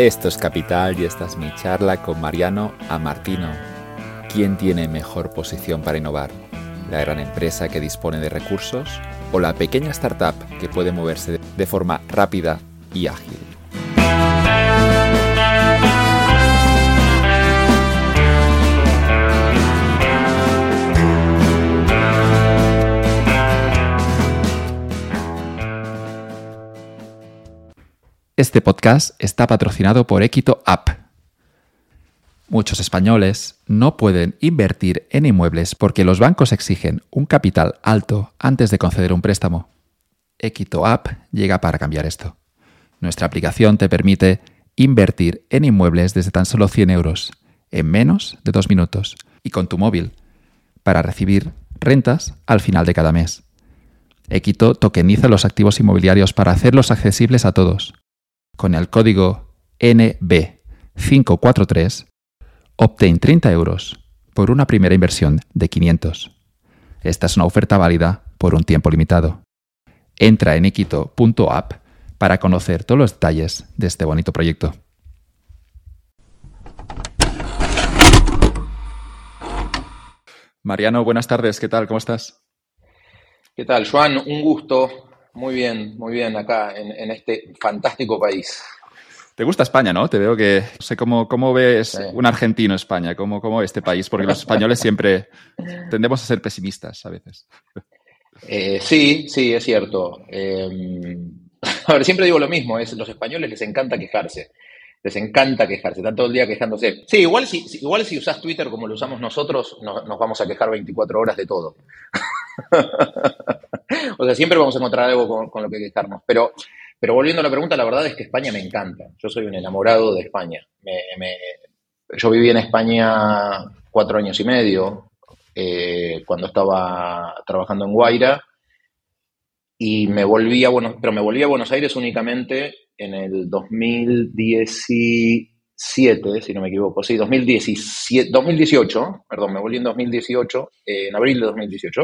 Esto es Capital y esta es mi charla con Mariano Amartino. ¿Quién tiene mejor posición para innovar? ¿La gran empresa que dispone de recursos o la pequeña startup que puede moverse de forma rápida y ágil? Este podcast está patrocinado por Equito App. Muchos españoles no pueden invertir en inmuebles porque los bancos exigen un capital alto antes de conceder un préstamo. Equito App llega para cambiar esto. Nuestra aplicación te permite invertir en inmuebles desde tan solo 100 euros, en menos de dos minutos, y con tu móvil, para recibir rentas al final de cada mes. Equito tokeniza los activos inmobiliarios para hacerlos accesibles a todos con el código NB543, obtén 30 euros por una primera inversión de 500. Esta es una oferta válida por un tiempo limitado. Entra en equito.app para conocer todos los detalles de este bonito proyecto. Mariano, buenas tardes, ¿qué tal? ¿Cómo estás? ¿Qué tal, Juan? Un gusto. Muy bien, muy bien acá en, este fantástico país. ¿Te gusta España, no? Te veo que no sé cómo, cómo ves un argentino España, cómo, cómo este país, porque los españoles siempre tendemos a ser pesimistas a veces. Eh, sí, sí, es cierto. Em, a ver, siempre digo lo mismo, es los españoles les encanta quejarse. Les encanta quejarse, están todo el día quejándose. Sí, igual si, igual si usás Twitter como lo usamos nosotros, nos vamos a quejar 24 horas de todo. o sea, siempre vamos a encontrar algo con, lo que quejarnos. Pero, pero volviendo a la pregunta, la verdad es que España me encanta. Yo soy un enamorado de España. yo viví en España cuatro años y medio eh, cuando estaba trabajando en Guaira y me volví a Buenos, pero me volví Buenos Aires únicamente en el 2017, si no me equivoco, sí, 2017, 2018, perdón, me volví en 2018, eh, en abril de 2018,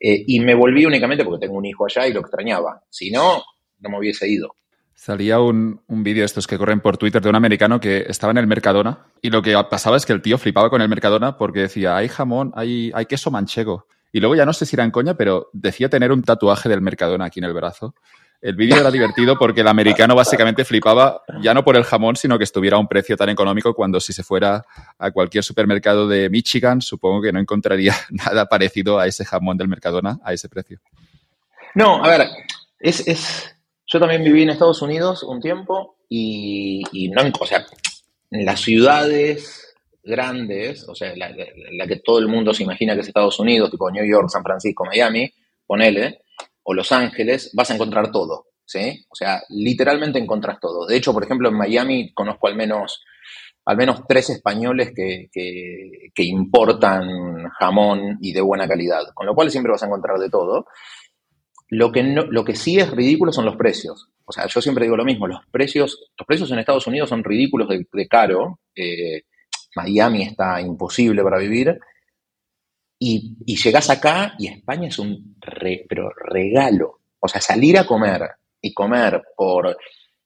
eh, y me volví únicamente porque tengo un hijo allá y lo extrañaba. Si no, no me hubiese ido. Salía un, un vídeo de estos que corren por Twitter de un americano que estaba en el Mercadona y lo que pasaba es que el tío flipaba con el Mercadona porque decía, hay jamón, hay, hay queso manchego. Y luego ya no sé si era en coña, pero decía tener un tatuaje del Mercadona aquí en el brazo. El vídeo era divertido porque el americano básicamente flipaba ya no por el jamón, sino que estuviera a un precio tan económico cuando si se fuera a cualquier supermercado de Michigan, supongo que no encontraría nada parecido a ese jamón del Mercadona a ese precio. No, a ver, es, es... yo también viví en Estados Unidos un tiempo y, no, o sea, en las ciudades grandes, o sea, la, la, que todo el mundo se imagina que es Estados Unidos, tipo New York, San Francisco, Miami, ponele, o Los Ángeles, vas a encontrar todo, ¿sí? O sea, literalmente encontrás todo. De hecho, por ejemplo, en Miami conozco al menos, al menos tres españoles que, que, importan jamón y de buena calidad, con lo cual siempre vas a encontrar de todo. Lo que, no, lo que sí es ridículo son los precios. O sea, yo siempre digo lo mismo, los precios, los precios en Estados Unidos son ridículos de, caro. Eh, Miami está imposible para vivir. Y, y llegás acá y España es un pero regalo. O sea, salir a comer y comer por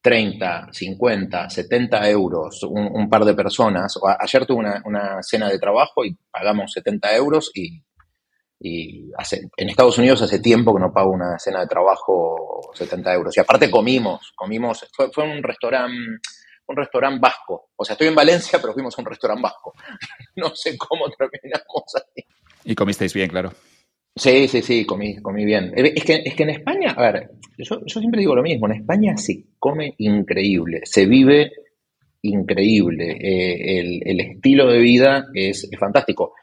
30, 50, 70 euros un, par de personas. O ayer tuve una, cena de trabajo y pagamos 70 euros y, en Estados Unidos hace tiempo que no pago una cena de trabajo 70 euros. Y aparte comimos, comimos, fue, fue un restaurante un restaurante vasco. O sea, estoy en Valencia, pero fuimos a un restaurante vasco. no sé cómo terminamos ahí. Y comisteis bien, claro. Sí, sí, sí, comí, comí bien. Eh, es que, es que en España, a ver, yo, siempre digo lo mismo, en España se come increíble, se vive increíble, eh, el, estilo de vida es, fantástico.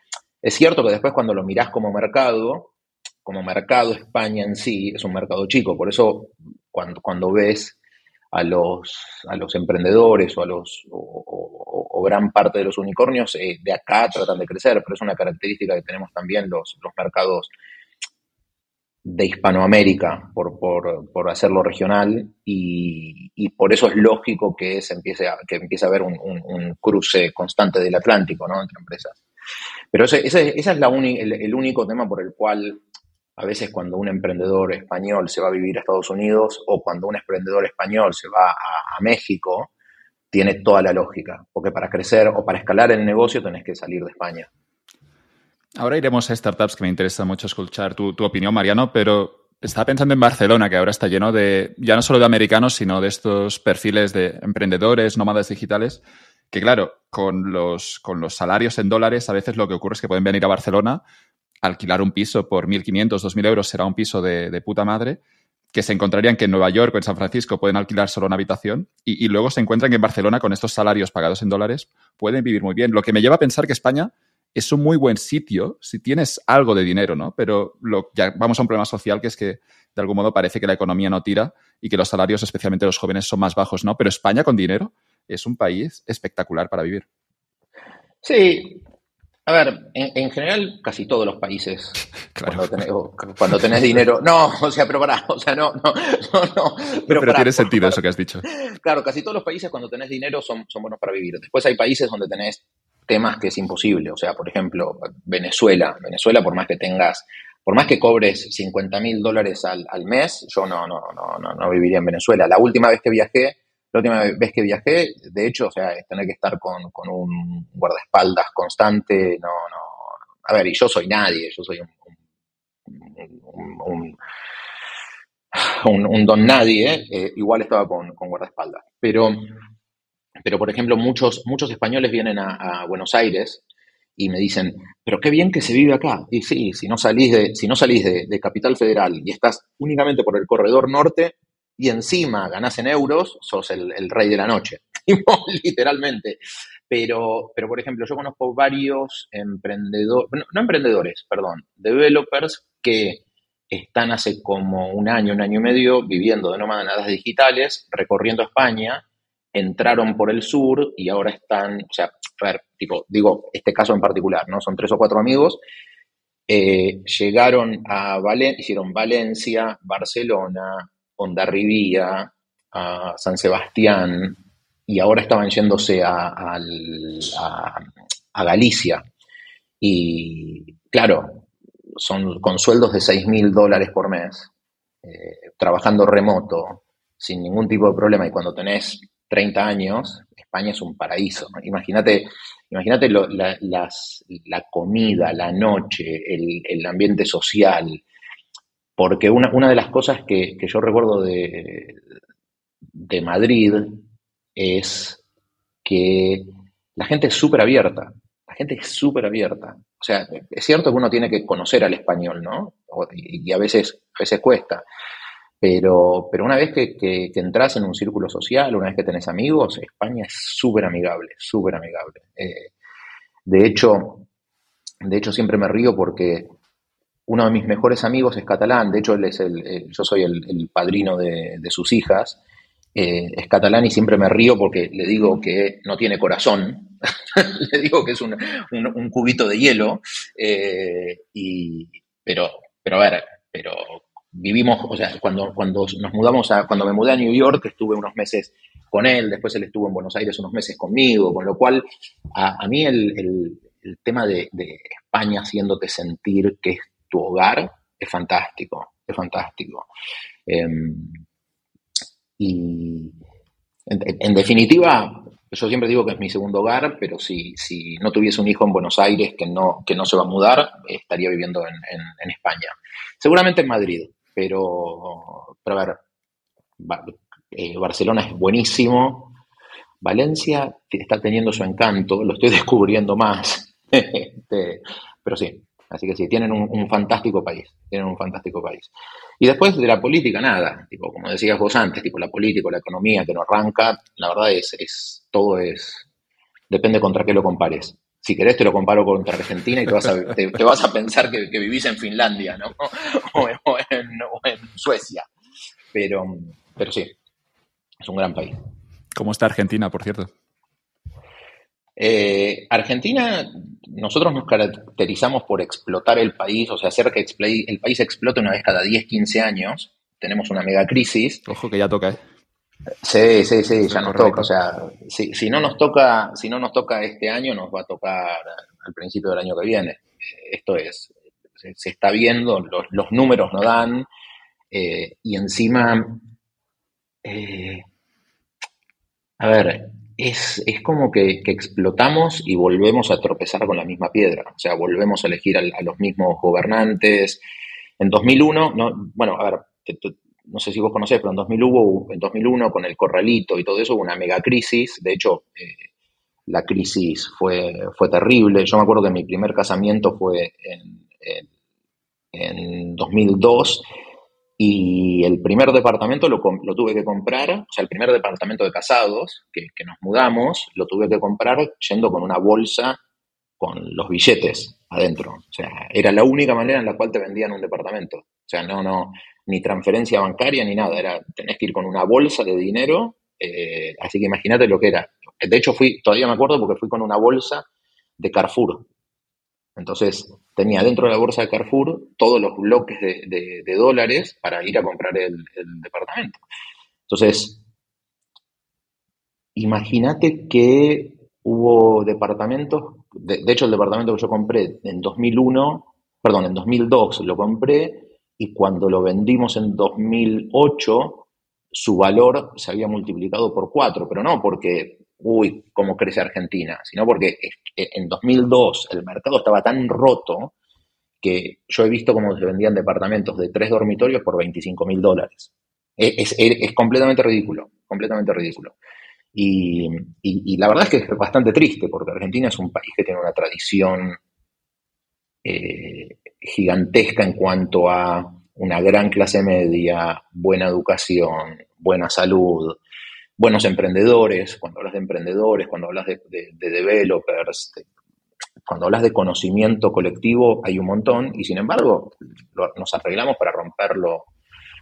Es cierto que después cuando lo mirás como mercado, como mercado España en sí es un mercado chico, por eso cuando, cuando ves a los, a los emprendedores o a los o, gran parte de los unicornios eh, de acá tratan de crecer, pero es una característica que tenemos también los, los mercados de Hispanoamérica por, por, hacerlo regional y, por eso es lógico que, se empiece a, que empiece a haber un, cruce constante del Atlántico ¿no? entre empresas. Pero ese, ese, es la el, único tema por el cual a veces cuando un emprendedor español se va a vivir a Estados Unidos o cuando un emprendedor español se va a, México, tiene toda la lógica, porque para crecer o para escalar el negocio tenés que salir de España. Ahora iremos a startups que me interesa mucho escuchar tu, tu opinión, Mariano, pero estaba pensando en Barcelona, que ahora está lleno de, ya no solo de americanos, sino de estos perfiles de emprendedores, nómadas digitales, que claro, con los, con los salarios en dólares, a veces lo que ocurre es que pueden venir a Barcelona, alquilar un piso por 1.500, 2.000 euros, será un piso de, de puta madre, que se encontrarían que en Nueva York o en San Francisco pueden alquilar solo una habitación y, y, luego se encuentran que en Barcelona con estos salarios pagados en dólares pueden vivir muy bien. Lo que me lleva a pensar que España es un muy buen sitio si tienes algo de dinero, ¿no? Pero lo, ya vamos a un problema social que es que de algún modo parece que la economía no tira y que los salarios, especialmente los jóvenes, son más bajos, ¿no? Pero España con dinero es un país espectacular para vivir. Sí, a ver, en, en, general, casi todos los países, claro. cuando, tenés, cuando, tenés, dinero. No, o sea, pero pará, o sea, no, no, no, no. Pero, pero pará, tiene sentido pará. eso que has dicho. Claro, casi todos los países, cuando tenés dinero, son, son buenos para vivir. Después hay países donde tenés temas que es imposible. O sea, por ejemplo, Venezuela. Venezuela, por más que tengas, por más que cobres 50 mil dólares al, al, mes, yo no, no, no, no, no viviría en Venezuela. La última vez que viajé, la última vez que viajé, de hecho, o sea, es tener que estar con, con un guardaespaldas constante, no, no. A ver, y yo soy nadie, yo soy un, un, don nadie, eh, igual estaba con, con guardaespaldas. Pero, pero, por ejemplo, muchos, muchos españoles vienen a, Buenos Aires y me dicen, pero qué bien que se vive acá. Y sí, si no salís de, si no salís de Capital Federal y estás únicamente por el corredor norte, y encima ganás en euros, sos el, el rey de la noche, literalmente. Pero, pero, por ejemplo, yo conozco varios emprendedores, no, emprendedores, perdón, developers que están hace como un año, un año y medio viviendo de nómadas digitales, recorriendo España, entraron por el sur y ahora están, o sea, ver, tipo, digo, este caso en particular, ¿no? Son tres o cuatro amigos, eh, llegaron a Valencia, hicieron Valencia, Barcelona, Ondarribía, a San Sebastián, y ahora estaban yéndose a, Galicia. Y claro, son con sueldos de 6 mil dólares por mes, eh, trabajando remoto, sin ningún tipo de problema, y cuando tenés 30 años, España es un paraíso. Imagínate, imagínate la, comida, la noche, el ambiente social, porque una, una de las cosas que, que yo recuerdo de, de, Madrid es que la gente es súper abierta. La gente es súper abierta. O sea, es cierto que uno tiene que conocer al español, ¿no? Y, a, veces, a veces cuesta. Pero, pero una vez que, entras en un círculo social, una vez que tenés amigos, España es súper amigable, súper amigable. Eh, de hecho, de hecho, siempre me río porque uno de mis mejores amigos es catalán, de hecho él es el, yo soy el, padrino de, sus hijas, eh, es catalán y siempre me río porque le digo que no tiene corazón, le digo que es un, cubito de hielo, eh, y, pero, pero a ver, pero vivimos, o sea, cuando, cuando nos mudamos a, cuando me mudé a New York estuve unos meses con él, después él estuvo en Buenos Aires unos meses conmigo, con lo cual a, mí el tema de, de España haciéndote sentir que es tu hogar es fantástico, es fantástico. Eh, y en, definitiva, yo siempre digo que es mi segundo hogar, pero si, si, no tuviese un hijo en Buenos Aires que no, que no se va a mudar, estaría viviendo en, en, España. Seguramente en Madrid, pero, pero a ver, eh, Barcelona es buenísimo, Valencia está teniendo su encanto, lo estoy descubriendo más, este, pero sí, Así que sí, tienen un, un, fantástico país, tienen un fantástico país. Y después de la política, nada, tipo, como decías vos antes, tipo la política, la economía que no arranca, la verdad es, es, todo es, depende contra qué lo compares. Si querés te lo comparo contra Argentina y te vas a, te, te vas a pensar que, que, vivís en Finlandia, ¿no? O, o, en, o en Suecia. Pero, pero sí, es un gran país. ¿Cómo está Argentina, por cierto? Eh, Argentina, nosotros nos caracterizamos por explotar el país, o sea, hacer que el país explote una vez cada 10, 15 años. Tenemos una mega crisis. Ojo que ya toca, ¿eh? Sí, sí, sí, ya nos toca. O sea, si, si, no nos toca, si no nos toca este año, nos va a tocar al principio del año que viene. Esto es, se, se está viendo, los, los, números no dan, eh, y encima, eh, a ver, es, como que, explotamos y volvemos a tropezar con la misma piedra. O sea, volvemos a elegir a, los mismos gobernantes. En 2001, no, bueno, a ver, no sé si vos conocés, pero en 2001, en 2001 con el corralito y todo eso hubo una mega crisis. De hecho, eh, la crisis fue, fue terrible. Yo me acuerdo que mi primer casamiento fue en, en 2002 y el primer departamento lo, tuve que comprar, o sea, el primer departamento de casados que, nos mudamos, lo tuve que comprar yendo con una bolsa con los billetes adentro. O sea, era la única manera en la cual te vendían un departamento. O sea, no, no, ni transferencia bancaria ni nada. Era, tenés que ir con una bolsa de dinero. Eh, así que imagínate lo que era. De hecho, fui, todavía me acuerdo porque fui con una bolsa de Carrefour. Entonces, tenía dentro de la bolsa de Carrefour todos los bloques de, dólares para ir a comprar el, departamento. Entonces, imagínate que hubo departamentos, de, hecho el departamento que yo compré en 2001, perdón, en 2002 lo compré y cuando lo vendimos en 2008, su valor se había multiplicado por cuatro, pero no porque uy, cómo crece Argentina, sino porque en 2002 el mercado estaba tan roto que yo he visto cómo se vendían departamentos de tres dormitorios por 25 mil dólares. Es, completamente ridículo, completamente ridículo. Y, la verdad es que es bastante triste, porque Argentina es un país que tiene una tradición eh, gigantesca en cuanto a una gran clase media, buena educación, buena salud, buenos emprendedores, cuando hablas de emprendedores, cuando hablas de, developers, cuando hablas de conocimiento colectivo, hay un montón, y sin embargo, nos arreglamos para romperlo,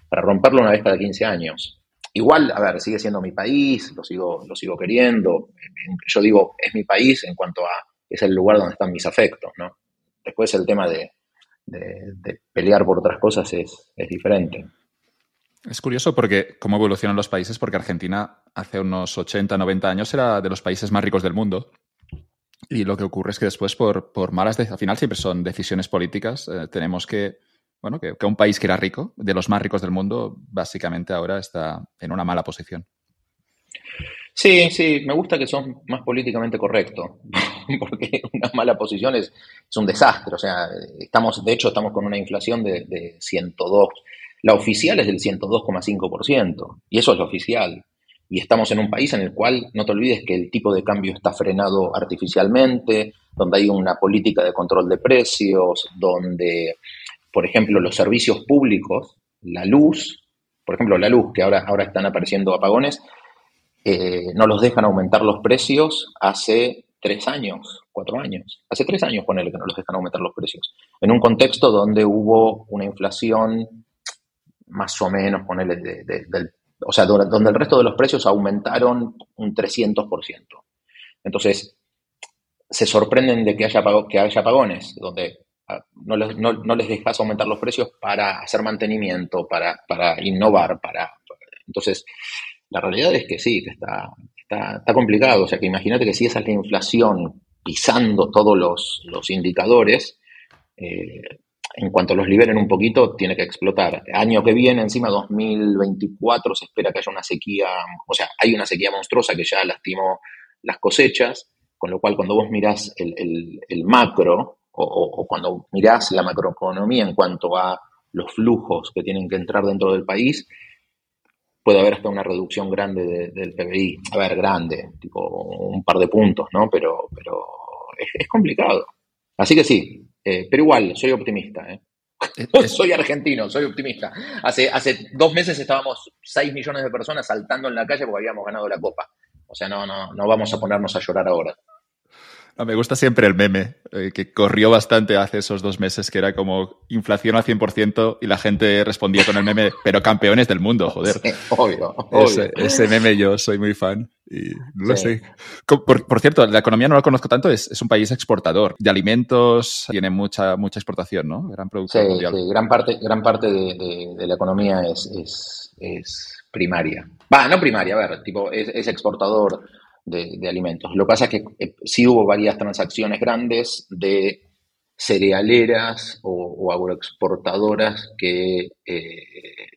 para romperlo una vez cada 15 años. Igual, a ver, sigue siendo mi país, lo sigo, lo sigo queriendo. Yo digo, es mi país en cuanto a, es el lugar donde están mis afectos, ¿no? Después el tema de, pelear por otras cosas es, es diferente. Es curioso porque cómo evolucionan los países, porque Argentina hace unos 80, 90 años era de los países más ricos del mundo. Y lo que ocurre es que después, por, por malas, al final siempre son decisiones políticas, eh, tenemos que, bueno, que, un país que era rico, de los más ricos del mundo, básicamente ahora está en una mala posición. Sí, sí, me gusta que son más políticamente correctos, porque una mala posición es, un desastre. O sea, estamos, de hecho, estamos con una inflación de, de 102 la oficial es del 102,5%, y eso es lo oficial. Y estamos en un país en el cual no te olvides que el tipo de cambio está frenado artificialmente, donde hay una política de control de precios, donde, por ejemplo, los servicios públicos, la luz, por ejemplo, la luz, que ahora, ahora están apareciendo apagones, eh, no los dejan aumentar los precios hace tres años, cuatro años. Hace tres años, ponele que no los dejan aumentar los precios. En un contexto donde hubo una inflación más o menos, ponerle, del, o sea, donde el resto de los precios aumentaron un 300%. Entonces, se sorprenden de que haya, que haya apagones, donde ah, no les, no, les dejas aumentar los precios para hacer mantenimiento, para, para innovar, para... Entonces, la realidad es que sí, que está, está, complicado. O sea, que imagínate que si esa es la inflación pisando todos los, los indicadores, eh, en cuanto los liberen un poquito, tiene que explotar. Año que viene, encima 2024, se espera que haya una sequía, o sea, hay una sequía monstruosa que ya lastimó las cosechas, con lo cual cuando vos mirás el, macro o, cuando mirás la macroeconomía en cuanto a los flujos que tienen que entrar dentro del país, puede haber hasta una reducción grande del PBI. A ver, grande, tipo un par de puntos, ¿no? Pero, pero es complicado. Así que sí, eh, pero igual, soy optimista. ¿eh? soy argentino, soy optimista. Hace, hace dos meses estábamos 6 millones de personas saltando en la calle porque habíamos ganado la copa. O sea, no, no, no vamos a ponernos a llorar ahora me gusta siempre el meme, eh, que corrió bastante hace esos dos meses, que era como inflación al 100% y la gente respondía con el meme, pero campeones del mundo, joder. obvio, Ese, meme yo soy muy fan y no lo sé. Por, cierto, la economía no la conozco tanto, es, es, un país exportador de alimentos, tiene mucha, mucha exportación, ¿no? Gran producción mundial. Sí, gran parte, gran parte de, de, la economía es, es, es primaria. Va, no primaria, a ver, tipo, es, es exportador de, alimentos. Lo que pasa es que eh, sí hubo varias transacciones grandes de cerealeras o, agroexportadoras que, eh,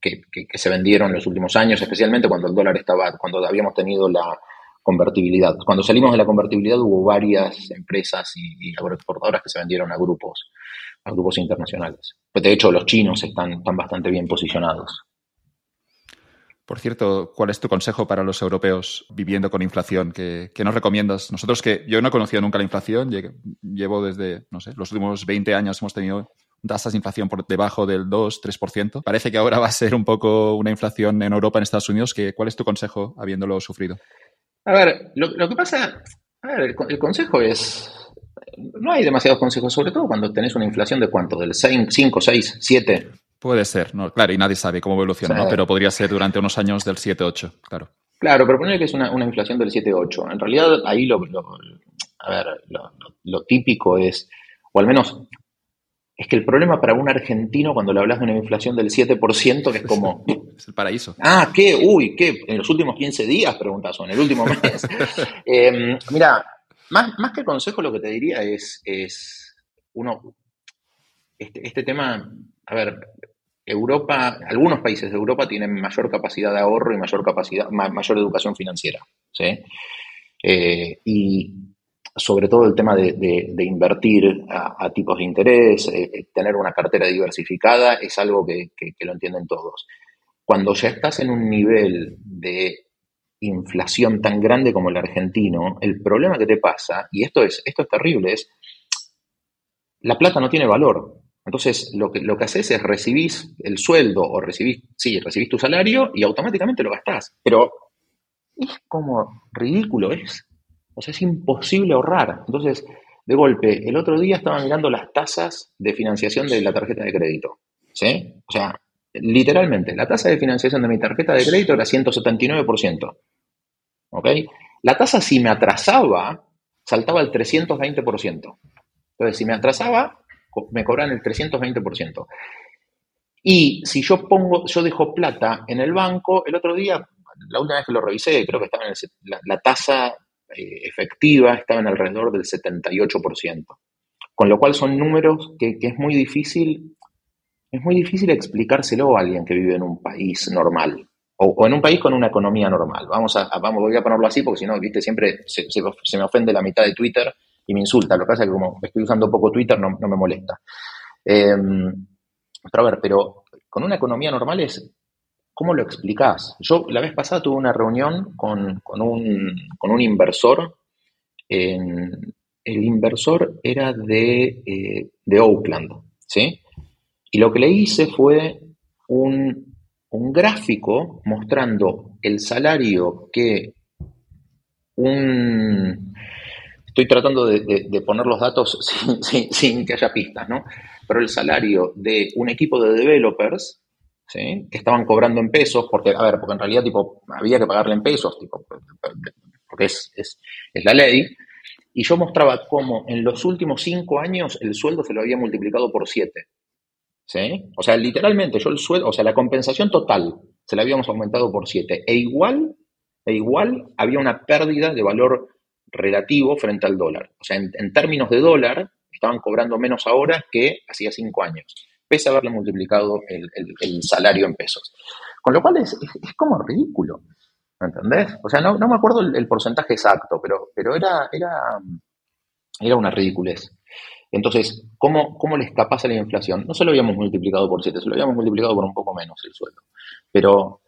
que, se vendieron en los últimos años, especialmente cuando el dólar estaba, cuando habíamos tenido la convertibilidad. Cuando salimos de la convertibilidad hubo varias empresas y, agroexportadoras que se vendieron a grupos, a grupos internacionales. De hecho, los chinos están, están bastante bien posicionados. Por cierto, ¿cuál es tu consejo para los europeos viviendo con inflación? ¿Qué, nos recomiendas? Nosotros que yo no he conocido nunca la inflación, llevo desde, no sé, los últimos 20 años hemos tenido tasas de inflación por debajo del 2-3%. Parece que ahora va a ser un poco una inflación en Europa, en Estados Unidos. Que, ¿Cuál es tu consejo habiéndolo sufrido? A ver, lo, que pasa, a ver, el, consejo es, no hay demasiados consejos, sobre todo cuando tenés una inflación de cuánto, del 5, 6, 7. Puede ser, no, claro, y nadie sabe cómo evoluciona, pero podría ser durante unos años del 7-8, claro. Claro, pero poner que es una, inflación del 7-8. En realidad, ahí lo, a ver, lo, típico es, o al menos, es que el problema para un argentino cuando le hablas de una inflación del 7% es como... es el paraíso. Ah, ¿qué? Uy, ¿qué? ¿En los últimos 15 días? Preguntas, o en el último mes. Em, mira, más, más que consejo lo que te diría es, es uno, este, este tema, a ver, Europa, algunos países de Europa tienen mayor capacidad de ahorro y mayor capacidad, mayor educación financiera. Eh, y sobre todo el tema de, invertir a, tipos de interés, eh, eh, tener una cartera diversificada, es algo que, lo entienden todos. Cuando ya estás en un nivel de inflación tan grande como el argentino, el problema que te pasa, y esto es, esto es terrible, es la plata no tiene valor. Entonces, lo que, lo que haces es recibís el sueldo o recibís, sí, recibís tu salario y automáticamente lo gastás. Pero es como ridículo, es. O sea, es imposible ahorrar. Entonces, de golpe, el otro día estaba mirando las tasas de financiación de la tarjeta de crédito. ¿Sí? O sea, literalmente, la tasa de financiación de mi tarjeta de crédito era 179%. ¿Ok? La tasa, si me atrasaba, saltaba al 320%. Entonces, si me atrasaba, me cobran el 320%. Y si yo pongo, yo dejo plata en el banco, el otro día, la última vez que lo revisé, creo que estaba en la, tasa eh, efectiva estaba en alrededor del 78%. Con lo cual son números que, es muy difícil, es muy difícil explicárselo a alguien que vive en un país normal. O, en un país con una economía normal. Vamos a, vamos, voy a ponerlo así porque si no, viste, siempre se me ofende la mitad de Twitter y me insulta. Lo que pasa es que como estoy usando poco Twitter no, me molesta. Em, pero a ver, pero con una economía normal es, ¿cómo lo explicás? Yo la vez pasada tuve una reunión con, un, inversor. el inversor era de, eh, de Oakland, ¿sí? Y lo que le hice fue un, un gráfico mostrando el salario que un, Estoy tratando de, poner los datos sin, que haya pistas, ¿no? Pero el salario de un equipo de developers, ¿sí? Que estaban cobrando en pesos, porque, a ver, porque en realidad, tipo, había que pagarle en pesos, tipo, porque es, la ley, y yo mostraba cómo en los últimos cinco años el sueldo se lo había multiplicado por siete. ¿Sí? O sea, literalmente, yo el sueldo, o sea, la compensación total se la habíamos aumentado por siete. E igual, e igual había una pérdida de valor relativo frente al dólar. O sea, en, términos de dólar, estaban cobrando menos ahora que hacía cinco años, pese a haberle multiplicado el, salario en pesos. Con lo cual es, como ridículo, ¿entendés? O sea, no, me acuerdo el, porcentaje exacto, pero, pero era, era, era una ridiculez. Entonces, ¿cómo, ¿cómo le escapas a la inflación? No se lo habíamos multiplicado por siete, se lo habíamos multiplicado por un poco menos el sueldo. Pero,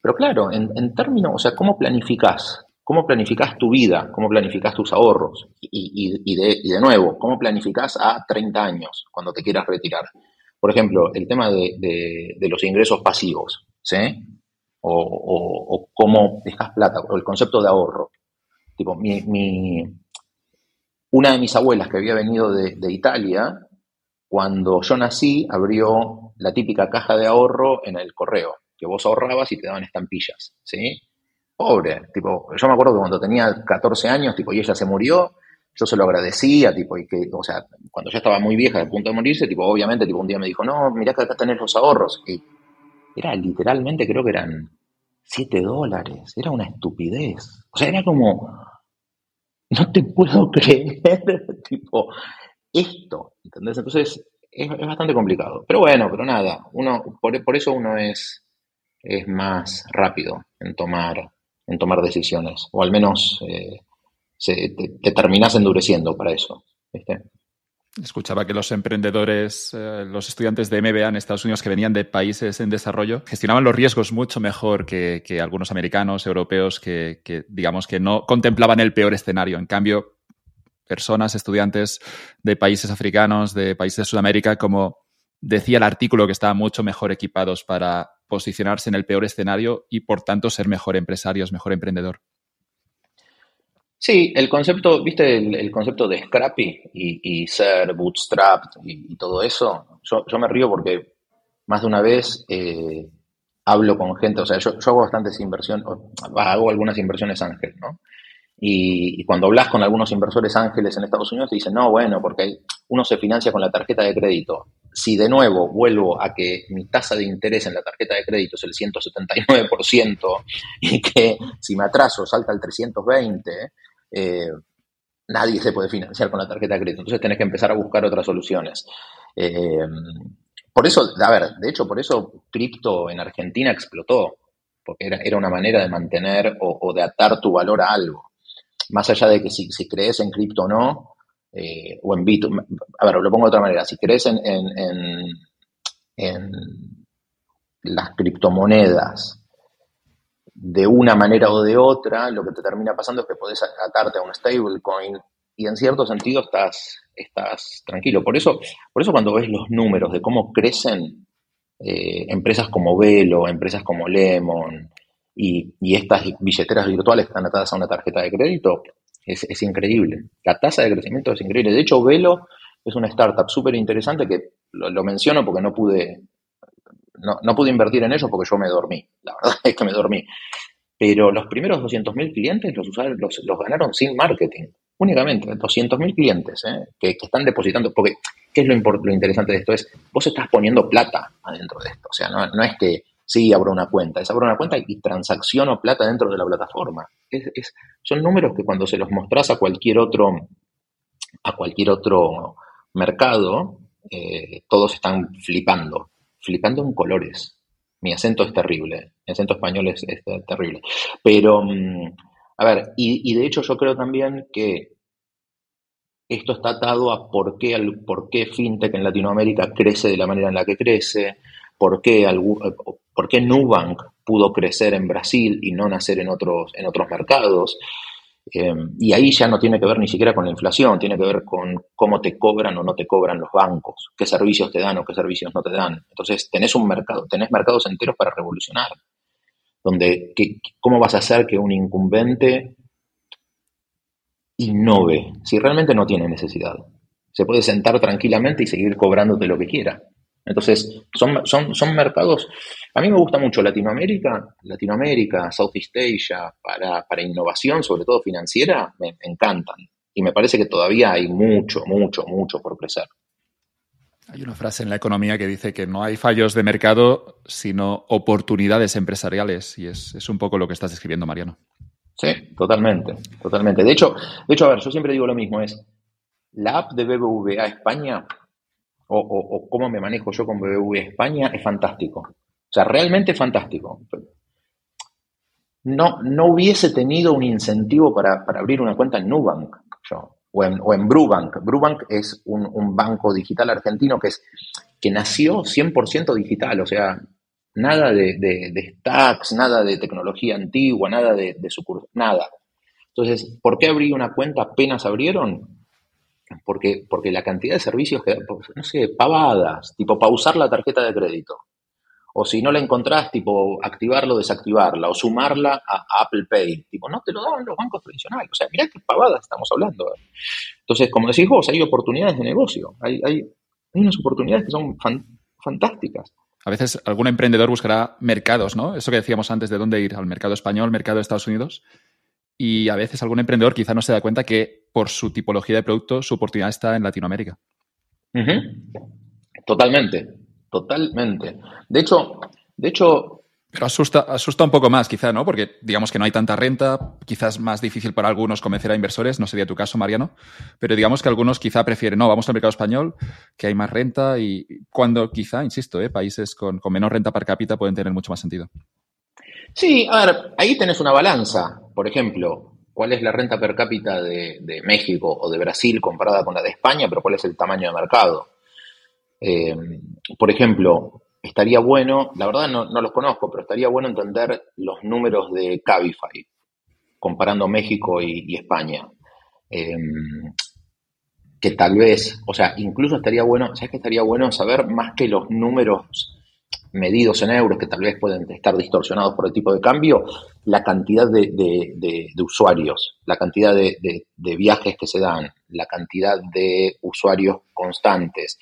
pero claro, en, en términos, o sea, ¿cómo planificás cómo planificás tu vida, cómo planificás tus ahorros y, de, nuevo, cómo planificás a 30 años cuando te quieras retirar. Por ejemplo, el tema de, los ingresos pasivos, ¿sí? O, cómo dejas plata, o el concepto de ahorro. Tipo, mi, una de mis abuelas que había venido de Italia, cuando yo nací, abrió la típica caja de ahorro en el correo, que vos ahorrabas y te daban estampillas, ¿sí? Pobre, tipo, yo me acuerdo que cuando tenía 14 años, tipo, y ella se murió, yo se lo agradecía, tipo, y que, o sea, cuando ya estaba muy vieja, a punto de morirse, tipo, obviamente, tipo, un día me dijo, no, mirá que acá tenés los ahorros, y era literalmente, creo que eran 7 dólares, era una estupidez, o sea, era como, no te puedo creer, tipo, esto, ¿entendés? Entonces, es, bastante complicado, pero bueno, pero nada, uno, por, por eso uno es, es más rápido en tomar en tomar decisiones, o al menos eh, se, te, terminas endureciendo para eso. Escuchaba que los emprendedores, eh, los estudiantes de MBA en Estados Unidos que venían de países en desarrollo, gestionaban los riesgos mucho mejor que, algunos americanos, europeos, que, digamos que no contemplaban el peor escenario. En cambio, personas, estudiantes de países africanos, de países de Sudamérica, como decía el artículo, que estaban mucho mejor equipados para posicionarse en el peor escenario y, por tanto, ser mejor empresarios, mejor emprendedor. Sí, el concepto, viste, el, concepto de Scrappy y, ser bootstrapped y, todo eso, yo, me río porque más de una vez eh, hablo con gente, o sea, yo, hago bastantes inversiones, hago algunas inversiones ángel, ¿no? Y, cuando hablas con algunos inversores ángeles en Estados Unidos, te dicen, no, bueno, porque uno se financia con la tarjeta de crédito. Si de nuevo vuelvo a que mi tasa de interés en la tarjeta de crédito es el 179% y que si me atraso salta al 320%, eh, nadie se puede financiar con la tarjeta de crédito. Entonces tenés que empezar a buscar otras soluciones. Eh, por eso, a ver, de hecho, por eso cripto en Argentina explotó, porque era, era una manera de mantener o, de atar tu valor a algo. Más allá de que si, crees en cripto o no, eh, o en Bitcoin, a ver, lo pongo de otra manera, si crees en, en, en las criptomonedas de una manera o de otra, lo que te termina pasando es que podés atarte a un stablecoin y en cierto sentido estás, estás tranquilo. Por eso, por eso cuando ves los números de cómo crecen eh, empresas como Velo, empresas como Lemon y, estas billeteras virtuales que están atadas a una tarjeta de crédito, es, increíble. La tasa de crecimiento es increíble. De hecho, Velo es una startup súper interesante que lo, menciono porque no pude no, pude invertir en ellos porque yo me dormí. La verdad es que me dormí. Pero los primeros 200.000 clientes los, los, los, ganaron sin marketing. Únicamente, 200.000 clientes ¿eh? que, están depositando. Porque, ¿qué es lo, lo, interesante de esto? Es, vos estás poniendo plata adentro de esto. O sea, no, es que sí abro una cuenta, es abro una cuenta y transacciono plata dentro de la plataforma. Son números que cuando se los mostrás a cualquier otro, a cualquier otro mercado, eh, todos están flipando flipando en colores. Mi acento es terrible, mi acento español es, terrible. Pero, mm, a ver, y, de hecho yo creo también que esto está atado a por qué, por qué FinTech en Latinoamérica crece de la manera en la que crece, por qué, por qué Nubank pudo crecer en Brasil y no nacer en otros, en otros mercados. Eh, y ahí ya no tiene que ver ni siquiera con la inflación, tiene que ver con cómo te cobran o no te cobran los bancos, qué servicios te dan o qué servicios no te dan. Entonces, tenés un mercado, tenés mercados enteros para revolucionar. Donde, ¿cómo vas a hacer que un incumbente innove si realmente no tiene necesidad? Se puede sentar tranquilamente y seguir cobrándote lo que quiera. Entonces, son, son, son mercados, a mí me gusta mucho Latinoamérica, Latinoamérica, Southeast Asia, para, para innovación, sobre todo financiera, me, encantan. Y me parece que todavía hay mucho, mucho, mucho por crecer. Hay una frase en la economía que dice que no hay fallos de mercado, sino oportunidades empresariales. Y es, es un poco lo que estás describiendo, Mariano. Sí, totalmente, totalmente. De hecho, de hecho, a ver, yo siempre digo lo mismo, es la app de BBVA España o, cómo me manejo yo con BBVA España es fantástico. O sea, realmente fantástico. No, no hubiese tenido un incentivo para, abrir una cuenta en Nubank yo, o, en, o en Brubank. Brubank es un, banco digital argentino que, es, que nació 100% digital, o sea, nada de, de, stacks, nada de tecnología antigua, nada de, de nada. Entonces, ¿por qué abrí una cuenta apenas abrieron? Porque, porque la cantidad de servicios que, no sé, pavadas, tipo pausar la tarjeta de crédito. O si no la encontrás, tipo activarla o desactivarla, o sumarla a, Apple Pay. Tipo, no te lo daban los bancos tradicionales. O sea, mirá qué pavadas estamos hablando. Entonces, como decís vos, hay oportunidades de negocio. Hay, hay, unas oportunidades que son fantásticas. A veces algún emprendedor buscará mercados, ¿no? Eso que decíamos antes de dónde ir, al mercado español, mercado de Estados Unidos. Y a veces algún emprendedor quizá no se da cuenta que por su tipología de producto su oportunidad está en Latinoamérica. Totalmente, totalmente. De hecho, de hecho... Pero asusta, asusta un poco más, quizá, ¿no? Porque digamos que no hay tanta renta, quizás más difícil para algunos convencer a inversores, no sería tu caso, Mariano, pero digamos que algunos quizá prefieren, no, vamos al mercado español, que hay más renta y cuando quizá, insisto, ¿eh? países con, con menor renta per cápita pueden tener mucho más sentido. Sí, a ver, ahí tenés una balanza. Por ejemplo, ¿cuál es la renta per cápita de, México o de Brasil comparada con la de España? Pero ¿cuál es el tamaño de mercado? Eh, por ejemplo, estaría bueno, la verdad no, los conozco, pero estaría bueno entender los números de Cabify, comparando México y, España. Eh, que tal vez, o sea, incluso estaría bueno, ¿sabes qué estaría bueno saber más que los números medidos en euros, que tal vez pueden estar distorsionados por el tipo de cambio, la cantidad de, usuarios, la cantidad de, viajes que se dan, la cantidad de usuarios constantes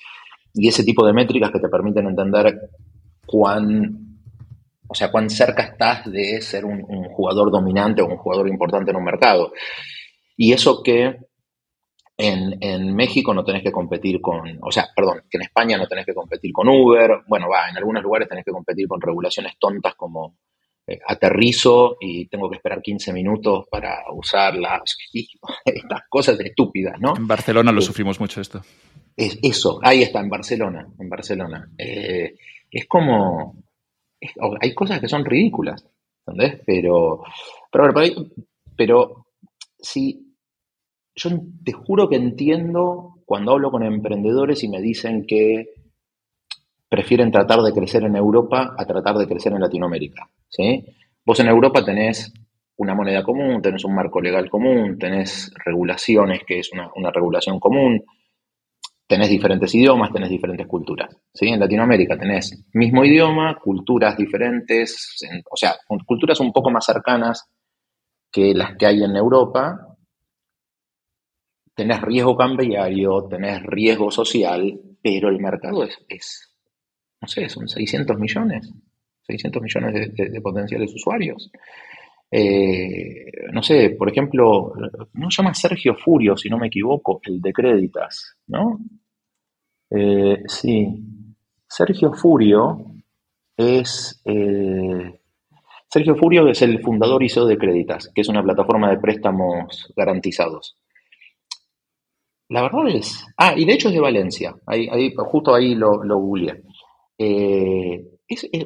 y ese tipo de métricas que te permiten entender cuán, o sea, cuán cerca estás de ser un jugador dominante o un jugador importante en un mercado. Y eso que en, México no tenés que competir con, o sea, perdón, que en España no tenés que competir con Uber. Bueno, va, en algunos lugares tenés que competir con regulaciones tontas como eh, aterrizo y tengo que esperar 15 minutos para usar las, estas cosas estúpidas, ¿no? En Barcelona lo sufrimos mucho esto. Es, eso, ahí está, en Barcelona, en Barcelona. Eh, es como, hay cosas que son ridículas, ¿entendés? Pero, pero, pero, pero si yo te juro que entiendo cuando hablo con emprendedores y me dicen que prefieren tratar de crecer en Europa a tratar de crecer en Latinoamérica. ¿sí? Vos en Europa tenés una moneda común, tenés un marco legal común, tenés regulaciones, que es una, regulación común, tenés diferentes idiomas, tenés diferentes culturas. ¿sí? En Latinoamérica tenés mismo idioma, culturas diferentes, o sea, culturas un poco más cercanas que las que hay en Europa, tenés riesgo cambiario, tenés riesgo social, pero el mercado es, no sé, son 600 millones, 600 millones de, potenciales usuarios. Eh, no sé, por ejemplo, no llama Sergio Furio, si no me equivoco, el de Créditas, ¿no? Eh, sí, Sergio Furio es... Eh, Sergio Furio es el fundador y CEO de Créditas, que es una plataforma de préstamos garantizados. La verdad es. Ah, y de hecho es de Valencia. Ahí, ahí, justo ahí lo, lo googleé. Eh,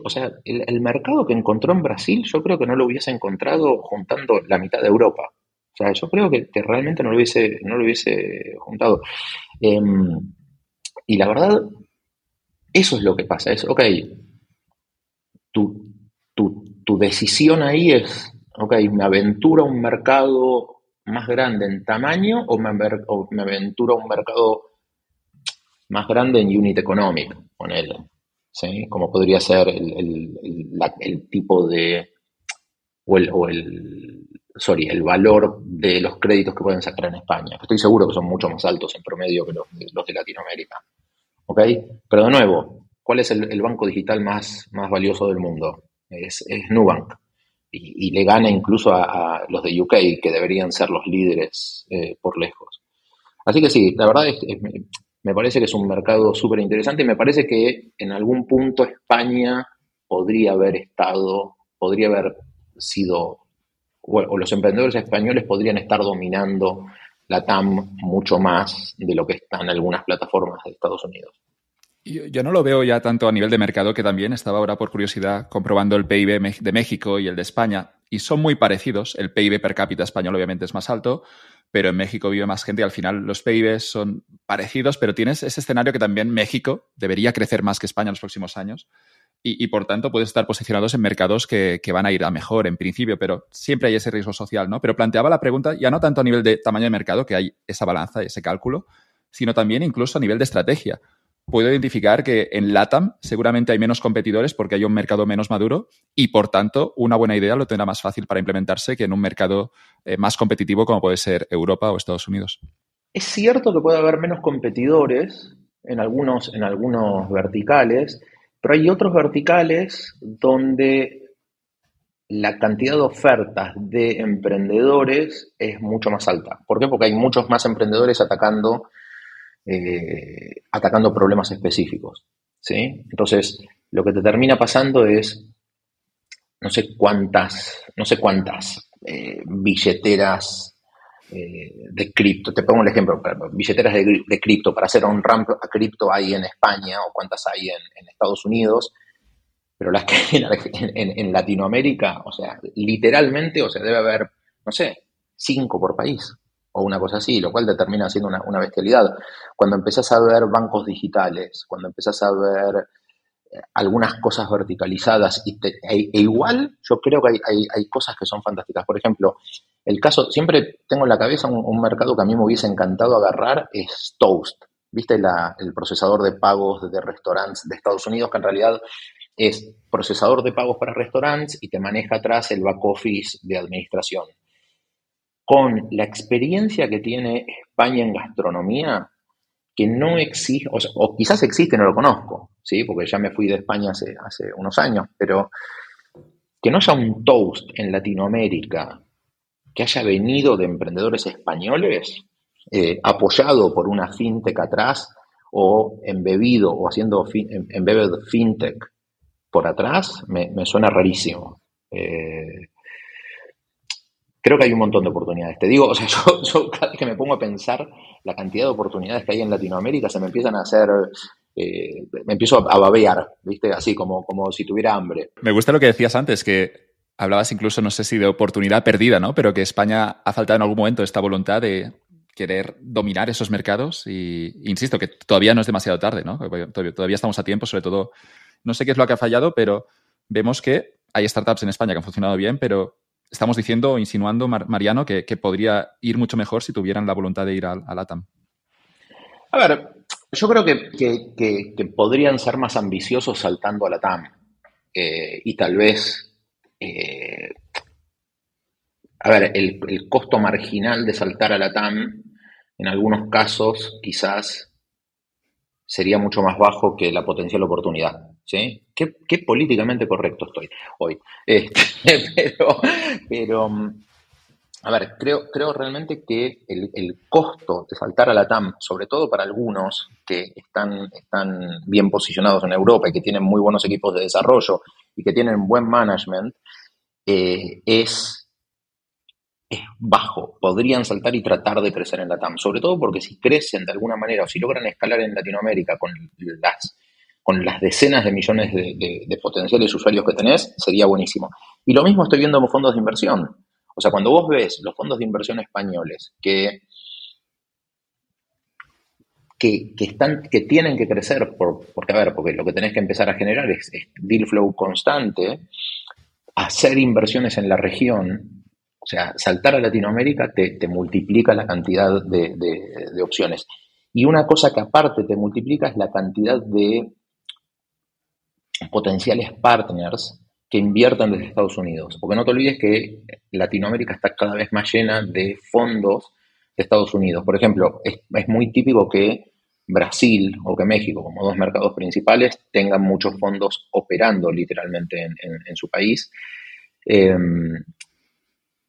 o sea, el, mercado que encontró en Brasil, yo creo que no lo hubiese encontrado juntando la mitad de Europa. O sea, yo creo que, realmente no lo hubiese, no lo hubiese juntado. Em, y la verdad, eso es lo que pasa. Es, ok, tu, tu, tu decisión ahí es, ok, me aventuro a un mercado más grande en tamaño o me, aventuro a un mercado más grande en unit economic, él, ¿sí? Como podría ser el, tipo de, o el, o el, sorry, el valor de los créditos que pueden sacar en España, estoy seguro que son mucho más altos en promedio que los, de Latinoamérica. ¿Ok? Pero de nuevo, ¿cuál es el, banco digital más, más valioso del mundo? Es Nubank y, le gana incluso a, los de UK, que deberían ser los líderes eh, por lejos. Así que sí, la verdad es, me parece que es un mercado súper interesante y me parece que en algún punto España podría haber estado, podría haber sido, o los emprendedores españoles podrían estar dominando la TAM mucho más de lo que están algunas plataformas de Estados Unidos. Yo, no lo veo ya tanto a nivel de mercado, que también estaba ahora por curiosidad comprobando el PIB de México y el de España, y son muy parecidos. El PIB per cápita español obviamente es más alto, pero en México vive más gente y al final los PIB son parecidos, pero tienes ese escenario que también México debería crecer más que España en los próximos años. Y, por tanto puedes estar posicionados en mercados que, que, van a ir a mejor en principio, pero siempre hay ese riesgo social, ¿no? Pero planteaba la pregunta ya no tanto a nivel de tamaño de mercado, que hay esa balanza, ese cálculo, sino también incluso a nivel de estrategia puedo identificar que en LATAM seguramente hay menos competidores porque hay un mercado menos maduro y, por tanto, una buena idea lo tendrá más fácil para implementarse que en un mercado eh, más competitivo como puede ser Europa o Estados Unidos. Es cierto que puede haber menos competidores en algunos, en algunos verticales, pero hay otros verticales donde la cantidad de ofertas de emprendedores es mucho más alta. ¿Por qué? Porque hay muchos más emprendedores atacando eh, atacando problemas específicos. ¿sí? Entonces, lo que te termina pasando es, no sé cuántas, no sé cuántas eh, billeteras eh, de cripto, te pongo un ejemplo, billeteras de, cripto para hacer un ramp a cripto hay en España o cuántas hay en, Estados Unidos, pero las que en, Latinoamérica, o sea, literalmente, o sea, debe haber, no sé, cinco por país o una cosa así, lo cual determina siendo una, bestialidad. Cuando empezás a ver bancos digitales, cuando empezás a ver eh, algunas cosas verticalizadas, y e, e, igual yo creo que hay, cosas que son fantásticas. Por ejemplo, el caso, siempre tengo en la cabeza un, mercado que a mí me hubiese encantado agarrar, es Toast. ¿Viste el procesador de pagos de restaurantes de Estados Unidos, que en realidad es procesador de pagos para restaurantes y te maneja atrás el back office de administración? Con la experiencia que tiene España en gastronomía, que no existe, o, quizás existe, no lo conozco, ¿sí? porque ya me fui de España hace, unos años, pero que no haya un toast en Latinoamérica que haya venido de emprendedores españoles, eh, apoyado por una fintech atrás, o embebido o haciendo embedded fintech por atrás, me, suena rarísimo. Eh, creo que hay un montón de oportunidades. Te digo, o sea, yo, cada vez que me pongo a pensar la cantidad de oportunidades que hay en Latinoamérica, se me empiezan a hacer, eh, me empiezo a, babear, ¿viste? Así como, como si tuviera hambre. Me gusta lo que decías antes, que hablabas incluso, no sé si de oportunidad perdida, ¿no? Pero que España ha faltado en algún momento esta voluntad de querer dominar esos mercados y insisto que todavía no es demasiado tarde, ¿no? Todavía estamos a tiempo, sobre todo, no sé qué es lo que ha fallado, pero vemos que hay startups en España que han funcionado bien, pero estamos diciendo, insinuando, Mariano, que, podría ir mucho mejor si tuvieran la voluntad de ir a, a LATAM. A ver, yo creo que, podrían ser más ambiciosos saltando a LATAM. Eh, y tal vez, eh, a ver, el, el, costo marginal de saltar a LATAM, en algunos casos, quizás sería mucho más bajo que la potencial oportunidad. ¿Sí? Qué, políticamente correcto estoy hoy. Este, pero, pero, a ver, creo, creo realmente que el, costo de saltar a la TAM, sobre todo para algunos que están, están bien posicionados en Europa y que tienen muy buenos equipos de desarrollo y que tienen buen management, eh, es es bajo. Podrían saltar y tratar de crecer en la TAM, sobre todo porque si crecen de alguna manera o si logran escalar en Latinoamérica con las, con las decenas de millones de, potenciales usuarios que tenés, sería buenísimo. Y lo mismo estoy viendo en fondos de inversión. O sea, cuando vos ves los fondos de inversión españoles que, que, están, que tienen que crecer, por, porque, a ver, porque lo que tenés que empezar a generar es deal flow constante, hacer inversiones en la región, o sea, saltar a Latinoamérica te, multiplica la cantidad de, opciones. Y una cosa que aparte te multiplica es la cantidad de potenciales partners que inviertan desde Estados Unidos. Porque no te olvides que Latinoamérica está cada vez más llena de fondos de Estados Unidos. Por ejemplo, es, muy típico que Brasil o que México, como dos mercados principales, tengan muchos fondos operando literalmente en, su país. Em,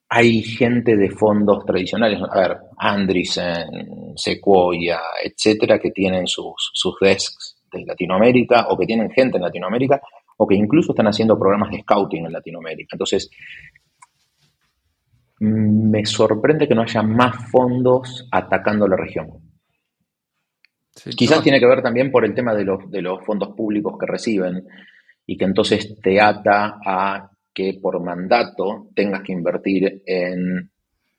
hay gente de fondos tradicionales, a ver, Andreessen, Sequoia, etcétera, que tienen sus, sus desks de Latinoamérica o que tienen gente en Latinoamérica o que incluso están haciendo programas de scouting en Latinoamérica. Entonces, me sorprende que no haya más fondos atacando la región. Quizás tiene que ver también por el tema de los, de los fondos públicos que reciben y que entonces te ata a que por mandato tengas que invertir en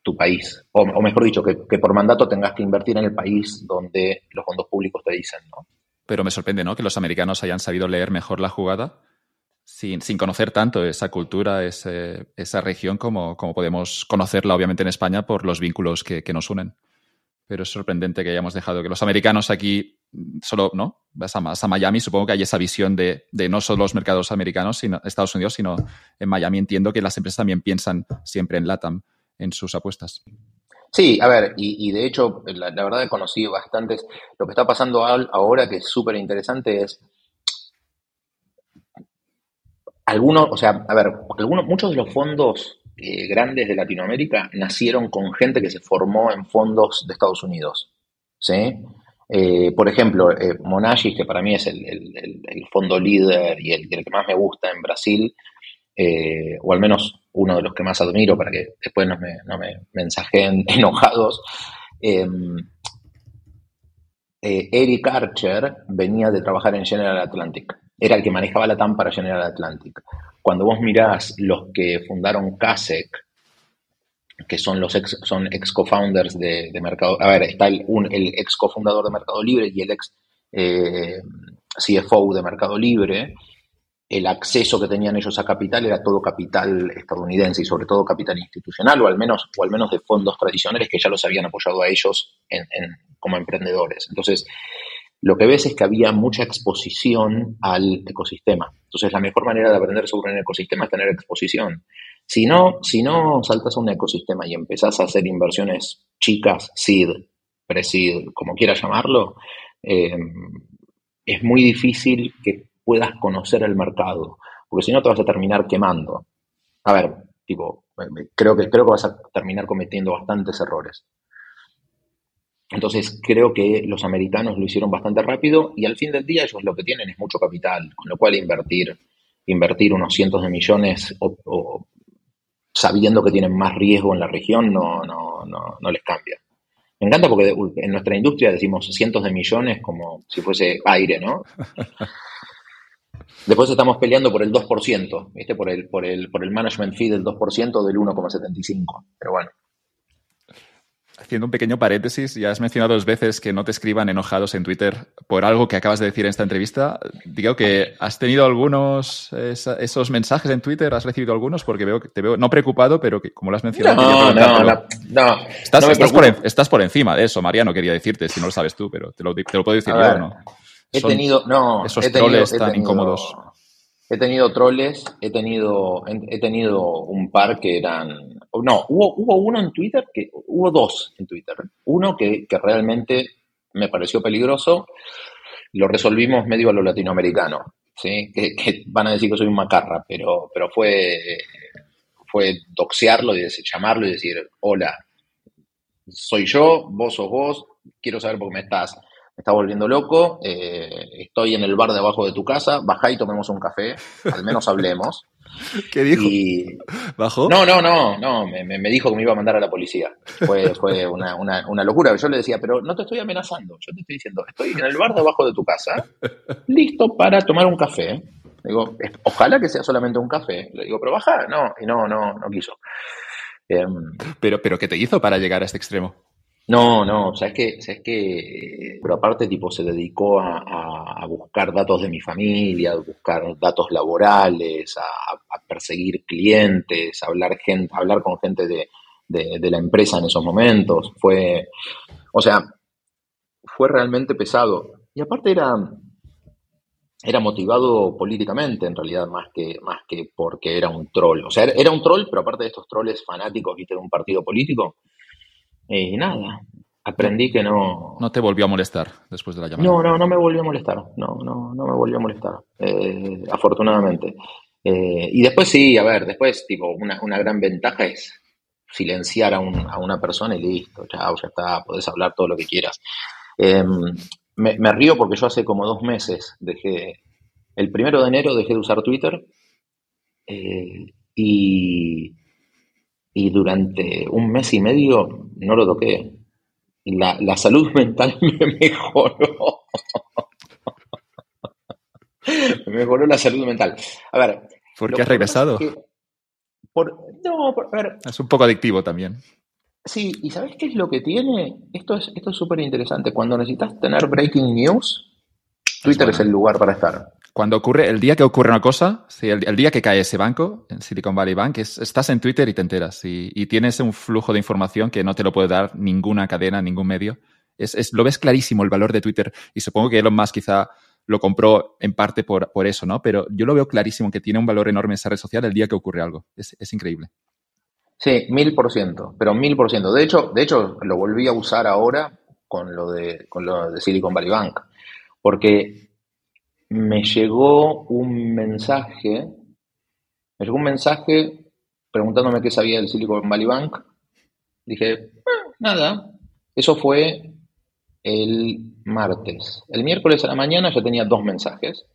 tu país, o, mejor dicho, que, por mandato tengas que invertir en el país donde los fondos públicos te dicen, ¿no? Pero me sorprende, ¿no? Que los americanos hayan sabido leer mejor la jugada sin, conocer tanto esa cultura, esa región, como, como, podemos conocerla, obviamente, en España por los vínculos que nos unen pero es sorprendente que hayamos dejado que los americanos aquí solo, ¿no? Vas a, Miami, supongo que hay esa visión de, no solo los mercados americanos, sino Estados Unidos, sino en Miami entiendo que las empresas también piensan siempre en LATAM, en sus apuestas. Sí, a ver, y, de hecho, la, verdad he conocido bastantes. Lo que está pasando ahora, que es súper interesante, es algunos, o sea, a ver, algunos, muchos de los fondos eh, grandes de Latinoamérica nacieron con gente que se formó en fondos de Estados Unidos. ¿sí? Eh, por ejemplo, eh, Monagis, que para mí es el, fondo líder y el, que más me gusta en Brasil, o al menos uno de los que más admiro para que después no me, no me mensajen enojados. Em, Eric Archer venía de trabajar en General Atlantic. era el que manejaba la TAM para General Atlantic. Cuando vos mirás los que fundaron CASEC, que son los ex, son ex co-founders de, Mercado, a ver, está el, el ex cofundador de Mercado Libre y el ex eh, CFO de Mercado Libre, el acceso que tenían ellos a capital era todo capital estadounidense y sobre todo capital institucional o al menos, o al menos de fondos tradicionales que ya los habían apoyado a ellos como emprendedores. Entonces, lo que ves es que había mucha exposición al ecosistema. Entonces, la mejor manera de aprender sobre un ecosistema es tener exposición. Si no, si no saltas a un ecosistema y empezás a hacer inversiones chicas, seed, pre-seed, como quieras llamarlo, eh, es muy difícil que puedas conocer el mercado, porque si no te vas a terminar quemando. A ver, tipo, creo que, creo que vas a terminar cometiendo bastantes errores. Entonces creo que los americanos lo hicieron bastante rápido y al fin del día ellos lo que tienen es mucho capital, con lo cual invertir, invertir unos cientos de millones sabiendo que tienen más riesgo en la región no, no, no, no les cambia. Me encanta porque en nuestra industria decimos cientos de millones como si fuese aire, ¿no? Después estamos peleando por el 2%, ¿viste? Por el, por el, por el management fee del 2% del 1,75. Pero bueno. Haciendo un pequeño paréntesis, ya has mencionado dos veces que no te escriban enojados en Twitter por algo que acabas de decir en esta entrevista. Digo que has tenido algunos esos mensajes en Twitter, has recibido algunos porque veo que te veo no preocupado, pero que como lo has mencionado. No, no, no, Estás, por, encima de eso, Mariano, quería decirte, si no lo sabes tú, pero te lo, te lo puedo decir yo, ¿no? He tenido, no, esos troles tan incómodos. He tenido troles, he tenido, he tenido un par que eran, no, hubo, hubo uno en Twitter, que hubo dos en Twitter. Uno que, realmente me pareció peligroso, lo resolvimos medio a lo latinoamericano, ¿sí? Que, van a decir que soy un macarra, pero, pero fue, fue doxearlo y llamarlo y decir, hola, soy yo, vos sos vos, quiero saber por qué me estás me está volviendo loco, eh, estoy en el bar de abajo de tu casa, bajá y tomemos un café, al menos hablemos. ¿Qué dijo? ¿Bajó? No, no, no, no, me, dijo que me iba a mandar a la policía. Fue, fue una, una, locura. Yo le decía, pero no te estoy amenazando, yo te estoy diciendo, estoy en el bar de abajo de tu casa, listo para tomar un café. digo, ojalá que sea solamente un café. Le digo, pero baja, no, y no, no, no quiso. Em, pero, pero, ¿qué te hizo para llegar a este extremo? No, no, sabes que, sabes que, pero aparte tipo se dedicó a, buscar datos de mi familia, a buscar datos laborales, a, perseguir clientes, a hablar gente, hablar con gente de, la empresa en esos momentos. Fue, o sea, fue realmente pesado. Y aparte era, era motivado políticamente en realidad más que, más que porque era un troll. O sea, era un troll, pero aparte de estos trolls fanáticos, viste, de un partido político y nada, aprendí que no... No te volvió a molestar después de la llamada. No, no, no me volvió a molestar. No, no, no me volvió a molestar. Eh, afortunadamente. Eh, y después sí, a ver, después, tipo, una, una gran ventaja es silenciar a, un, a, una persona y listo, chao, ya está, podés hablar todo lo que quieras. Em, me, me, río porque yo hace como dos meses dejé, el primero de enero dejé de usar Twitter eh, y y durante un mes y medio no lo toqué. La, la salud mental me mejoró. me mejoró la salud mental. A ver. ¿Por qué has regresado? no, a ver, es un poco adictivo también. Sí, y ¿sabes qué es lo que tiene? Esto es esto es súper interesante. Cuando necesitas tener breaking news, Twitter es el lugar para estar. Cuando ocurre, el día que ocurre una cosa, el, día que cae ese banco, en Silicon Valley Bank, estás en Twitter y te enteras. Y, tienes un flujo de información que no te lo puede dar ninguna cadena, ningún medio. Es, lo ves clarísimo el valor de Twitter. Y supongo que Elon Musk quizá lo compró en parte por, por eso, ¿no? Pero yo lo veo clarísimo que tiene un valor enorme esa red social el día que ocurre algo. Es, es increíble. Sí, mil por ciento, pero mil por ciento. De hecho, de hecho, lo volví a usar ahora con lo de, con lo de Silicon Valley Bank. Porque me llegó un mensaje, me llegó un mensaje preguntándome qué sabía del Silicon Valley Bank. Dije, ah, nada, eso fue el martes. El miércoles a la mañana ya tenía dos mensajes.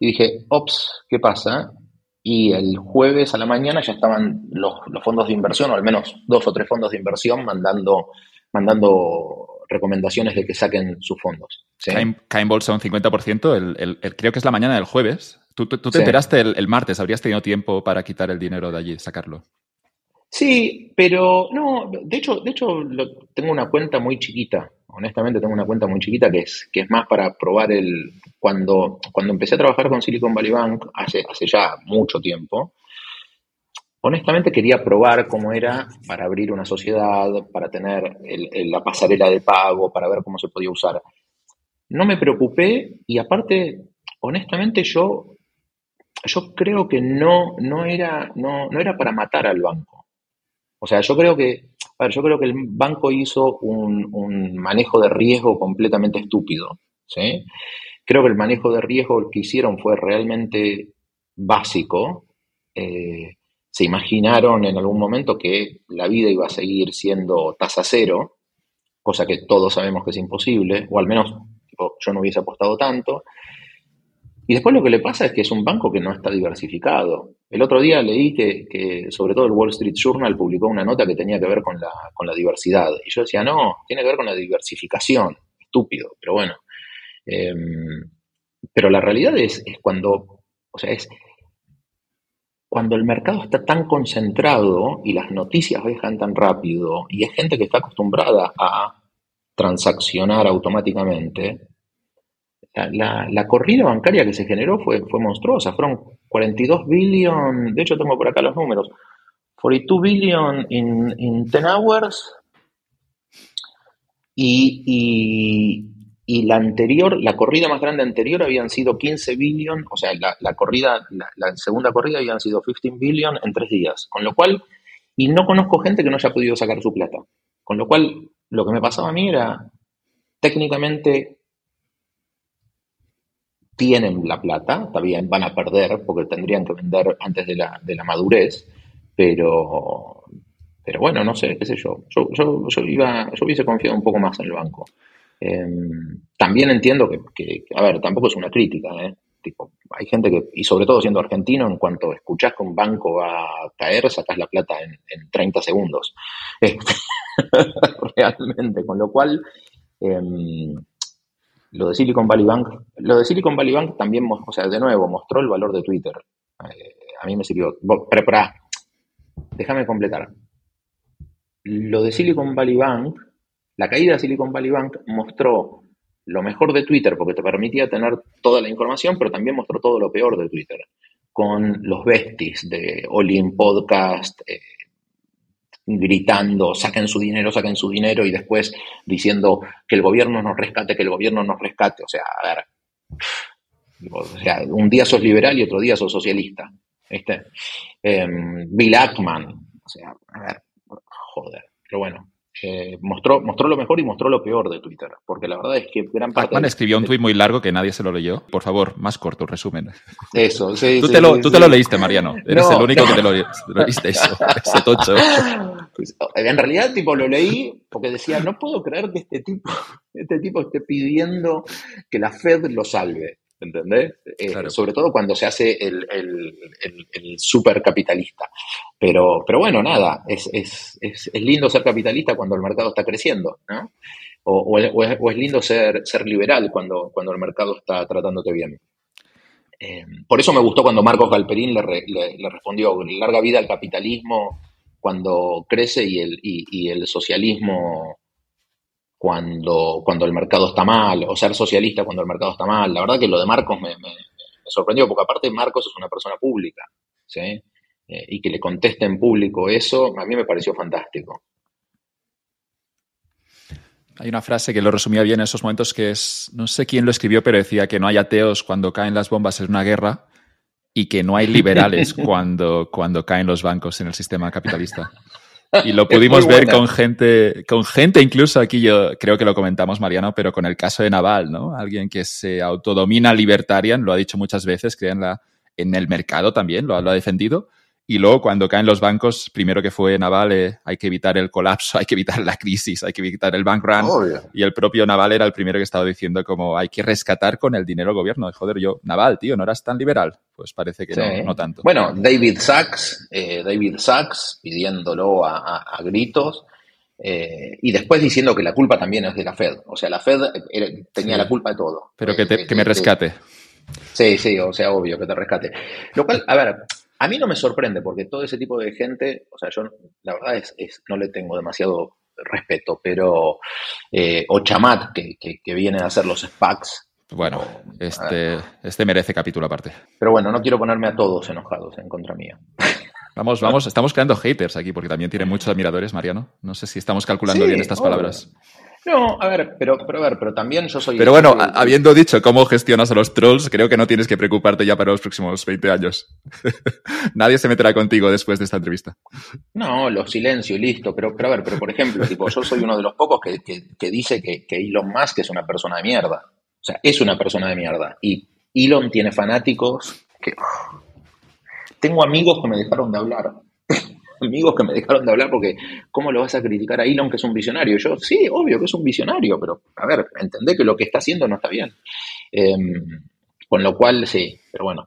Y dije, ops, ¿qué pasa? Y el jueves a la mañana ya estaban los, fondos de inversión, o al menos dos o tres fondos de inversión, mandando, mandando recomendaciones de que saquen sus fondos. Cae, en bolsa un 50%, el, creo que es la mañana del jueves. Tú, te enteraste el, martes, habrías tenido tiempo para quitar el dinero de allí, sacarlo. Sí, pero no, de hecho, de hecho tengo una cuenta muy chiquita, honestamente tengo una cuenta muy chiquita que es, que es más para probar el, cuando, cuando empecé a trabajar con Silicon Valley Bank hace, hace ya mucho tiempo, honestamente quería probar cómo era para abrir una sociedad, para tener la pasarela de pago, para ver cómo se podía usar. No me preocupé y aparte, honestamente yo, yo creo que no, no, era, no, no era para matar al banco. O sea, yo creo que, yo creo que el banco hizo un, manejo de riesgo completamente estúpido. Creo que el manejo de riesgo que hicieron fue realmente básico. Eh, se imaginaron en algún momento que la vida iba a seguir siendo tasa cero, cosa que todos sabemos que es imposible, o al menos yo no hubiese apostado tanto. Y después lo que le pasa es que es un banco que no está diversificado. El otro día leí que, sobre todo el Wall Street Journal publicó una nota que tenía que ver con la, con la diversidad. Y yo decía, no, tiene que ver con la diversificación. Estúpido, pero bueno. Em, pero la realidad es, es, cuando, o sea, es cuando el mercado está tan concentrado y las noticias viajan tan rápido y es gente que está acostumbrada a transaccionar automáticamente, la, corrida bancaria que se generó fue, fue monstruosa. Fueron 42 billion, de hecho tengo por acá los números, 42 billion in, in 10 hours y, la anterior, la corrida más grande anterior habían sido 15 billion, o sea, la, corrida, la, segunda corrida habían sido 15 billion en tres días, con lo cual, y no conozco gente que no haya podido sacar su plata, con lo cual lo que me pasaba a mí era técnicamente tienen la plata, también van a perder porque tendrían que vender antes de la, de la madurez, pero, pero bueno, no sé, qué sé yo. Yo, yo, iba, yo hubiese confiado un poco más en el banco. Em, también entiendo que, a ver, tampoco es una crítica, ¿eh? Tipo, hay gente que, y sobre todo siendo argentino, en cuanto escuchás que un banco va a caer, sacas la plata en, en 30 segundos. Realmente, con lo cual, em, lo de Silicon Valley Bank, lo de Silicon Valley Bank también, o sea, de nuevo, mostró el valor de Twitter. Eh, a mí me sirvió. Pero, déjame completar. Lo de Silicon Valley Bank, la caída de Silicon Valley Bank mostró lo mejor de Twitter porque te permitía tener toda la información, pero también mostró todo lo peor de Twitter, con los besties de All In Podcast, eh, gritando, saquen su dinero, saquen su dinero, y después diciendo que el gobierno nos rescate, que el gobierno nos rescate. O sea, a ver, o sea, un día sos liberal y otro día sos socialista. ¿viste? Em, Bill Ackman, o sea, a ver, joder, pero bueno, eh, mostró, mostró lo mejor y mostró lo peor de Twitter, porque la verdad es que gran parte... Escribió un tuit muy largo que nadie se lo leyó. Por favor, más corto, resumen. Eso, sí, tú, te, lo, tú te lo leíste, Mariano. Eres el único que te lo, leíste eso, ese tocho. Pues, en realidad, tipo, lo leí porque decía, no puedo creer que este tipo, este tipo esté pidiendo que la Fed lo salve. ¿Entendés? Eh, sobre todo cuando se hace el, el, el, supercapitalista. Pero, pero bueno, nada, es, es, es, lindo ser capitalista cuando el mercado está creciendo, ¿no? O, o, es, lindo ser, ser liberal cuando, cuando el mercado está tratándote bien. Eh, por eso me gustó cuando Marcos Galperín le, le, respondió, larga vida al capitalismo cuando crece y el, y el socialismo cuando, cuando el mercado está mal, o ser socialista cuando el mercado está mal. La verdad que lo de Marcos me, sorprendió, porque aparte Marcos es una persona pública, ¿sí? Eh, y que le conteste en público eso, a mí me pareció fantástico. Hay una frase que lo resumía bien en esos momentos que es, no sé quién lo escribió, pero decía que no hay ateos cuando caen las bombas en una guerra y que no hay liberales cuando, cuando caen los bancos en el sistema capitalista. Y lo pudimos ver con gente, con gente incluso aquí, yo creo que lo comentamos, Mariano, pero con el caso de Naval, ¿no? Alguien que se autodomina libertarian, lo ha dicho muchas veces, cree en, la, en el mercado también, lo, lo ha defendido, y luego cuando caen los bancos, primero que fue Naval, eh, hay que evitar el colapso, hay que evitar la crisis, hay que evitar el bank run. Y el propio Naval era el primero que estaba diciendo como hay que rescatar con el dinero del gobierno. Joder, yo, Naval, tío, ¿no eras tan liberal? Pues parece que no, no, tanto. Bueno, David Sachs, eh, David Sachs pidiéndolo a, gritos. Eh, y después diciendo que la culpa también es de la Fed. O sea, la Fed tenía la culpa de todo. Pero que, que me rescate. Sí, sí, o sea, obvio, que te rescate. Lo cual, a ver, a mí no me sorprende porque todo ese tipo de gente, o sea, yo la verdad es, es no le tengo demasiado respeto, pero eh, o Chamat, que, que, vienen a hacer los SPACs. Bueno, este, este merece capítulo aparte. Pero bueno, no quiero ponerme a todos enojados en contra mía. Vamos, vamos, estamos creando haters aquí porque también tiene muchos admiradores, Mariano. No sé si estamos calculando bien estas palabras. No, a ver, pero, pero, a ver, pero también yo soy... Pero bueno, habiendo dicho cómo gestionas a los trolls, creo que no tienes que preocuparte ya para los próximos 20 años. Nadie se meterá contigo después de esta entrevista. No, lo silencio y listo. Pero, pero a ver, pero por ejemplo, tipo, yo soy uno de los pocos que, que, dice que, que, Elon Musk es una persona de mierda. O sea, es una persona de mierda. Y Elon tiene fanáticos que... Tengo amigos que me dejaron de hablar amigos que me dejaron de hablar porque ¿cómo lo vas a criticar a Elon que es un visionario? Yo, sí, obvio que es un visionario, pero a ver, entendé que lo que está haciendo no está bien. Em, con lo cual, sí, pero bueno.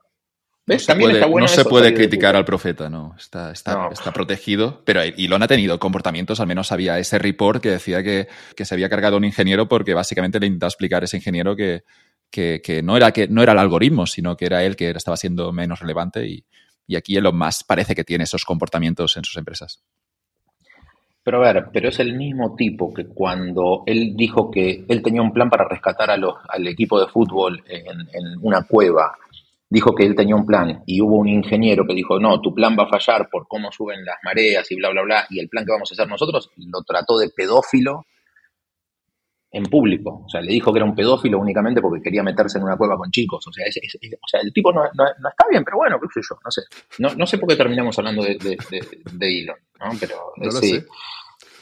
¿Ves? También está bueno no se puede criticar al profeta, no. Está, está, está protegido. Pero Elon ha tenido comportamientos, al menos había ese report que decía que, se había cargado un ingeniero porque básicamente le intentaba explicar a ese ingeniero que, que, no, era, que no era el algoritmo, sino que era él que estaba siendo menos relevante y, y aquí Elon Musk parece que tiene esos comportamientos en sus empresas. Pero a ver, pero es el mismo tipo que cuando él dijo que él tenía un plan para rescatar a los, al equipo de fútbol en, una cueva, dijo que él tenía un plan y hubo un ingeniero que dijo, no, tu plan va a fallar por cómo suben las mareas y bla, bla, bla, y el plan que vamos a hacer nosotros lo trató de pedófilo en público. O sea, le dijo que era un pedófilo únicamente porque quería meterse en una cueva con chicos. O sea, o sea el tipo no, está bien, pero bueno, qué sé yo, no sé. No, sé por qué terminamos hablando de, de, Elon, ¿no? Pero sí.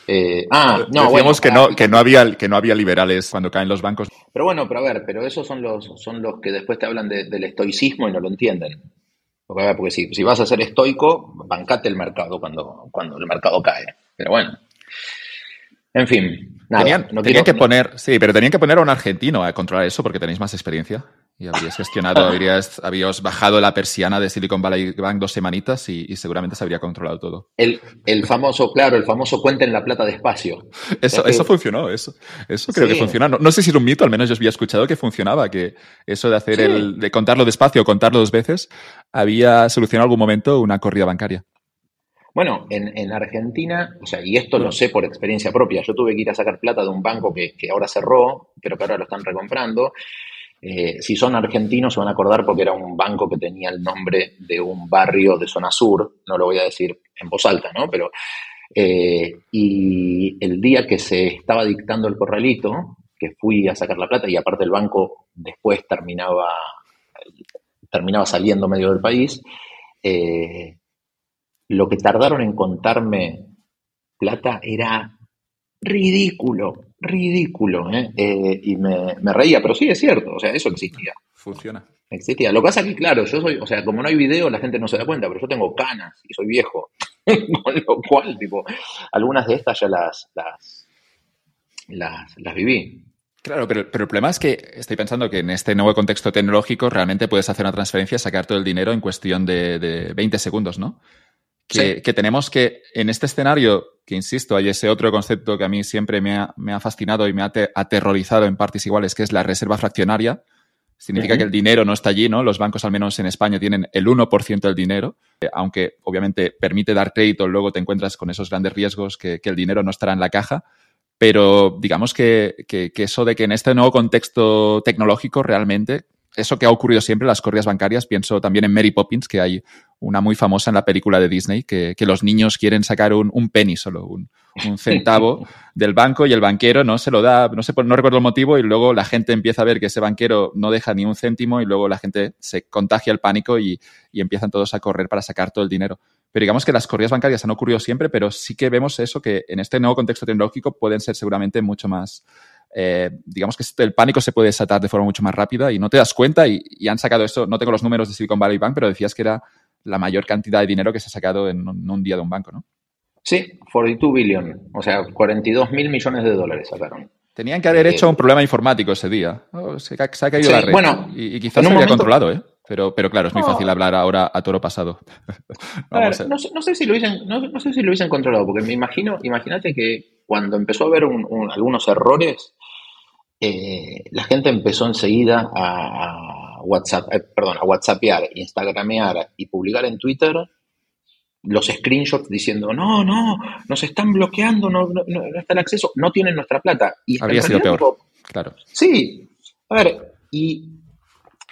Eh, ah, no, Decíamos que, no, que, no había, que no había liberales cuando caen los bancos. Pero bueno, pero a ver, pero esos son los, son los que después te hablan del estoicismo y no lo entienden. Porque, porque si, si vas a ser estoico, bancate el mercado cuando, cuando el mercado cae. Pero bueno. En fin, tenían, que poner, sí, pero tenían que poner a un argentino a controlar eso porque tenéis más experiencia. Y habrías gestionado, habrías, habrías bajado la persiana de Silicon Valley Bank dos semanitas y, seguramente se habría controlado todo. El, el, famoso, claro, el famoso cuenten la plata despacio. Eso, eso funcionó, eso, eso creo que funciona. No, sé si es un mito, al menos yo había escuchado que funcionaba, que eso de hacer el, de contarlo despacio o contarlo dos veces, había solucionado en algún momento una corrida bancaria. Bueno, en, Argentina, o sea, y esto lo sé por experiencia propia, yo tuve que ir a sacar plata de un banco que, ahora cerró, pero que ahora lo están recomprando. Eh, si son argentinos se van a acordar porque era un banco que tenía el nombre de un barrio de zona sur, no lo voy a decir en voz alta, ¿no? Pero, eh, y el día que se estaba dictando el corralito, que fui a sacar la plata y aparte el banco después terminaba, terminaba saliendo medio del país, eh, lo que tardaron en contarme plata era ridículo, ridículo. ¿eh? Eh, y me, reía, pero sí es cierto, o sea, eso existía. Funciona. Existía. Lo que pasa es que, claro, yo soy, o sea, como no hay video, la gente no se da cuenta, pero yo tengo canas y soy viejo. Con lo cual, tipo, algunas de estas ya las, las, las, viví. Claro, pero, pero, el problema es que estoy pensando que en este nuevo contexto tecnológico realmente puedes hacer una transferencia y sacar todo el dinero en cuestión de, de 20 segundos, ¿no? Que, tenemos que, en este escenario, que insisto, hay ese otro concepto que a mí siempre me ha, fascinado y me ha aterrorizado en partes iguales, que es la reserva fraccionaria. Significa que el dinero no está allí, ¿no? Los bancos, al menos en España, tienen el 1% del dinero, eh, aunque obviamente permite dar crédito, luego te encuentras con esos grandes riesgos que, el dinero no estará en la caja. Pero digamos que, que, eso de que en este nuevo contexto tecnológico realmente eso que ha ocurrido siempre, las corridas bancarias, pienso también en Mary Poppins, que hay una muy famosa en la película de Disney, que, los niños quieren sacar un, penny solo, un, centavo del banco y el banquero no se lo da, no, sé, no recuerdo el motivo, y luego la gente empieza a ver que ese banquero no deja ni un céntimo y luego la gente se contagia el pánico y, y empiezan todos a correr para sacar todo el dinero. Pero digamos que las corridas bancarias han ocurrido siempre, pero sí que vemos eso, que en este nuevo contexto tecnológico pueden ser seguramente mucho más eh, digamos que el pánico se puede desatar de forma mucho más rápida y no te das cuenta y, han sacado esto, no tengo los números de Silicon Valley Bank, pero decías que era la mayor cantidad de dinero que se ha sacado en un, día de un banco, ¿no? Sí, 42 billion, o sea, 42 mil millones de dólares sacaron. Tenían que haber hecho un problema informático ese día. Oh, se, ha caído la red. Bueno, y, quizás se había controlado, ¿eh? Pero, pero claro, es muy fácil hablar ahora a toro pasado. no, sé, si lo hubiesen, no, sé si lo hubiesen controlado, porque me imagino, imagínate que cuando empezó a haber algunos errores, eh, la gente empezó enseguida a, WhatsApp, eh, perdón, a WhatsAppear, Instagramear y publicar en Twitter los screenshots diciendo, no, no, nos están bloqueando, no, está el acceso, no tienen nuestra plata. Y Habría sido peor, claro. Sí, a ver, y,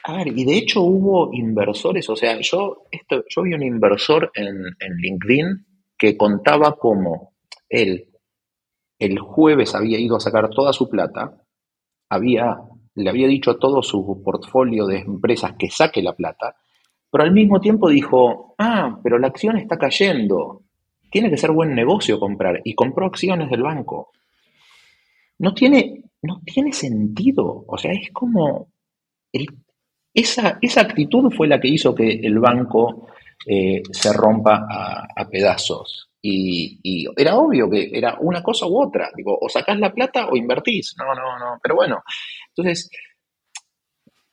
a ver, y de hecho hubo inversores, o sea, yo, esto, yo vi un inversor en, en LinkedIn que contaba cómo él el jueves había ido a sacar toda su plata, había, le había dicho a todo su portfolio de empresas que saque la plata, pero al mismo tiempo dijo, ah, pero la acción está cayendo, tiene que ser buen negocio comprar, y compró acciones del banco. No tiene, no tiene sentido, o sea, es como, esa, esa actitud fue la que hizo que el banco eh, se rompa a, pedazos. Y, era obvio que era una cosa u otra. Digo, o sacás la plata o invertís. No, no, no. Pero bueno, entonces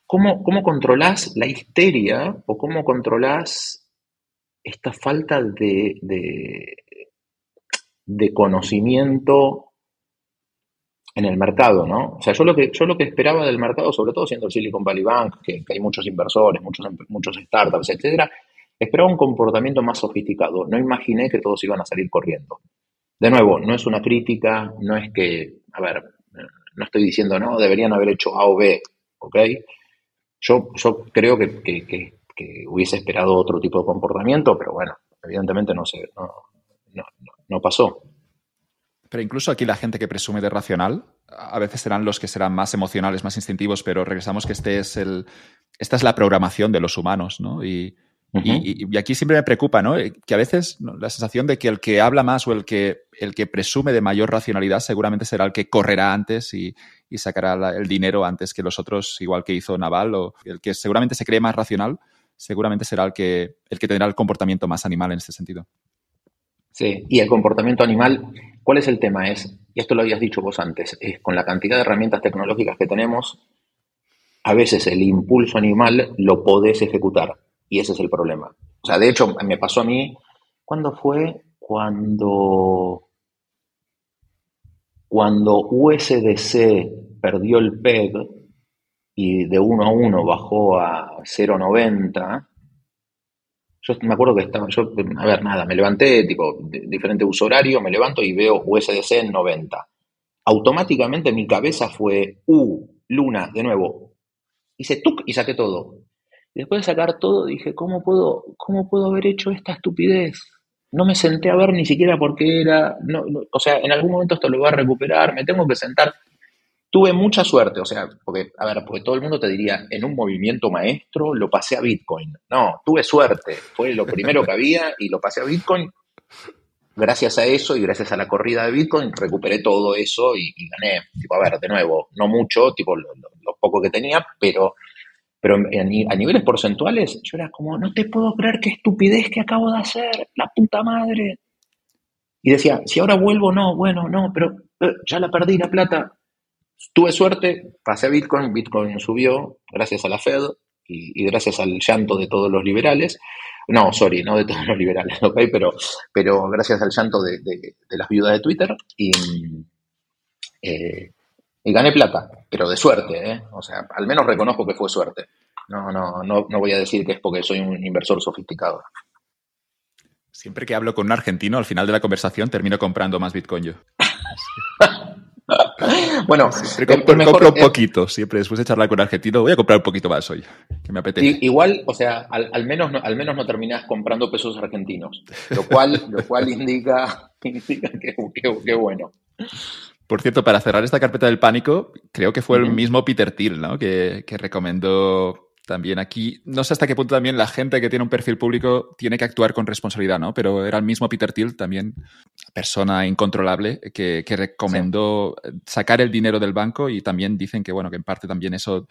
¿Cómo, cómo controlás la histeria o cómo controlás esta falta de, de, conocimiento en el mercado, ¿no? O sea, yo lo, que, yo lo que esperaba del mercado, sobre todo siendo el Silicon Valley Bank, que, hay muchos inversores, muchos, muchos startups, etcétera, esperaba un comportamiento más sofisticado. No imaginé que todos iban a salir corriendo. De nuevo, no es una crítica, no es que, a ver, no estoy diciendo, no, deberían haber hecho A o B, ¿ok? Yo, yo creo que, hubiese esperado otro tipo de comportamiento, pero bueno, evidentemente no, se, no, pasó. Pero incluso aquí la gente que presume de racional, a veces serán los que serán más emocionales, más instintivos, pero regresamos que este es el, esta es la programación de los humanos, ¿no? Y, y, aquí siempre me preocupa, ¿no? Que a veces la sensación de que el que habla más o el que, el que presume de mayor racionalidad seguramente será el que correrá antes y, sacará el dinero antes que los otros, igual que hizo Naval, o el que seguramente se cree más racional, seguramente será el que, el que tendrá el comportamiento más animal en este sentido. Sí, y el comportamiento animal, ¿cuál es el tema? Es, y esto lo habías dicho vos antes, es con la cantidad de herramientas tecnológicas que tenemos, a veces el impulso animal lo podés ejecutar y ese es el problema. O sea, de hecho, me pasó a mí, ¿cuándo fue? Cuando, cuando USDC perdió el PEG y de 1 a 1 bajó a 0.90, yo me acuerdo que estaba, yo, a ver, nada, me levanté, tipo, diferente uso horario, me levanto y veo USDC en 90. Automáticamente mi cabeza fue, uh, luna, de nuevo. Hice tuk y saqué todo después de sacar todo, dije, ¿cómo puedo, cómo puedo haber hecho esta estupidez? No me senté a ver ni siquiera por qué era. No, o sea, en algún momento esto lo voy a recuperar, me tengo que sentar. Tuve mucha suerte, o sea, porque, a ver, porque todo el mundo te diría, en un movimiento maestro lo pasé a Bitcoin. No, tuve suerte, fue lo primero que había y lo pasé a Bitcoin. Gracias a eso y gracias a la corrida de Bitcoin recuperé todo eso y, gané. Tipo, a ver, de nuevo, no mucho, tipo lo poco que tenía, pero pero a niveles porcentuales, yo era como, no te puedo creer qué estupidez que acabo de hacer, la puta madre. Y decía, si ahora vuelvo, no, bueno, no, pero eh, ya la perdí la plata. Tuve suerte, pasé a Bitcoin, Bitcoin subió gracias a la Fed y, gracias al llanto de todos los liberales. No, sorry, no de todos los liberales, ¿ok? Pero, pero gracias al llanto de, las viudas de Twitter. Y, eh, y gané plata, pero de suerte, ¿eh? O sea, al menos reconozco que fue suerte. No, no, no, no voy a decir que es porque soy un inversor sofisticado. Siempre que hablo con un argentino, al final de la conversación termino comprando más Bitcoin yo. bueno, siempre compro, un poquito. Siempre después de charlar con un argentino, voy a comprar un poquito más hoy, que me apetece. igual, o sea, al, menos no, al menos no terminás comprando pesos argentinos, lo cual, lo cual indica, indica que, que bueno. Por cierto, para cerrar esta carpeta del pánico, creo que fue el mismo Peter Thiel, ¿no? Que, recomendó también aquí. No sé hasta qué punto también la gente que tiene un perfil público tiene que actuar con responsabilidad, ¿no? Pero era el mismo Peter Thiel, también persona incontrolable, que, recomendó sacar el dinero del banco y también dicen que, bueno, que en parte también eso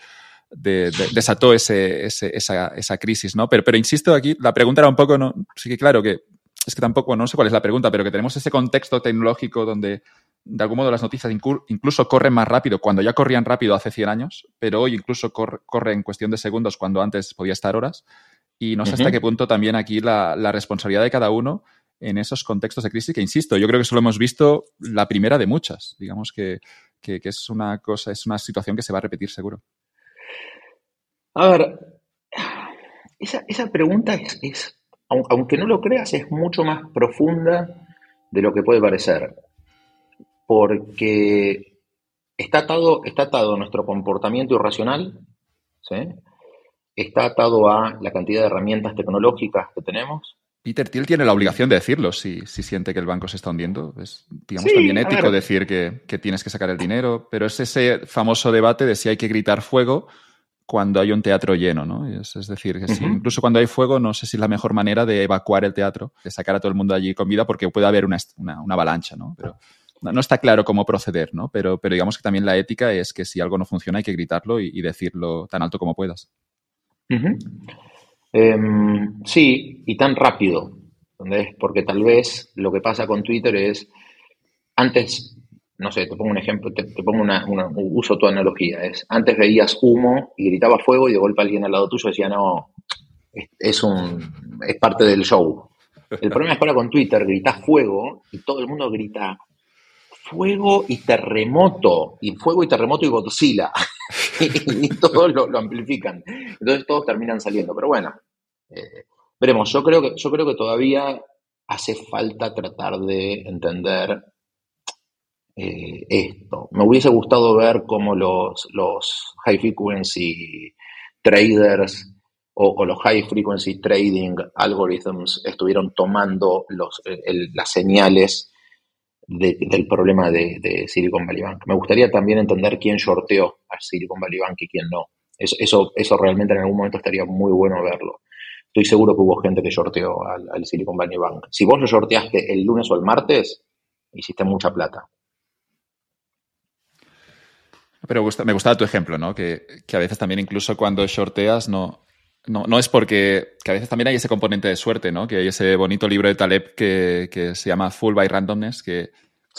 desató ese, esa, esa, crisis, ¿no? Pero, pero insisto aquí, la pregunta era un poco, ¿no? Sí que claro que es que tampoco, no sé cuál es la pregunta, pero que tenemos ese contexto tecnológico donde de algún modo las noticias incluso corren más rápido cuando ya corrían rápido hace 100 años, pero hoy incluso corre, en cuestión de segundos cuando antes podía estar horas. Y no sé hasta qué punto también aquí la, responsabilidad de cada uno en esos contextos de crisis que, insisto, yo creo que solo hemos visto la primera de muchas. Digamos que, es una cosa, es una situación que se va a repetir seguro. A ver, esa, pregunta es, aunque no lo creas, es mucho más profunda de lo que puede parecer. Porque está atado, está atado a nuestro comportamiento irracional, está atado a la cantidad de herramientas tecnológicas que tenemos, Peter Thiel tiene la obligación de decirlo si, siente que el banco se está hundiendo. Es, digamos, también ético decir que, tienes que sacar el dinero, pero es ese famoso debate de si hay que gritar fuego cuando hay un teatro lleno, ¿no? Es, decir, que incluso cuando hay fuego, no sé si es la mejor manera de evacuar el teatro, de sacar a todo el mundo allí con vida, porque puede haber una, avalancha, ¿no? Pero no, está claro cómo proceder, ¿no? Pero, pero digamos que también la ética es que si algo no funciona hay que gritarlo y, decirlo tan alto como puedas. Em, sí, y tan rápido, porque tal vez lo que pasa con Twitter es, antes, no sé, te pongo un ejemplo, te, pongo una, uso tu analogía, es, antes veías humo y gritaba fuego y de golpe alguien al lado tuyo decía, no, es, un, es parte del show. El problema es que ahora con Twitter gritas fuego y todo el mundo grita fuego y terremoto, y fuego y terremoto y Godzilla, y, todos lo, amplifican. Entonces todos terminan saliendo. Pero bueno, eh, veremos. Yo creo, que, yo creo que todavía hace falta tratar de entender eh, esto. Me hubiese gustado ver cómo los, high frequency traders o, los high frequency trading algorithms estuvieron tomando los, las señales del problema de, Silicon Valley Bank. Me gustaría también entender quién sorteó a Silicon Valley Bank y quién no. Eso, eso, realmente en algún momento estaría muy bueno verlo. Estoy seguro que hubo gente que sorteó al, Silicon Valley Bank. Si vos lo sorteaste el lunes o el martes, hiciste mucha plata. Pero me gustaba tu ejemplo, ¿no? Que, a veces también incluso cuando sorteas no, no, es porque que a veces también hay ese componente de suerte, ¿no? Que hay ese bonito libro de Taleb que, se llama Full by Randomness, que,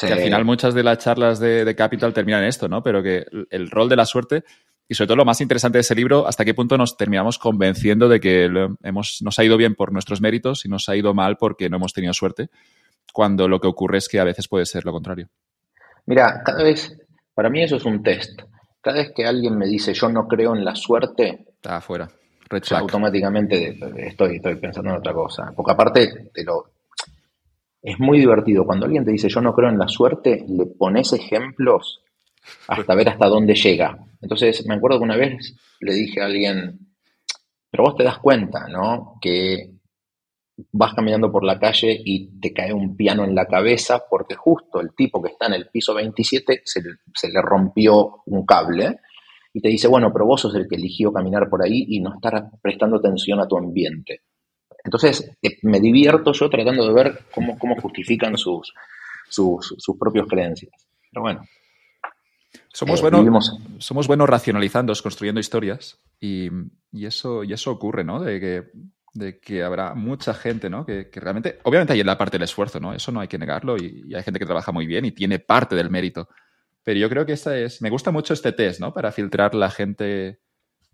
al final muchas de las charlas de, Capital terminan en esto, ¿no? Pero que el, rol de la suerte y sobre todo lo más interesante de ese libro, hasta qué punto nos terminamos convenciendo de que hemos, nos ha ido bien por nuestros méritos y nos ha ido mal porque no hemos tenido suerte, cuando lo que ocurre es que a veces puede ser lo contrario. Mira, cada vez, para mí eso es un test. Cada vez que alguien me dice yo no creo en la suerte, está afuera automáticamente estoy, estoy pensando en otra cosa. Porque aparte te lo, es muy divertido. Cuando alguien te dice yo no creo en la suerte, le pones ejemplos hasta ver hasta dónde llega. Entonces, me acuerdo que una vez le dije a alguien, pero vos te das cuenta, ¿no? Que vas caminando por la calle y te cae un piano en la cabeza porque justo el tipo que está en el piso 27 se, se le rompió un cable y te dice, bueno, pero vos sos el que eligió caminar por ahí y no estar prestando atención a tu ambiente. Entonces, eh, me divierto yo tratando de ver cómo, cómo justifican sus, sus, propias creencias. Pero bueno. Somos, eh, buenos, somos buenos racionalizando, construyendo historias y, eso, y eso ocurre, ¿no? De que, de que habrá mucha gente, ¿no? Que, realmente, obviamente hay en la parte del esfuerzo, ¿no? Eso no hay que negarlo y, y hay gente que trabaja muy bien y tiene parte del mérito pero yo creo que esta es. Me gusta mucho este test, ¿no? Para filtrar la gente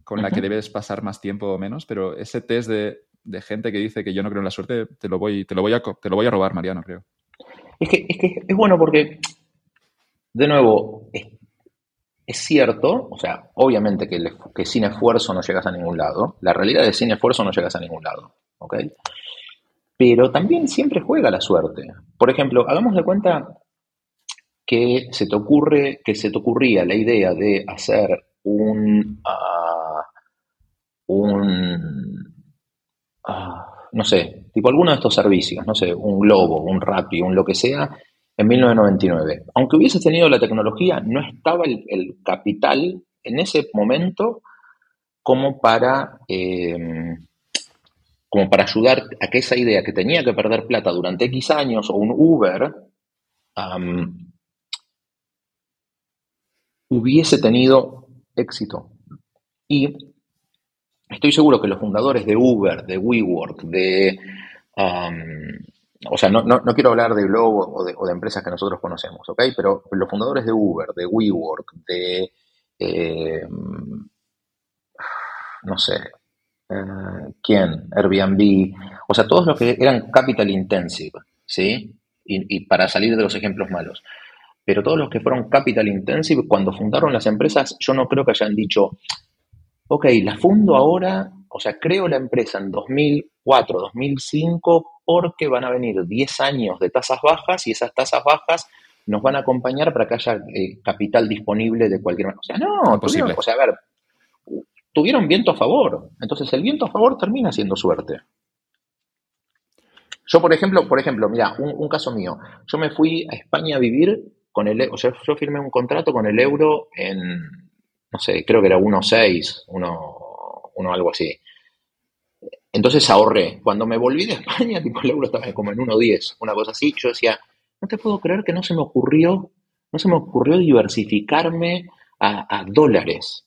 con la que debes pasar más tiempo o menos, pero ese test de, gente que dice que yo no creo en la suerte, te lo voy, te lo voy, a, te lo voy a robar, Mariano, creo. Es que, es que es bueno porque, de nuevo, es, cierto, o sea, obviamente que, sin esfuerzo no llegas a ningún lado. La realidad es sin esfuerzo no llegas a ningún lado, ¿ok? Pero también siempre juega la suerte. Por ejemplo, hagamos de cuenta que se te ocurre, que se te ocurría la idea de hacer un, ah, un ah, no sé, tipo alguno de estos servicios, no sé, un Globo, un Rappi, un lo que sea, en 1999. Aunque hubieses tenido la tecnología, no estaba el, capital en ese momento como para, em, como para ayudar a que esa idea que tenía que perder plata durante X años o un Uber, hubiese tenido éxito. Y estoy seguro que los fundadores de Uber, de WeWork, de... o sea, no, quiero hablar de Globo o de, empresas que nosotros conocemos, ¿ok? Pero los fundadores de Uber, de WeWork, de... Eh, no sé, eh, ¿quién? Airbnb, o sea, todos los que eran capital intensive, ¿sí? Y, para salir de los ejemplos malos. Pero todos los que fueron capital intensive, cuando fundaron las empresas, yo no creo que hayan dicho, ok, la fundo ahora, o sea, creo la empresa en 2004, 2005, porque van a venir 10 años de tasas bajas y esas tasas bajas nos van a acompañar para que haya eh, capital disponible de cualquier manera. O sea, no, tuvieron, o sea, a ver, tuvieron viento a favor. Entonces el viento a favor termina siendo suerte. Yo, por ejemplo, por ejemplo, mira, un, caso mío. Yo me fui a España a vivir con el, o sea, yo firmé un contrato con el euro en, no sé, creo que era 1.6, 1, algo así. Entonces ahorré. Cuando me volví de España, tipo el euro estaba como en 1.10, una cosa así. Yo decía, no te puedo creer que no se me ocurrió, no se me ocurrió diversificarme a, dólares.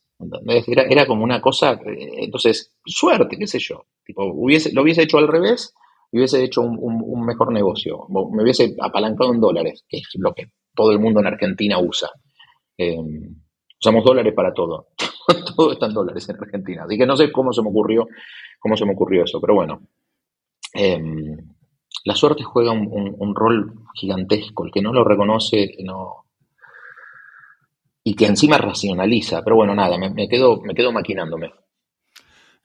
Era, como una cosa, eh, entonces, suerte, qué sé yo. Tipo, hubiese, lo hubiese hecho al revés y hubiese hecho un, mejor negocio. Me hubiese apalancado en dólares, que es lo que todo el mundo en Argentina usa. Eh, usamos dólares para todo. todo está en dólares en Argentina. Así que no sé cómo se me ocurrió, cómo se me ocurrió eso, pero bueno. Eh, la suerte juega un, rol gigantesco. El que no lo reconoce, no. Y que encima racionaliza. Pero bueno, nada, me, quedo, me quedo maquinándome.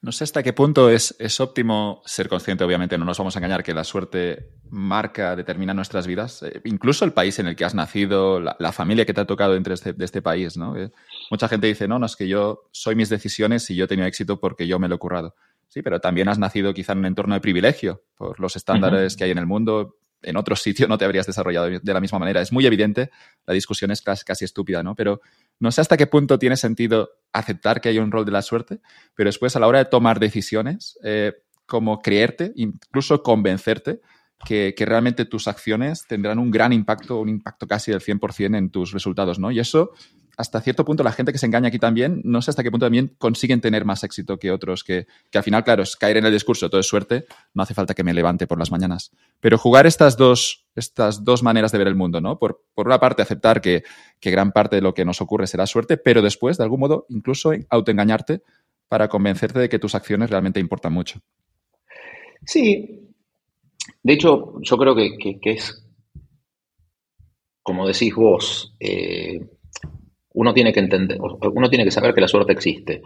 No sé hasta qué punto es, óptimo ser consciente, obviamente, no nos vamos a engañar que la suerte marca, determina nuestras vidas, eh, incluso el país en el que has nacido, la, familia que te ha tocado dentro de este, de este país, ¿no? Eh, mucha gente dice, no, no, es que yo soy mis decisiones y yo he tenido éxito porque yo me lo he currado. Sí, pero también has nacido quizá en un entorno de privilegio por los estándares que hay en el mundo. En otro sitio no te habrías desarrollado de la misma manera. Es muy evidente, la discusión es casi, estúpida, ¿no? Pero no sé hasta qué punto tiene sentido aceptar que hay un rol de la suerte, pero después a la hora de tomar decisiones, eh, como creerte, incluso convencerte que, que, realmente tus acciones tendrán un gran impacto, un impacto casi del 100% en tus resultados, ¿no? Y eso hasta cierto punto la gente que se engaña aquí también, no sé hasta qué punto también consiguen tener más éxito que otros, que, al final, claro, es caer en el discurso, todo es suerte, no hace falta que me levante por las mañanas. Pero jugar estas dos, estas dos maneras de ver el mundo, ¿no? Por, por una parte, aceptar que, gran parte de lo que nos ocurre será suerte, pero después, de algún modo, incluso autoengañarte para convencerte de que tus acciones realmente importan mucho. Sí. De hecho, yo creo que, es, como decís vos, eh, uno tiene que entender, uno tiene que saber que la suerte existe,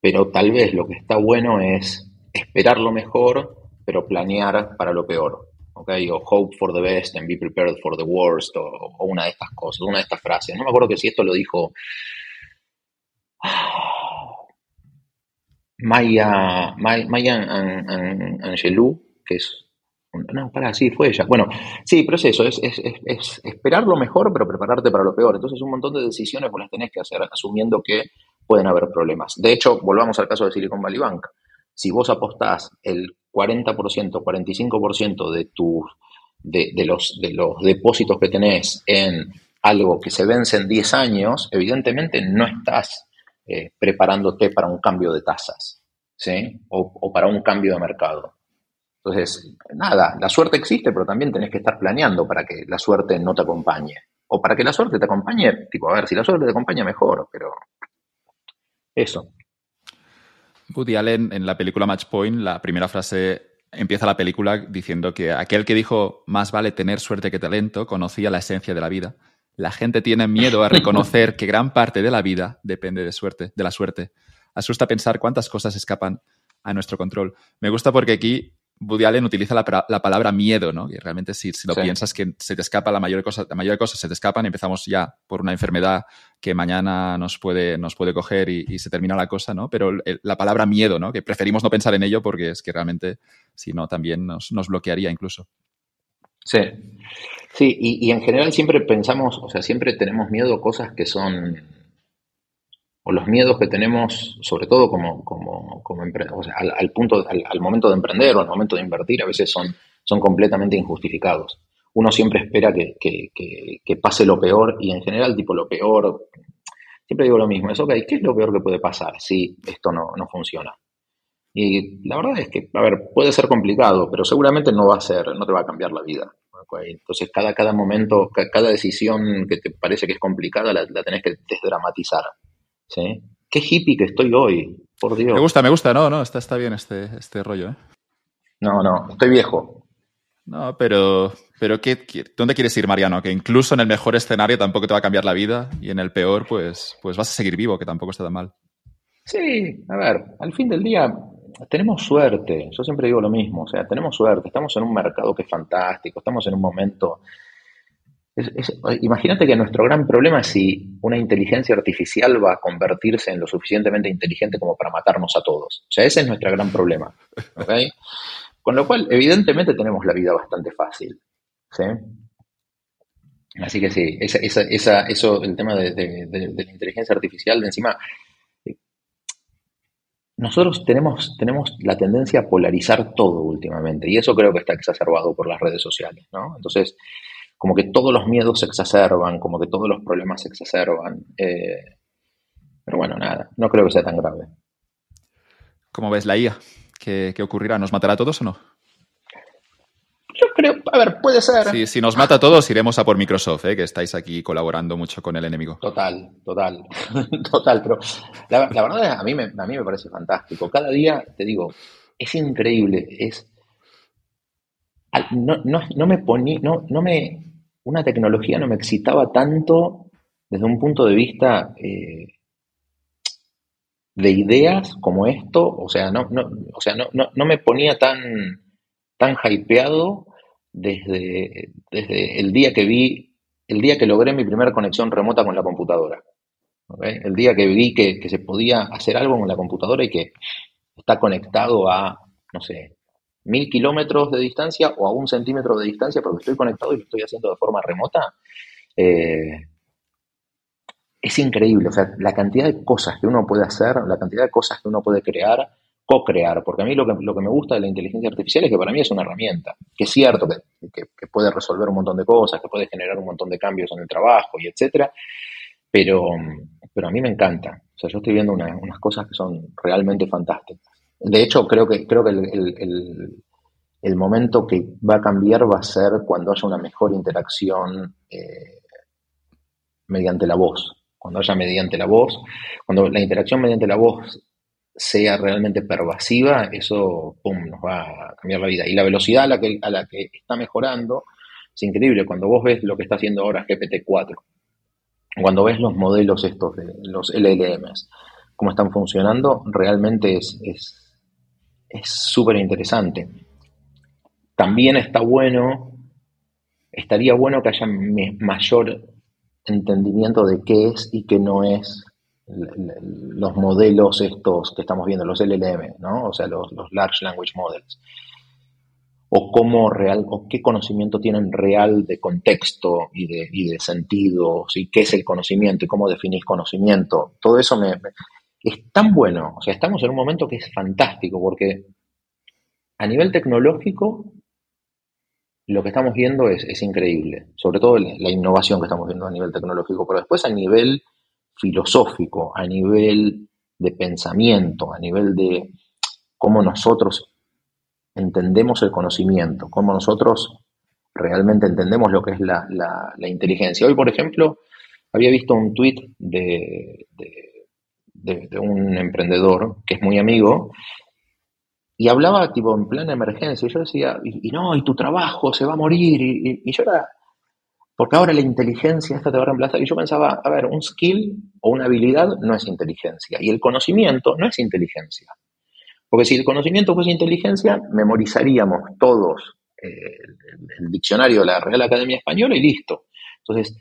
pero tal vez lo que está bueno es esperar lo mejor, pero planear para lo peor. ¿okay? O hope for the best and be prepared for the worst, o, una de estas cosas, una de estas frases. No me acuerdo que si esto lo dijo Maya, Maya Angelou, que es no, para, sí, fue ella. Bueno, sí, pero es eso, es, esperar lo mejor, pero prepararte para lo peor. Entonces, un montón de decisiones vos las tenés que hacer asumiendo que pueden haber problemas. De hecho, volvamos al caso de Silicon Valley Bank. Si vos apostás el 40%, 45% de, tus, de, los, de los depósitos que tenés en algo que se vence en 10 años, evidentemente no estás eh, preparándote para un cambio de tasas, ¿sí? o para un cambio de mercado. Entonces, nada, la suerte existe, pero también tenés que estar planeando para que la suerte no te acompañe. O para que la suerte te acompañe, tipo, a ver, si la suerte te acompaña, mejor, pero eso. Woody Allen en la película Match Point, la primera frase empieza la película diciendo que aquel que dijo más vale tener suerte que talento conocía la esencia de la vida. La gente tiene miedo a reconocer que gran parte de la vida depende de suerte, de la suerte. Asusta pensar cuántas cosas escapan a nuestro control. Me gusta porque aquí Woody Allen utiliza la, palabra miedo, ¿no? Y realmente si, lo piensas que se te escapa la mayor cosa, la mayoría de cosas se te escapan, empezamos ya por una enfermedad que mañana nos puede, nos puede coger y, se termina la cosa, ¿no? Pero la palabra miedo, ¿no? Que preferimos no pensar en ello porque es que realmente, si no, también nos, bloquearía incluso. Sí. Sí, y, y en general siempre pensamos, o sea, siempre tenemos miedo a cosas que son o los miedos que tenemos, sobre todo como, como, como al, punto, al, momento de emprender o al momento de invertir, a veces son, son completamente injustificados. Uno siempre espera que, que, pase lo peor y en general, tipo, lo peor, siempre digo lo mismo, es, ok, ¿qué es lo peor que puede pasar si esto no, no funciona? Y la verdad es que, a ver, puede ser complicado, pero seguramente no va a ser, no te va a cambiar la vida. Entonces, cada, cada momento, cada decisión que te parece que es complicada, la, la tenés que desdramatizar. ¿Sí? Qué hippie que estoy hoy, por Dios. Me gusta, me gusta, no, no, está, está bien este, este rollo, ¿eh? No, no, estoy viejo. No, pero, pero ¿qué, dónde quieres ir, Mariano? Que incluso en el mejor escenario tampoco te va a cambiar la vida y en el peor, pues, pues vas a seguir vivo, que tampoco está tan mal. Sí, a ver, al fin del día tenemos suerte. Yo siempre digo lo mismo, o sea, tenemos suerte. Estamos en un mercado que es fantástico, estamos en un momento imagínate que nuestro gran problema es si una inteligencia artificial va a convertirse en lo suficientemente inteligente como para matarnos a todos. O sea, ese es nuestro gran problema. Con lo cual, evidentemente tenemos la vida bastante fácil. Así que sí, eso, el tema de, la inteligencia artificial, de encima, nosotros tenemos, tenemos la tendencia a polarizar todo últimamente, y eso creo que está exacerbado por las redes sociales, ¿no? Entonces, como que todos los miedos se exacerban, como que todos los problemas se exacerban. Eh, pero bueno, nada, no creo que sea tan grave. ¿Cómo ves la IA? ¿Qué, ocurrirá? ¿Nos matará a todos o no? Yo creo, a ver, puede ser. si nos mata a todos, iremos a por Microsoft, ¿eh? que estáis aquí colaborando mucho con el enemigo. Total, total, total. Pero la, verdad es, a mí, me, a mí me parece fantástico. Cada día, te digo, es increíble. Es, no, no, no me ponía, no, no me, una tecnología no me excitaba tanto desde un punto de vista eh, de ideas como esto, o sea, no, no, o sea, no, no, me ponía tan, tan hypeado desde, desde el día que vi, el día que logré mi primera conexión remota con la computadora. El día que vi que, que se podía hacer algo con la computadora y que está conectado a, no sé, mil kilómetros de distancia o a un centímetro de distancia porque estoy conectado y lo estoy haciendo de forma remota, eh, es increíble. O sea, la cantidad de cosas que uno puede hacer, la cantidad de cosas que uno puede crear, co-crear, porque a mí lo que, lo que me gusta de la inteligencia artificial es que para mí es una herramienta, que es cierto que, puede resolver un montón de cosas, que puede generar un montón de cambios en el trabajo y etcétera, pero, pero a mí me encanta. O sea, yo estoy viendo unas cosas que son realmente fantásticas. De hecho, creo que, creo que el, momento que va a cambiar va a ser cuando haya una mejor interacción eh, mediante la voz. Cuando haya mediante la voz, cuando la interacción mediante la voz sea realmente pervasiva, eso pum, nos va a cambiar la vida. Y la velocidad a la que, a la que está mejorando es increíble. Cuando vos ves lo que está haciendo ahora GPT-4, cuando ves los modelos estos de los LLMs, cómo están funcionando, realmente es súper interesante. También está bueno, estaría bueno que haya mayor entendimiento de qué es y qué no es los modelos estos que estamos viendo, los LLM, ¿no? O sea, los, Large Language Models. O cómo real, o qué conocimiento tienen real de contexto y de, y de sentidos, y qué es el conocimiento y cómo definís conocimiento. Todo eso me, es tan bueno, o sea, estamos en un momento que es fantástico porque a nivel tecnológico lo que estamos viendo es, increíble, sobre todo la, innovación que estamos viendo a nivel tecnológico, pero después a nivel filosófico, a nivel de pensamiento, a nivel de cómo nosotros entendemos el conocimiento, cómo nosotros realmente entendemos lo que es la, inteligencia. Hoy, por ejemplo, había visto un tuit de de, un emprendedor que es muy amigo, y hablaba tipo en plan de emergencia, y yo decía, y, no, y tu trabajo se va a morir, y, yo era, porque ahora la inteligencia esta te va a reemplazar, y yo pensaba, a ver, un skill o una habilidad no es inteligencia, y el conocimiento no es inteligencia. Porque si el conocimiento fuese inteligencia, memorizaríamos todos eh, el, diccionario de la Real Academia Española y listo. Entonces,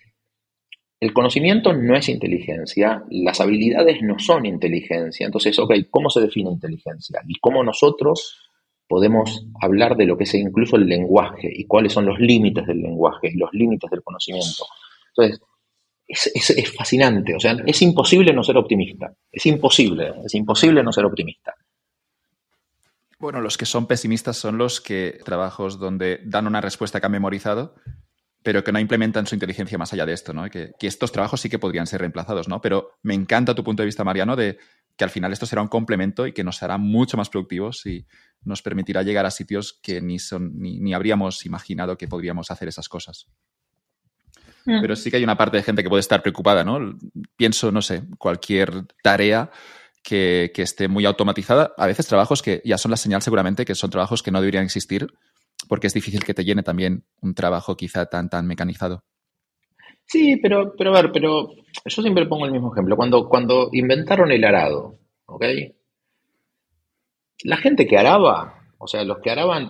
el conocimiento no es inteligencia, las habilidades no son inteligencia. Entonces, ok, ¿cómo se define inteligencia? Y cómo nosotros podemos hablar de lo que es incluso el lenguaje y cuáles son los límites del lenguaje y los límites del conocimiento. Entonces, es, fascinante, o sea, es imposible no ser optimista, es imposible, es imposible no ser optimista. Bueno, los que son pesimistas son los que trabajos donde dan una respuesta que han memorizado pero que no implementan su inteligencia más allá de esto, ¿no? Que, estos trabajos sí que podrían ser reemplazados, ¿no? Pero me encanta tu punto de vista, Mariano, de que al final esto será un complemento y que nos hará mucho más productivos y nos permitirá llegar a sitios que ni, son, ni, habríamos imaginado que podríamos hacer esas cosas. Mm. Pero sí que hay una parte de gente que puede estar preocupada, ¿no? Pienso, no sé, cualquier tarea que, que esté muy automatizada. A veces trabajos que ya son la señal seguramente que son trabajos que no deberían existir porque es difícil que te llene también un trabajo quizá tan, tan mecanizado. Sí, pero, pero a ver, pero yo siempre pongo el mismo ejemplo. Cuando, cuando inventaron el arado, ¿ok? La gente que araba, o sea, los que araban,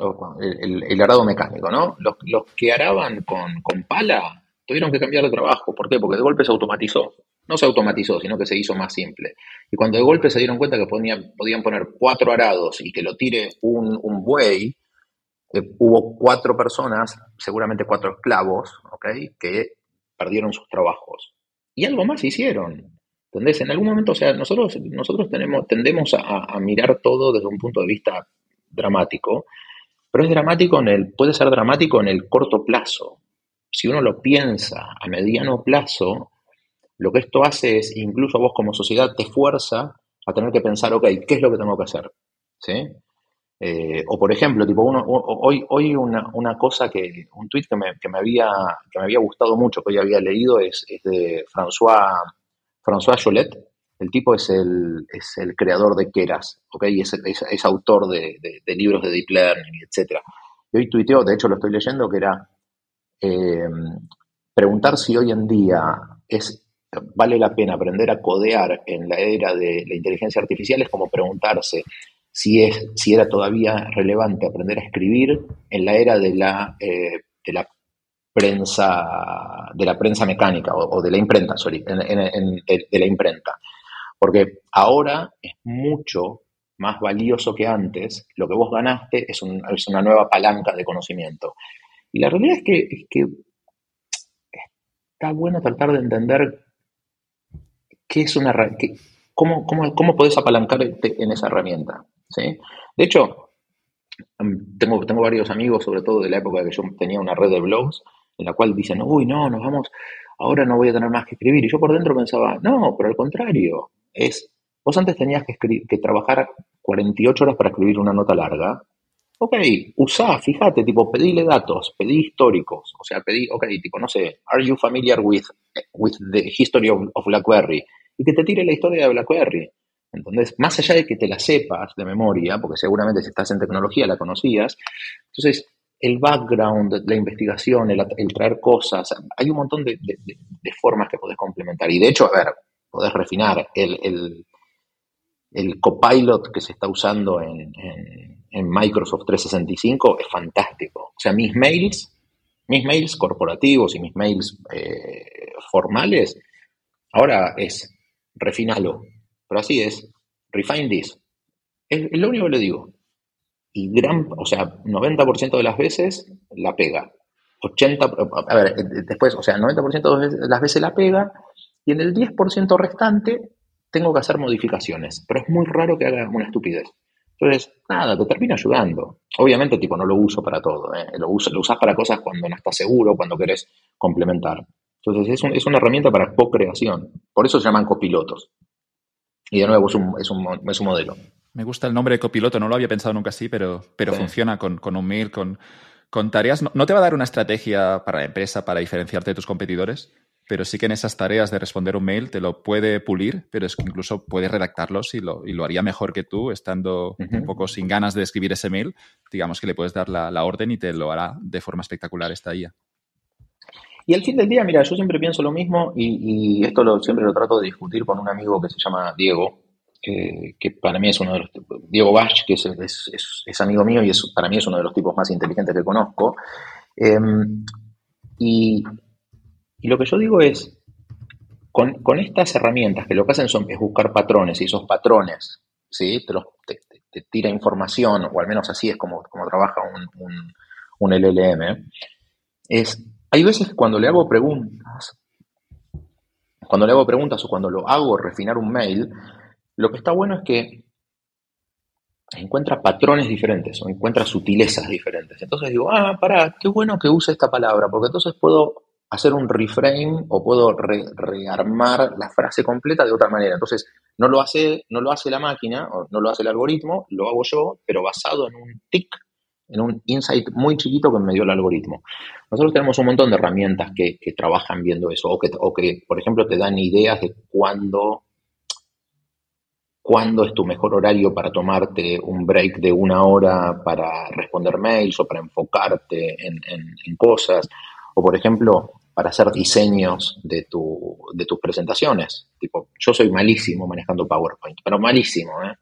el, arado mecánico, ¿no? Los, que araban con, con, pala tuvieron que cambiar de trabajo. ¿Por qué? Porque de golpe se automatizó. No se automatizó, sino que se hizo más simple. Y cuando de golpe se dieron cuenta que podían, podían poner cuatro arados y que lo tire un, un buey, eh, hubo cuatro personas, seguramente cuatro esclavos, ¿ok? Que perdieron sus trabajos. Y algo más hicieron. ¿Entendés? En algún momento, o sea, nosotros, nosotros tendemos a, mirar todo desde un punto de vista dramático, pero es dramático en el, puede ser dramático en el corto plazo. Si uno lo piensa a mediano plazo, lo que esto hace es, incluso vos como sociedad, te fuerza a tener que pensar, ok, ¿qué es lo que tengo que hacer? ¿Sí? Eh, o por ejemplo, tipo uno, hoy, hoy una, una, cosa que, un tweet que me, que me, había, que me había gustado mucho, que hoy había leído, es, de François, François Cholet. El tipo es el, es el creador de Keras, es, autor de, de, libros de Deep Learning, etc. Y hoy tuiteó, de hecho lo estoy leyendo, que era eh, preguntar si hoy en día es vale la pena aprender a codear en la era de la inteligencia artificial es como preguntarse si, es, si era todavía relevante aprender a escribir en la era de la, eh, de la prensa de la prensa mecánica o, de la imprenta, sorry, de, la imprenta. Porque ahora es mucho más valioso que antes, lo que vos ganaste es, una nueva palanca de conocimiento. Y la realidad es que, es que está bueno tratar de entender qué es una cómo, cómo, cómo podés apalancar en esa herramienta. ¿sí? De hecho, tengo, tengo varios amigos, sobre todo de la época que yo tenía una red de blogs, en la cual dicen, uy, no, nos vamos, ahora no voy a tener más que escribir. Y yo por dentro pensaba, no, pero al contrario, es, vos antes tenías que, que trabajar 48 horas para escribir una nota larga. Ok, usá, fíjate, tipo, pedile datos, pedí históricos, o sea, pedí, ok, tipo, no sé, are you familiar with, with the history of, of BlackBerry? Y que te tire la historia de BlackBerry. Entonces, más allá de que te la sepas de memoria, porque seguramente si estás en tecnología la conocías, entonces el background, la investigación, el, traer cosas, hay un montón de, formas que podés complementar. Y de hecho, a ver, podés refinar el, el, copilot que se está usando en, Microsoft 365 es fantástico. O sea, mis mails, mis mails corporativos y mis mails eh, formales, ahora es refinalo, pero así es, refine this. Es, lo único que le digo. Y gran, o sea, 90% de las veces la pega. 80, a ver, después, o sea, 90% de las veces la pega y en el 10% restante tengo que hacer modificaciones, pero es muy raro que haga una estupidez. Entonces, nada, te termina ayudando. Obviamente, tipo, no lo uso para todo, ¿eh? lo, uso, lo usas para cosas cuando no estás seguro, cuando querés complementar. Entonces, es, es una herramienta para co-creación. Por eso se llaman copilotos. Y de nuevo, es un, es un, es un modelo. Me gusta el nombre de copiloto, no lo había pensado nunca así, pero, pero funciona con, con, un mail, con, con tareas. No, te va a dar una estrategia para la empresa para diferenciarte de tus competidores, pero sí que en esas tareas de responder un mail te lo puede pulir, pero es que incluso puede redactarlos y lo, y lo haría mejor que tú, estando un poco sin ganas de escribir ese mail. Digamos que le puedes dar la, la orden y te lo hará de forma espectacular esta IA. Y al fin del día, mira, yo siempre pienso lo mismo y, esto siempre lo trato de discutir con un amigo que se llama Diego, que para mí es uno de los Diego Bach, que es, amigo mío y para mí es uno de los tipos más inteligentes que conozco. Em, y, lo que yo digo es, con, estas herramientas que lo que hacen son, es buscar patrones y esos patrones, ¿sí? Te, te, tira información, o al menos así es como, como trabaja un, un LLM, es hay veces que cuando le hago preguntas, cuando le hago preguntas o cuando lo hago refinar un mail, lo que está bueno es que encuentra patrones diferentes o encuentra sutilezas diferentes. Entonces digo, ah, para, qué bueno que use esta palabra, porque entonces puedo hacer un reframe o puedo rearmar la frase completa de otra manera. Entonces, no lo hace, no lo hace la máquina o no lo hace el algoritmo, lo hago yo, pero basado en un tic en un insight muy chiquito que me dio el algoritmo. Nosotros tenemos un montón de herramientas que, trabajan viendo eso, o que, o que, por ejemplo, te dan ideas de cuándo, cuándo es tu mejor horario para tomarte un break de una hora para responder mails o para enfocarte en, cosas, o por ejemplo, para hacer diseños de, tu, de tus presentaciones. Tipo, yo soy malísimo manejando PowerPoint, pero malísimo, ¿eh?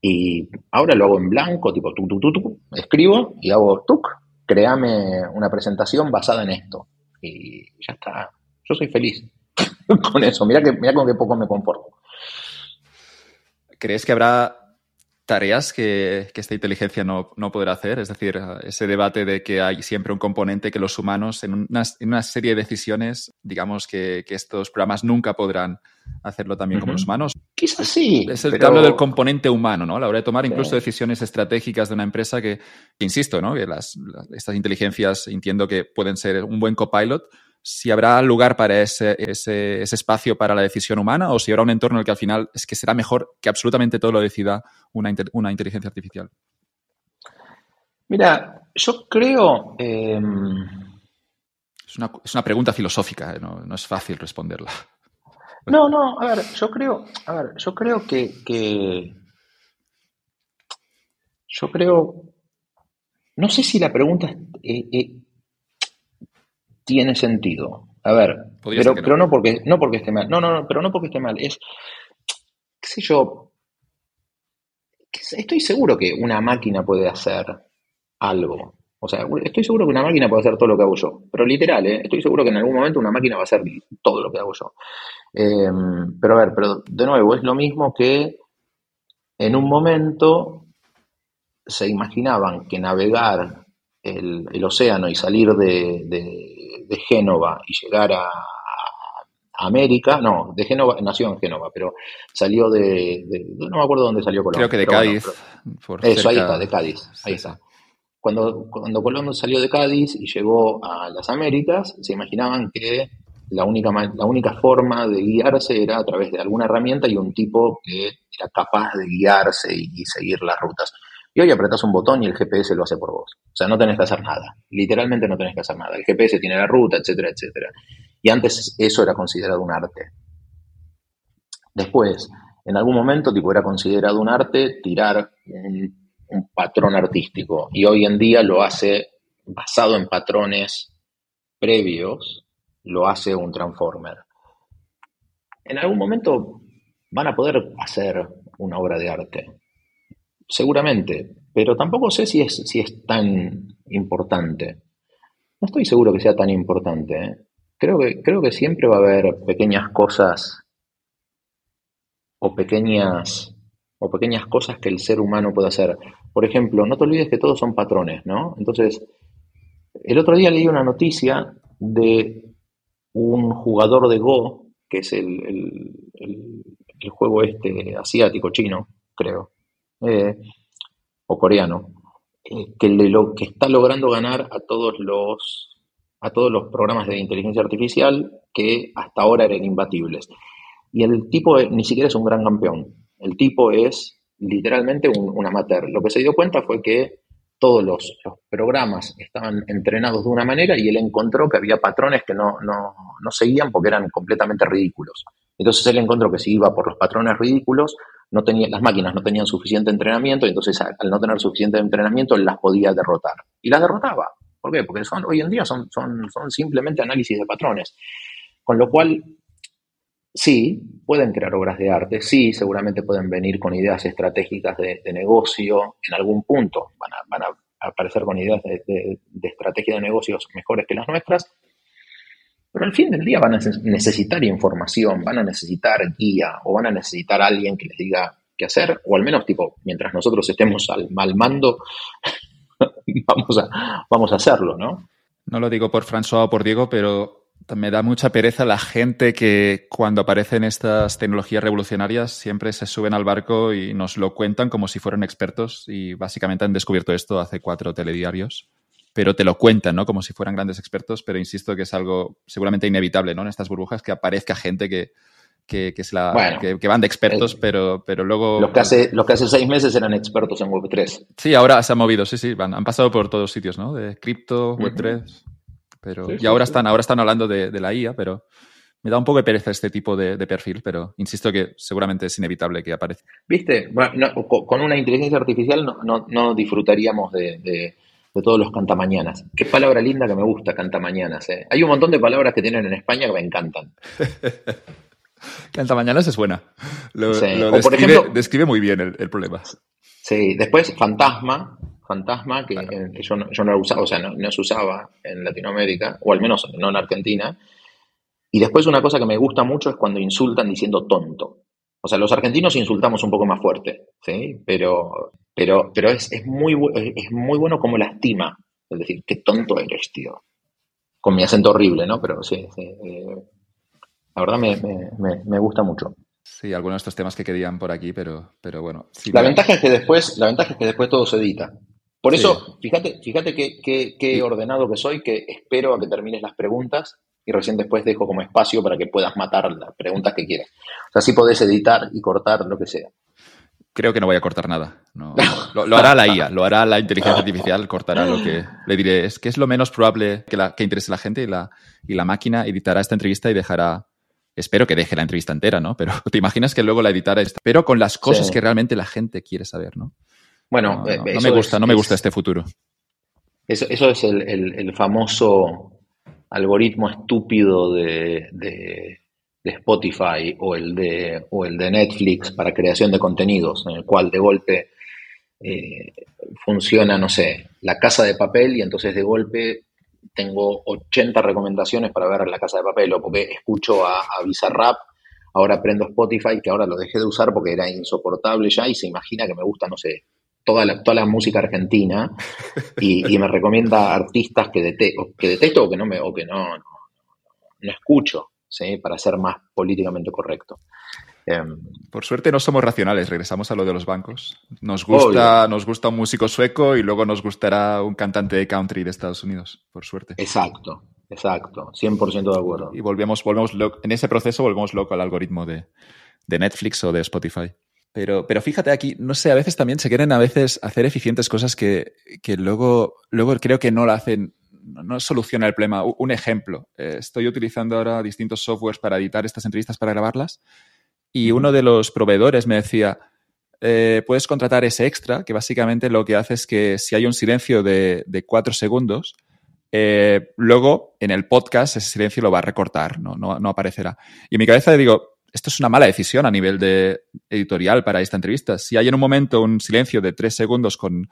Y ahora lo hago en blanco, tipo, tu, tu, tu, tu, escribo y hago, tuc, créame una presentación basada en esto. Y ya está. Yo soy feliz con eso. Mira, que, mira con qué poco me conformo. ¿Crees que habrá tareas que, esta inteligencia no, podrá hacer? Es decir, ese debate de que hay siempre un componente que los humanos, en una, serie de decisiones, digamos que, estos programas nunca podrán hacerlo también como los humanos. Quizás sí. Es el cambio del componente humano, ¿no? A la hora de tomar incluso decisiones estratégicas de una empresa que, insisto, ¿no? Que las, estas inteligencias entiendo que pueden ser un buen copilot, si habrá lugar para ese, ese, espacio para la decisión humana o si habrá un entorno en el que al final es que será mejor que absolutamente todo lo decida una, una inteligencia artificial. Mira, yo creo... Em, es, una, pregunta filosófica, ¿eh? no, es fácil responderla. No, no, a ver, yo creo, a ver, yo creo que, yo creo, no sé si la pregunta tiene sentido. A ver, pero, pero no. porque, no porque esté mal. No, no, no, pero no porque esté mal. Es, qué sé yo, estoy seguro que una máquina puede hacer algo. O sea, estoy seguro que una máquina puede hacer todo lo que hago yo. Pero literal, ¿eh? estoy seguro que en algún momento una máquina va a hacer todo lo que hago yo. Em, pero a ver, pero de nuevo, es lo mismo que en un momento se imaginaban que navegar el, océano y salir de de Génova y llegar a, América, no, de Génova, nació en Génova, pero salió de, no me acuerdo dónde salió Colón. Creo que de Cádiz. eso, ahí está, de Cádiz, ahí está. Cuando, cuando Colón salió de Cádiz y llegó a las Américas, se imaginaban que la única, la única forma de guiarse era a través de alguna herramienta y un tipo que era capaz de guiarse y seguir las rutas. Y hoy apretas un botón y el GPS lo hace por vos. O sea, no tenés que hacer nada. Literalmente no tenés que hacer nada. El GPS tiene la ruta, etcétera, etcétera. Y antes eso era considerado un arte. Después, en algún momento, tipo, era considerado un arte tirar un, un patrón artístico. Y hoy en día lo hace basado en patrones previos, lo hace un transformer. En algún momento van a poder hacer una obra de arte seguramente, pero tampoco sé si es, si es tan importante. No estoy seguro que sea tan importante. ¿eh? Creo, que, creo que siempre va a haber pequeñas cosas o pequeñas, o pequeñas cosas que el ser humano puede hacer. Por ejemplo, no te olvides que todos son patrones, ¿no? Entonces, el otro día leí una noticia de un jugador de Go, que es el, el juego este asiático, chino, creo, eh, o coreano, eh, que, lo, que está logrando ganar a todos los a todos los programas de inteligencia artificial que hasta ahora eran imbatibles. Y el tipo ni siquiera es un gran campeón. El tipo es literalmente un, amateur. Lo que se dio cuenta fue que todos los, programas estaban entrenados de una manera y él encontró que había patrones que no, no, no seguían porque eran completamente ridículos. Entonces él encontró que si iba por los patrones ridículos, no tenía, las máquinas no tenían suficiente entrenamiento y entonces al no tener suficiente entrenamiento las podía derrotar. Y las derrotaba. ¿Por qué? Porque son, hoy en día son, son, son simplemente análisis de patrones. Con lo cual, sí, pueden crear obras de arte, sí, seguramente pueden venir con ideas estratégicas de, negocio en algún punto, van a, van a aparecer con ideas de, de, estrategia de negocios mejores que las nuestras, pero al fin del día van a necesitar información, van a necesitar guía o van a necesitar alguien que les diga qué hacer, o al menos tipo, mientras nosotros estemos al mal mando, vamos, a, vamos a hacerlo, ¿no? No lo digo por François o por Diego, pero me da mucha pereza la gente que cuando aparecen estas tecnologías revolucionarias siempre se suben al barco y nos lo cuentan como si fueran expertos y básicamente han descubierto esto hace cuatro telediarios pero te lo cuentan, ¿no? Como si fueran grandes expertos, pero insisto que es algo seguramente inevitable, ¿no? En estas burbujas que aparezca gente que, que, que, la, que, van de expertos, pero, pero luego... Los que, hace, los que hace seis meses eran expertos en Web3. Sí, ahora se han movido, sí, sí, van, han pasado por todos sitios, ¿no? De cripto, Web3, pero... y ahora, Están, ahora están hablando de, de, la IA, pero... me da un poco de pereza este tipo de, perfil, pero insisto que seguramente es inevitable que aparezca. Viste, con una inteligencia artificial no, disfrutaríamos de, todos los cantamañanas. Qué palabra linda que me gusta, cantamañanas. ¿eh? Hay un montón de palabras que tienen en España que me encantan. cantamañanas es buena. Lo, describe, muy bien el, problema. Sí, después fantasma, fantasma, que yo, no, lo usaba, o sea, no se usaba en Latinoamérica, o al menos no en Argentina y después una cosa que me gusta mucho es cuando insultan diciendo tonto. O sea, los argentinos insultamos un poco más fuerte, ¿sí? Pero, pero, pero es, muy, es muy bueno como lastima. Es decir, qué tonto eres, tío. Con mi acento horrible, ¿no? Pero sí, eh, la verdad me, gusta mucho. Sí, algunos de estos temas que querían por aquí, pero, pero bueno. la, ventaja es que después, la ventaja es que después todo se edita. Por eso, fíjate, fíjate qué ordenado que soy, que espero a que termines las preguntas y recién después dejo como espacio para que puedas matar las preguntas que quieras. O sea, así podés editar y cortar lo que sea. Creo que no voy a cortar nada. lo, hará la IA, lo hará la inteligencia artificial, cortará lo que le diré. Es que es lo menos probable que, la, que interese a la gente y la, y la máquina editará esta entrevista y dejará. Espero que deje la entrevista entera, ¿no? Pero te imaginas que luego la editará esta. Pero con las cosas que realmente la gente quiere saber, ¿no? Bueno, no, eh, me gusta, no me gusta este futuro. Eso, eso es el, el famoso algoritmo estúpido de, de, Spotify o el de, o el de Netflix para creación de contenidos, en el cual de golpe eh, funciona, no sé, la casa de papel y entonces de golpe tengo 80 recomendaciones para ver la casa de papel o porque escucho a, a Bizarrap, ahora prendo Spotify que ahora lo dejé de usar porque era insoportable ya y se imagina que me gusta, no sé, toda la, toda la música argentina y, me recomienda artistas que, detesto, que detesto o que no me o que no, no, escucho, ¿sí? para ser más políticamente correcto. Em, Por suerte no somos racionales, regresamos a lo de los bancos. Nos gusta, nos gusta un músico sueco y luego nos gustará un cantante de country de Estados Unidos, por suerte. Exacto, exacto, 100% de acuerdo. Y volvemos, volvemos en ese proceso volvemos loco al algoritmo de, de Netflix o de Spotify. Pero, pero fíjate aquí, no sé, a veces también se quieren a veces hacer eficientes cosas que, que luego, luego creo que no lo hacen, no, soluciona el problema. Un ejemplo, eh, estoy utilizando ahora distintos softwares para editar estas entrevistas, para grabarlas, y uno de los proveedores me decía, eh, puedes contratar ese extra, que básicamente lo que hace es que si hay un silencio de, de cuatro segundos, eh, luego en el podcast ese silencio lo va a recortar, no, no, no aparecerá. Y en mi cabeza digo, esto es una mala decisión a nivel de editorial para esta entrevista. Si hay en un momento un silencio de tres segundos con,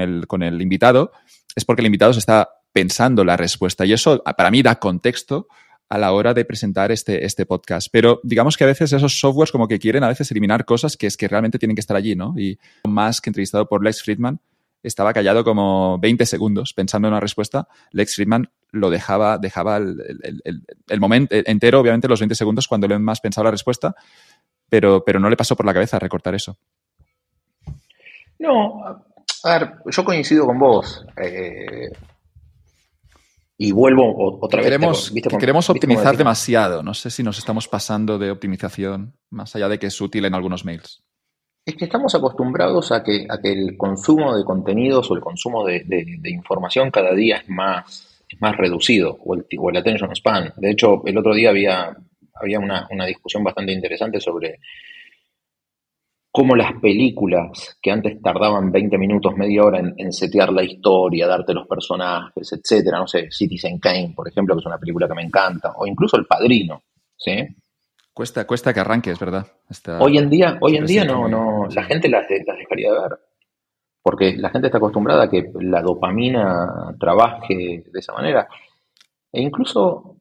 el, con el invitado, es porque el invitado se está pensando la respuesta. Y eso para mí da contexto a la hora de presentar este, este podcast. Pero digamos que a veces esos softwares como que quieren a veces eliminar cosas que es que realmente tienen que estar allí, ¿no? Y más que entrevistado por Lex Friedman, estaba callado como 20 segundos pensando en una respuesta. Lex Friedman lo dejaba, dejaba el, momento entero, obviamente los 20 segundos cuando le más pensado la respuesta, pero, pero no le pasó por la cabeza recortar eso. No, a ver, yo coincido con vos. Eh, y vuelvo otra vez. Queremos, queremos optimizar demasiado. No sé si nos estamos pasando de optimización, más allá de que es útil en algunos mails. Es que estamos acostumbrados a que, a que el consumo de contenidos o el consumo de, información cada día es más, más reducido, o el, o el attention span. De hecho, el otro día había, había una, discusión bastante interesante sobre cómo las películas que antes tardaban 20 minutos, media hora en, en, setear la historia, darte los personajes, etcétera, no sé, Citizen Kane, por ejemplo, que es una película que me encanta, o incluso El Padrino, ¿sí? Cuesta, cuesta que arranques, ¿verdad? hoy en día, hoy en día no, no, la gente las, dejaría de ver. Porque la gente está acostumbrada a que la dopamina trabaje de esa manera. E incluso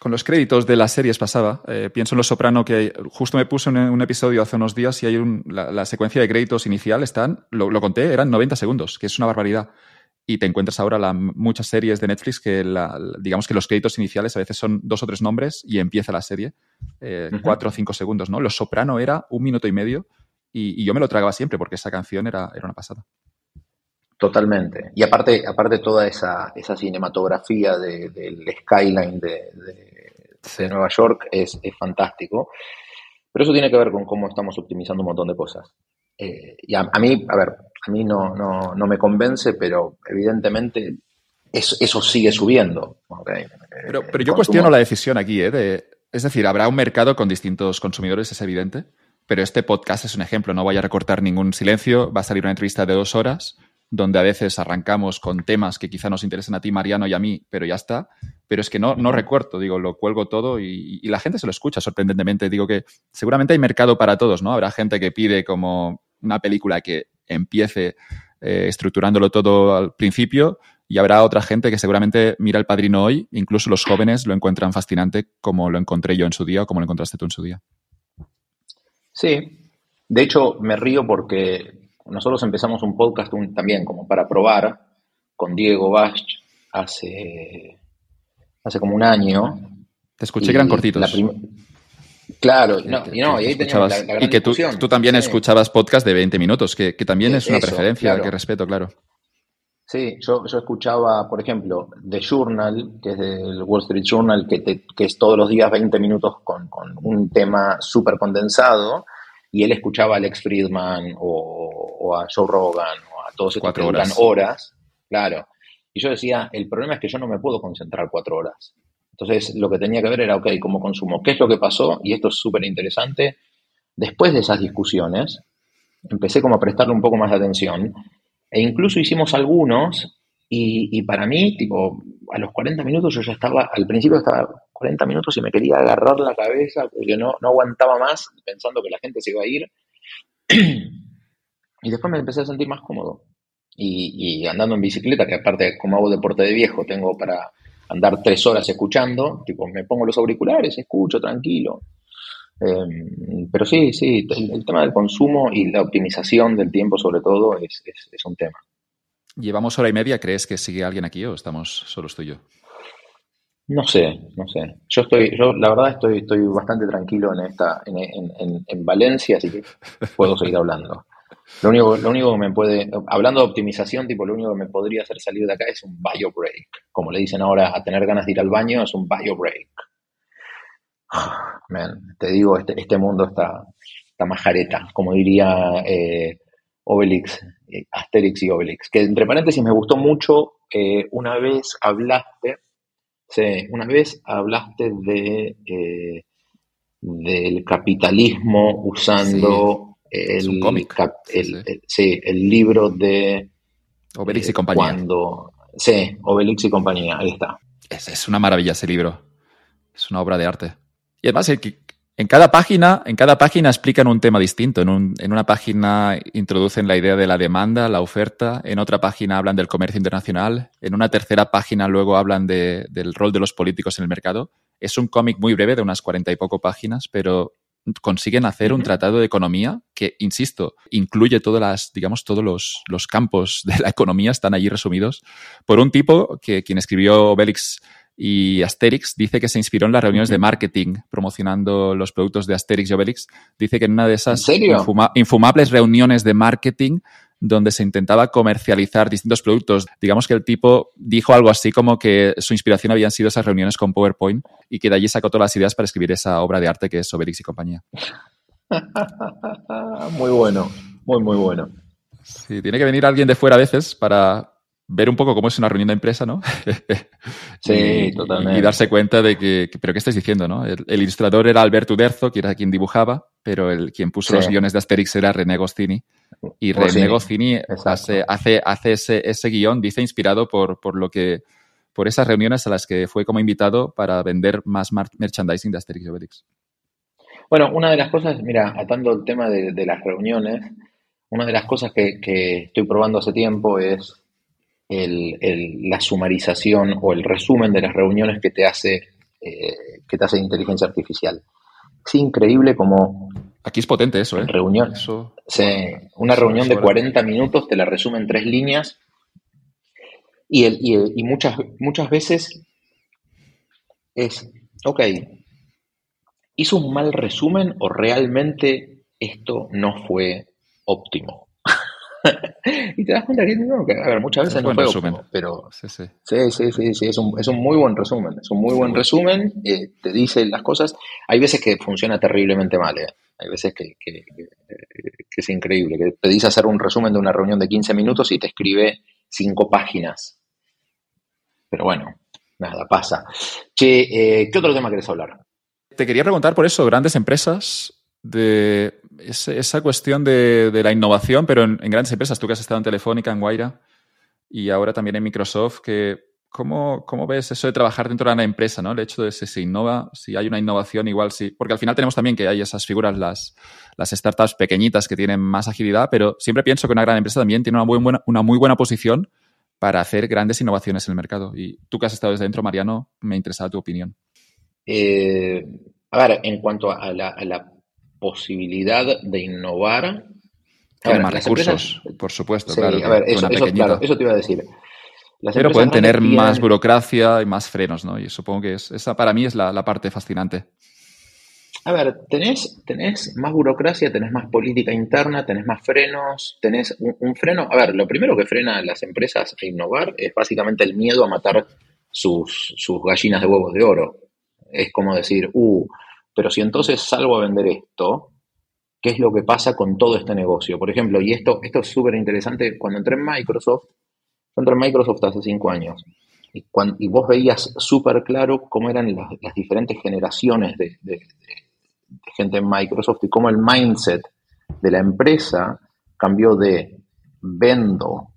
con los créditos de las series pasaba. Eh, pienso en Los Soprano, que justo me puse un, un episodio hace unos días y hay un, la, secuencia de créditos inicial están, lo, lo, conté, eran 90 segundos, que es una barbaridad y te encuentras ahora la, muchas series de Netflix que digamos que los créditos iniciales a veces son dos o tres nombres y empieza la serie eh, cuatro o cinco segundos, ¿no? Los Soprano era un minuto y medio y, yo me lo tragaba siempre porque esa canción era, era una pasada. Totalmente. Y aparte, aparte toda esa, esa cinematografía del skyline de, de, Nueva York es, es, fantástico. Pero eso tiene que ver con cómo estamos optimizando un montón de cosas. Eh, y a, mí, a ver, a mí no, no, no me convence, pero evidentemente eso, eso sigue subiendo. Pero, pero yo cuestiono la decisión aquí, ¿eh? De, Es decir, habrá un mercado con distintos consumidores, es evidente, pero este podcast es un ejemplo. No voy a recortar ningún silencio. Va a salir una entrevista de dos horas donde a veces arrancamos con temas que quizá nos interesen a ti, Mariano, y a mí, pero ya está. Pero es que no, no recuerdo, digo, lo cuelgo todo y, la gente se lo escucha sorprendentemente. Digo que seguramente hay mercado para todos, ¿no? Habrá gente que pide como una película que empiece eh, estructurándolo todo al principio y habrá otra gente que seguramente mira el padrino hoy, incluso los jóvenes lo encuentran fascinante como lo encontré yo en su día o como lo encontraste tú en su día. Sí, de hecho me río porque nosotros empezamos un podcast también como para probar con Diego Bach hace, hace como un año. Te escuché que eran cortitos. Claro, no, y, no, y ahí teníamos la, Y que tú, también escuchabas podcast de 20 minutos, que, también es una preferencia que respeto, claro. Sí, yo, yo, escuchaba, por ejemplo, The Journal, que es del Wall Street Journal, que, que es todos los días 20 minutos con, con un tema súper condensado, y él escuchaba a Alex Friedman o, a Joe Rogan o a todos estos cuatro horas. horas, claro. Y yo decía, el problema es que yo no me puedo concentrar cuatro horas. Entonces, lo que tenía que ver era, ok, ¿cómo consumo? ¿Qué es lo que pasó? Y esto es súper interesante. Después de esas discusiones, empecé como a prestarle un poco más de atención e incluso hicimos algunos y, para mí, tipo, a los 40 minutos yo ya estaba, al principio estaba 40 minutos y me quería agarrar la cabeza porque no, no aguantaba más pensando que la gente se iba a ir. y después me empecé a sentir más cómodo. Y, andando en bicicleta, que aparte como hago deporte de viejo, tengo para andar tres horas escuchando, tipo, me pongo los auriculares, escucho tranquilo. Em, pero sí, sí, el, tema del consumo y la optimización del tiempo sobre todo es, es, un tema. Llevamos hora y media, ¿crees que sigue alguien aquí o estamos solo tú y yo? No sé, no sé. Yo estoy, yo la verdad estoy, estoy bastante tranquilo en esta, en, en, Valencia, así que puedo seguir hablando. Lo único, lo único que me puede, hablando de optimización, tipo, lo único que me podría hacer salir de acá es un bio break. Como le dicen ahora a tener ganas de ir al baño, es un bio break. Te digo, este, este mundo está, está majareta, como diría eh, Obelix, eh, Asterix y Obelix. Que entre paréntesis me gustó mucho, eh, una vez hablaste, sí, una vez hablaste de del capitalismo usando el, cómic. sí. el libro de Obelix y compañía. Cuando, sí, Obelix y compañía, ahí está. es una maravilla ese libro. Es una obra de arte. Y además, en cada página, en cada página explican un tema distinto. En, una página introducen la idea de la demanda, la oferta. En otra página hablan del comercio internacional. En una tercera página luego hablan del rol de los políticos en el mercado. Es un cómic muy breve, de unas cuarenta y poco páginas, pero consiguen hacer un tratado de economía que, insisto, incluye todas las, digamos, todos los, los, campos de la economía están allí resumidos por un tipo que quien escribió Obelix y Asterix dice que se inspiró en las reuniones de marketing promocionando los productos de Asterix y Obelix. Dice que en una de esas infumables reuniones de marketing donde se intentaba comercializar distintos productos. Digamos que el tipo dijo algo así como que su inspiración habían sido esas reuniones con PowerPoint y que de allí sacó todas las ideas para escribir esa obra de arte que es Obelix y compañía. muy bueno, muy, muy bueno. Sí, tiene que venir alguien de fuera a veces para, ver un poco cómo es una reunión de empresa, ¿no? sí, totalmente. Y darse cuenta de que, pero ¿qué estás diciendo, no? El, ilustrador era Alberto Uderzo, que era quien dibujaba, pero el quien puso los guiones de Asterix era René Goscini. Y René Goscini hace, hace, hace ese, ese, guion, dice, inspirado por, por lo que por esas reuniones a las que fue como invitado para vender más merchandising de Asterix y Obelix. Bueno, una de las cosas, mira, atando el tema de, las reuniones, una de las cosas que, que estoy probando hace tiempo es el, la sumarización o el resumen de las reuniones que te hace eh, que te hace inteligencia artificial. Es increíble como... Aquí es potente eso, ¿eh? Reunión. una reunión de 40 minutos te la resume en tres líneas y, el, y, y muchas, muchas veces es, ok, ¿hizo un mal resumen o realmente esto no fue óptimo? y te das cuenta que, no, que a ver, muchas veces no fue resumen. pero sí sí. sí, sí, sí, es, un, es un muy buen resumen, es un muy buen resumen, eh, te dice las cosas. Hay veces que funciona terriblemente mal, eh. Hay veces que, que, es increíble, que dice hacer un resumen de una reunión de 15 minutos y te escribe cinco páginas. Pero bueno, nada, pasa. Che, eh, ¿qué otro tema querés hablar? Te quería preguntar por eso, grandes empresas, de esa cuestión de, la innovación, pero en, grandes empresas, tú que has estado en Telefónica, en Guaira y ahora también en Microsoft, que ¿cómo, ¿cómo, ves eso de trabajar dentro de una empresa, ¿no? El hecho de si se innova, si hay una innovación, igual sí. Porque al final tenemos también que hay esas figuras, las, las startups pequeñitas que tienen más agilidad, pero siempre pienso que una gran empresa también tiene una muy buena, una muy buena posición para hacer grandes innovaciones en el mercado. Y tú que has estado desde dentro, Mariano, me interesa tu opinión. Eh, a ver, en cuanto a la, posibilidad de innovar. más recursos, por supuesto, claro. A ver, eso, eso, te iba a decir. Pero pueden tener más burocracia y más frenos, ¿no? Y supongo que es, esa para mí es la, parte fascinante. A ver, tenés, tenés más burocracia, tenés más política interna, tenés más frenos, tenés un, freno. A ver, lo primero que frena a las empresas a innovar es básicamente el miedo a matar sus, sus gallinas de huevos de oro. Es como decir, uh, pero si entonces salgo a vender esto, ¿qué es lo que pasa con todo este negocio? Por ejemplo, y esto, esto es súper interesante, cuando entré en Microsoft, en Microsoft hace cinco años, y, vos veías súper claro cómo eran las, diferentes generaciones de, gente en Microsoft y cómo el mindset de la empresa cambió de vendo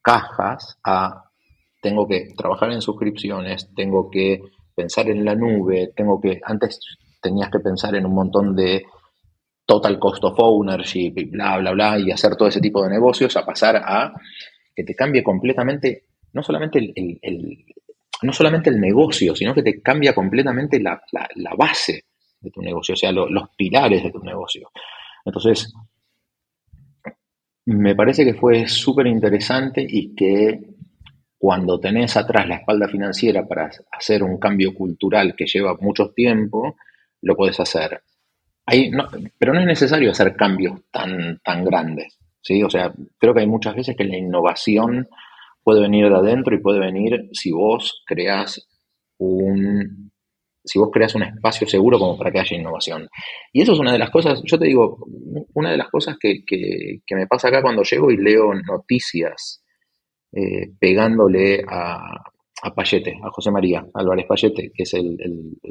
cajas a tengo que trabajar en suscripciones, tengo que pensar en la nube, tengo que, antes tenías que pensar en un montón de total cost of ownership y bla, bla, bla, y hacer todo ese tipo de negocios, a pasar a que te cambie completamente, no solamente el, no solamente el negocio, sino que te cambia completamente la, base de tu negocio, o sea, los pilares de tu negocio. Entonces, me parece que fue súper interesante y que cuando tenés atrás la espalda financiera para hacer un cambio cultural que lleva mucho tiempo, lo puedes hacer. pero no es necesario hacer cambios tan, tan grandes. ¿Sí? O sea, creo que hay muchas veces que la innovación puede venir de adentro y puede venir si vos creas un si vos creas un espacio seguro como para que haya innovación. Y eso es una de las cosas, yo te digo, una de las cosas que, que me pasa acá cuando llego y leo noticias eh, pegándole a, a Payete, a José María Álvarez Payete, que es el,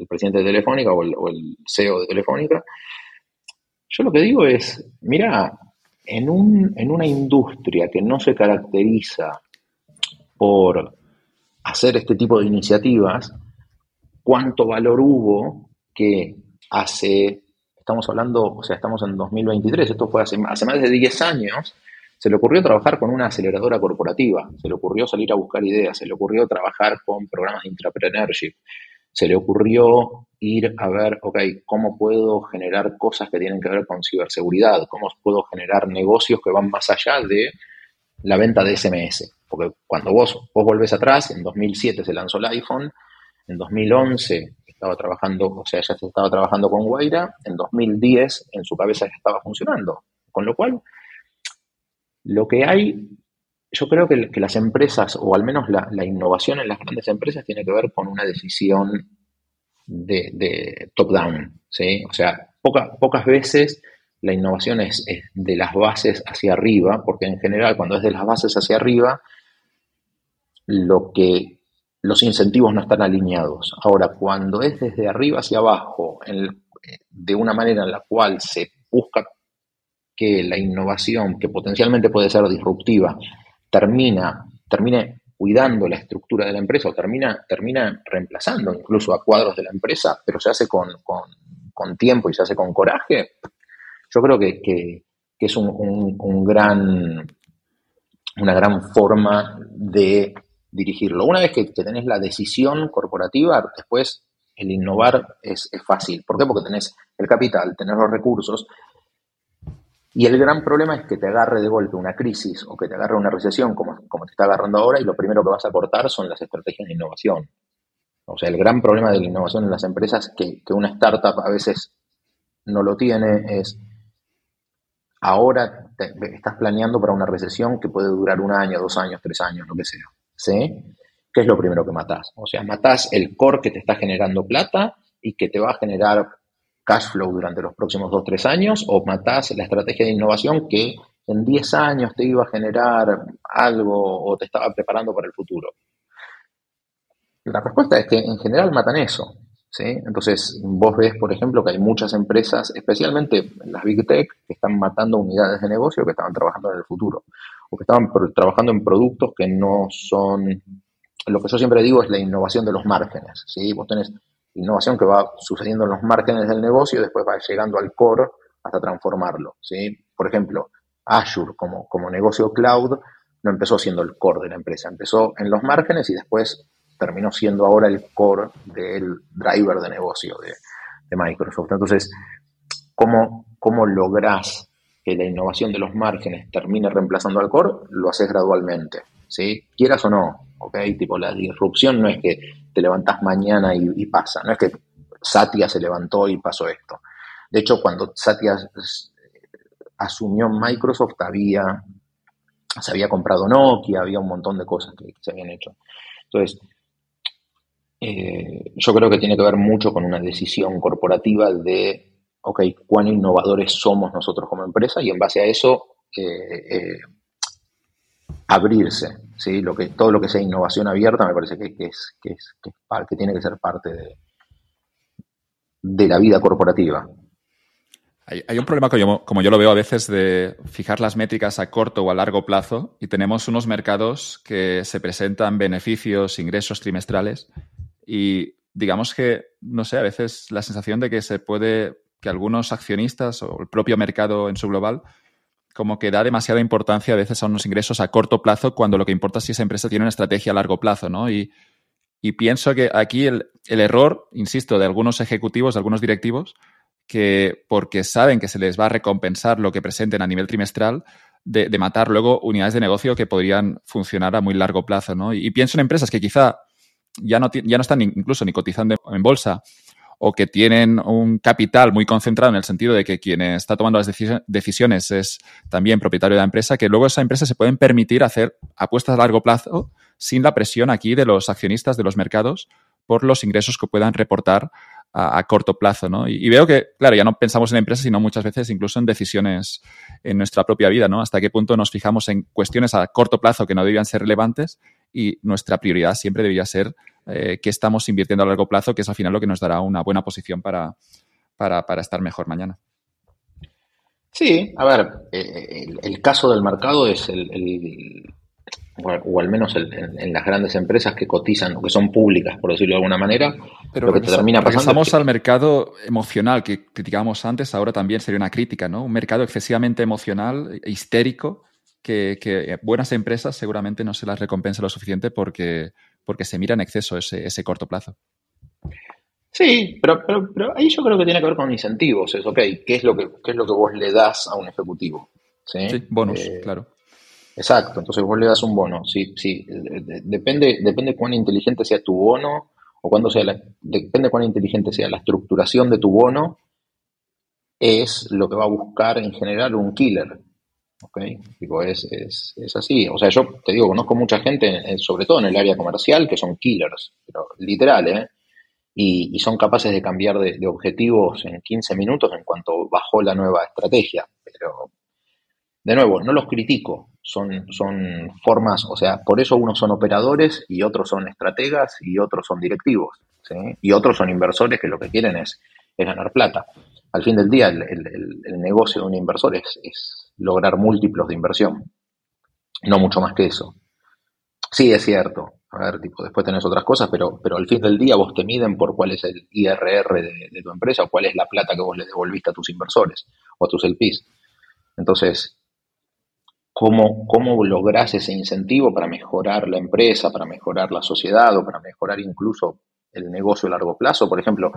presidente de Telefónica o el, CEO de Telefónica. Yo lo que digo es, mira, en, un, en una industria que no se caracteriza por hacer este tipo de iniciativas, ¿cuánto valor hubo que hace, estamos hablando, o sea, estamos en 2023, esto fue hace, hace más de 10 años, se le ocurrió trabajar con una aceleradora corporativa, se le ocurrió salir a buscar ideas, se le ocurrió trabajar con programas de entrepreneurship, se le ocurrió ir a ver, ok, ¿cómo puedo generar cosas que tienen que ver con ciberseguridad? ¿Cómo puedo generar negocios que van más allá de la venta de SMS? Porque cuando vos, vos volvés atrás, en 2007 se lanzó el iPhone, en 2011 estaba trabajando, o sea, ya se estaba trabajando con Guaira, en 2010 en su cabeza ya estaba funcionando. Con lo cual, lo que hay, yo creo que, las empresas, o al menos la, innovación en las grandes empresas, tiene que ver con una decisión de, top-down. O sea, pocas veces la innovación es, de las bases hacia arriba, porque en general cuando es de las bases hacia arriba, lo que los incentivos no están alineados. Ahora, cuando es desde arriba hacia abajo, de una manera en la cual se busca que la innovación, que potencialmente puede ser disruptiva, termina, termine cuidando la estructura de la empresa o termina, termina reemplazando incluso a cuadros de la empresa, pero se hace con, tiempo y se hace con coraje, yo creo que, es un, gran, una gran forma de dirigirlo. Una vez que, tenés la decisión corporativa, después el innovar es, es, fácil. ¿Por qué? Porque tenés el capital, tenés los recursos y el gran problema es que te agarre de golpe una crisis o que te agarre una recesión como, como te está agarrando ahora y lo primero que vas a cortar son las estrategias de innovación. O sea, el gran problema de la innovación en las empresas que, que una startup a veces no lo tiene es ahora estás planeando para una recesión que puede durar un año, dos años, tres años, lo que sea. ¿Sí? ¿Qué es lo primero que matás? O sea, matás el core que te está generando plata y que te va a generar cash flow durante los próximos 2-3 años o matás la estrategia de innovación que en 10 años te iba a generar algo o te estaba preparando para el futuro? La respuesta es que en general matan eso. ¿sí? Entonces, vos ves, por ejemplo, que hay muchas empresas, especialmente las Big Tech, que están matando unidades de negocio que estaban trabajando en el futuro, o que estaban trabajando en productos que no son... Lo que yo siempre digo es la innovación de los márgenes, ¿sí? Vos tenés innovación que va sucediendo en los márgenes del negocio y después va llegando al core hasta transformarlo, ¿sí? Por ejemplo, Azure como, como negocio cloud no empezó siendo el core de la empresa, empezó en los márgenes y después terminó siendo ahora el core del driver de negocio de, Microsoft. Entonces, ¿cómo, ¿cómo lográs que la innovación de los márgenes termine reemplazando al core? Lo haces gradualmente, ¿sí? Quieras o no, ¿ok? Tipo, la disrupción no es que te levantás mañana y, pasa, no es que Satya se levantó y pasó esto. De hecho, cuando Satya asumió Microsoft, había, se había comprado Nokia, había un montón de cosas que se habían hecho. Entonces, eh, yo creo que tiene que ver mucho con una decisión corporativa de, ok, cuán innovadores somos nosotros como empresa y en base a eso eh, eh, abrirse, ¿sí? Lo que, todo lo que sea innovación abierta me parece que, es, que, es, que, tiene que ser parte de, de la vida corporativa. Hay, un problema, como yo lo veo a veces, de fijar las métricas a corto o a largo plazo y tenemos unos mercados que se presentan beneficios, ingresos trimestrales y digamos que, no sé, a veces la sensación de que se puede, que algunos accionistas o el propio mercado en su global, como que da demasiada importancia a veces a unos ingresos a corto plazo cuando lo que importa es si esa empresa tiene una estrategia a largo plazo, ¿no? Y, pienso que aquí el, error, insisto, de algunos ejecutivos, de algunos directivos, que porque saben que se les va a recompensar lo que presenten a nivel trimestral, de, matar luego unidades de negocio que podrían funcionar a muy largo plazo, ¿no? y pienso en empresas que quizá ya no, ya no están incluso ni cotizando en bolsa o que tienen un capital muy concentrado en el sentido de que quien está tomando las decisiones es también propietario de la empresa, que luego esa empresa se pueden permitir hacer apuestas a largo plazo sin la presión aquí de los accionistas de los mercados por los ingresos que puedan reportar a, corto plazo, ¿no? Y, veo que, claro, ya no pensamos en empresas, sino muchas veces incluso en decisiones en nuestra propia vida, ¿no? Hasta qué punto nos fijamos en cuestiones a corto plazo que no debían ser relevantes y nuestra prioridad siempre debería ser eh, que estamos invirtiendo a largo plazo, que es al final lo que nos dará una buena posición para, para, estar mejor mañana. Sí, a ver, eh, el, caso del mercado es el, o al menos en, las grandes empresas que cotizan o que son públicas, por decirlo de alguna manera, pero lo que termina pasando. al mercado emocional que criticábamos antes, ahora también sería una crítica, ¿no? Un mercado excesivamente emocional, histérico, que, buenas empresas seguramente no se las recompensa lo suficiente porque, porque se mira en exceso ese, ese corto plazo. Sí, pero, pero, ahí yo creo que tiene que ver con incentivos. Es, ok, ¿qué es lo que, es lo que vos le das a un ejecutivo? Sí, sí bonus, eh, claro. Exacto, entonces vos le das un bono. Sí, sí, depende, depende cuán inteligente sea tu bono o cuando sea la, depende cuán inteligente sea la estructuración de tu bono, es lo que va a buscar en general un killer. ¿Ok? es, es, así. O sea, yo te digo, conozco mucha gente, sobre todo en el área comercial, que son killers, pero literal, ¿eh? Y, son capaces de cambiar de, objetivos en 15 minutos en cuanto bajó la nueva estrategia. Pero, de nuevo, no los critico, son, son formas, o sea, por eso unos son operadores y otros son estrategas y otros son directivos. Y otros son inversores que lo que quieren es, es ganar plata. Al fin del día, el, el negocio de un inversor es, es lograr múltiplos de inversión. No mucho más que eso. Sí, es cierto. A ver, tipo, después tenés otras cosas, pero, pero al fin del día vos te miden por cuál es el IRR de, tu empresa o cuál es la plata que vos le devolviste a tus inversores o a tus LPs. Entonces, ¿cómo, ¿cómo lográs ese incentivo para mejorar la empresa, para mejorar la sociedad o para mejorar incluso el negocio a largo plazo? Por ejemplo,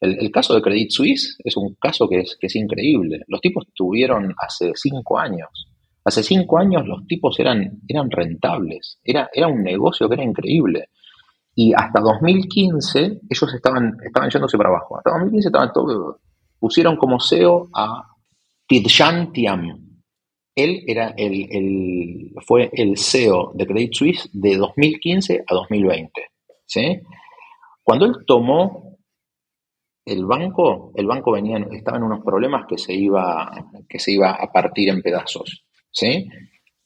el, caso de Credit Suisse es un caso que es, que es increíble. Los tipos tuvieron hace cinco años. Hace cinco años los tipos eran, eran rentables. Era, era un negocio que era increíble. Y hasta 2015 ellos estaban, estaban yéndose para abajo. Hasta 2015 estaban todo, pusieron como CEO a Tidjan Tiam. Él era el, el, fue el CEO de Credit Suisse de 2015 a 2020. ¿sí? Cuando él tomó el banco, el banco venía, estaba en unos problemas que se iba, que se iba a partir en pedazos, ¿sí?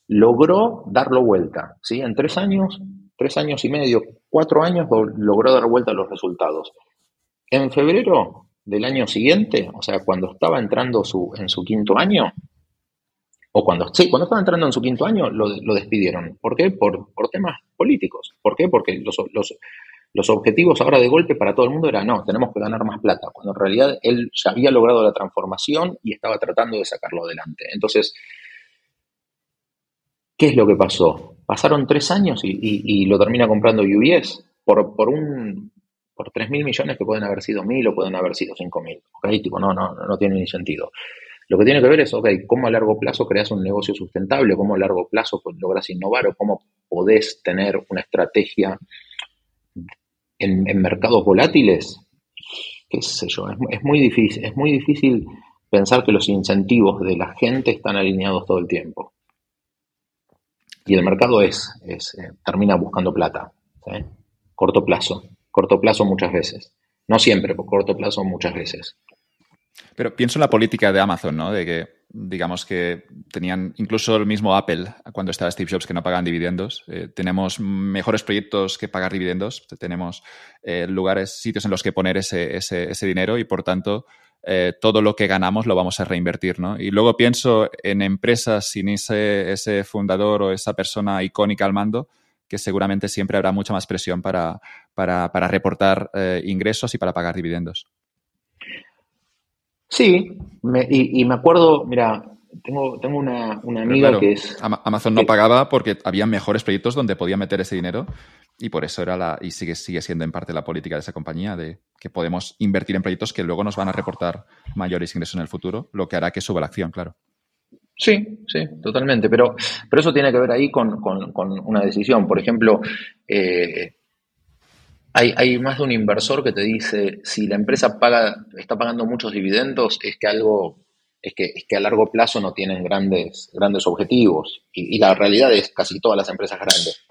Logró darlo vuelta, ¿sí? En tres años, tres años y medio, cuatro años logró dar vuelta los resultados. en febrero del año siguiente, o sea, cuando estaba entrando su, en su quinto año, o cuando, sí, cuando estaba entrando en su quinto año, lo, despidieron. ¿Por qué? Por, por, temas políticos. ¿Por qué? Porque los, los, los, objetivos ahora de golpe para todo el mundo eran, no, tenemos que ganar más plata, cuando en realidad él ya había logrado la transformación y estaba tratando de sacarlo adelante. Entonces, ¿qué es lo que pasó? Pasaron tres años y, lo termina comprando UBS por, por un por 3 mil millones que pueden haber sido mil o pueden haber sido 5 mil. ¿okay? Tipo, no, no, no tiene ni sentido. Lo que tiene que ver es, ok, cómo a largo plazo creas un negocio sustentable, cómo a largo plazo logras innovar o cómo podés tener una estrategia en, mercados volátiles. Qué sé yo, es, muy difícil, es muy difícil pensar que los incentivos de la gente están alineados todo el tiempo. Y el mercado es, es eh, termina buscando plata, corto plazo, corto plazo muchas veces. No siempre, por corto plazo muchas veces. Pero pienso en la política de Amazon, ¿no? De que, digamos que tenían incluso el mismo Apple cuando estaba Steve Jobs que no pagan dividendos. Eh, tenemos mejores proyectos que pagar dividendos. Tenemos eh, lugares, sitios en los que poner ese, ese, dinero y, por tanto, eh, todo lo que ganamos lo vamos a reinvertir, ¿no? Y luego pienso en empresas sin ese, ese fundador o esa persona icónica al mando que seguramente siempre habrá mucha más presión para, para, para reportar ingresos y para pagar dividendos. Sí, y, me acuerdo, mira, tengo, tengo una, amiga que es... Amazon no pagaba porque había mejores proyectos donde podía meter ese dinero y por eso era la, y sigue, sigue siendo en parte la política de esa compañía, de que podemos invertir en proyectos que luego nos van a reportar mayores ingresos en el futuro, lo que hará que suba la acción, claro. Sí, sí, totalmente. Pero, pero eso tiene que ver ahí con, una decisión. Por ejemplo, eh, hay, más de un inversor que te dice, si la empresa paga, está pagando muchos dividendos, es que algo, es que, es que a largo plazo no tienen grandes, grandes objetivos. Y, la realidad es casi todas las empresas grandes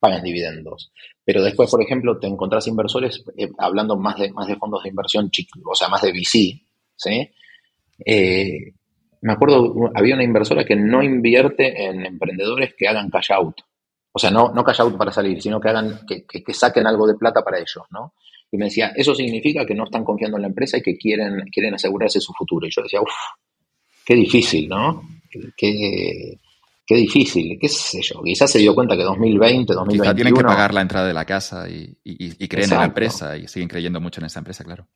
pagan, dividendos. Pero después, por ejemplo, te encontrás inversores, eh, hablando más de, más de fondos de inversión, o sea, más de VC, ¿sí? Eh, me acuerdo, había una inversora que no invierte en emprendedores que hagan cash out. O sea, no, no cash out para salir, sino que hagan, que, que, saquen algo de plata para ellos, ¿no? Y me decía, eso significa que no están confiando en la empresa y que quieren, quieren asegurarse su futuro. Y yo decía, uff, qué difícil, ¿no? Qué, qué difícil, qué sé yo. Quizás se dio cuenta que 2020, 2021... Quizá tienen que pagar la entrada de la casa y, y, creen en la empresa y siguen creyendo mucho en esa empresa, claro.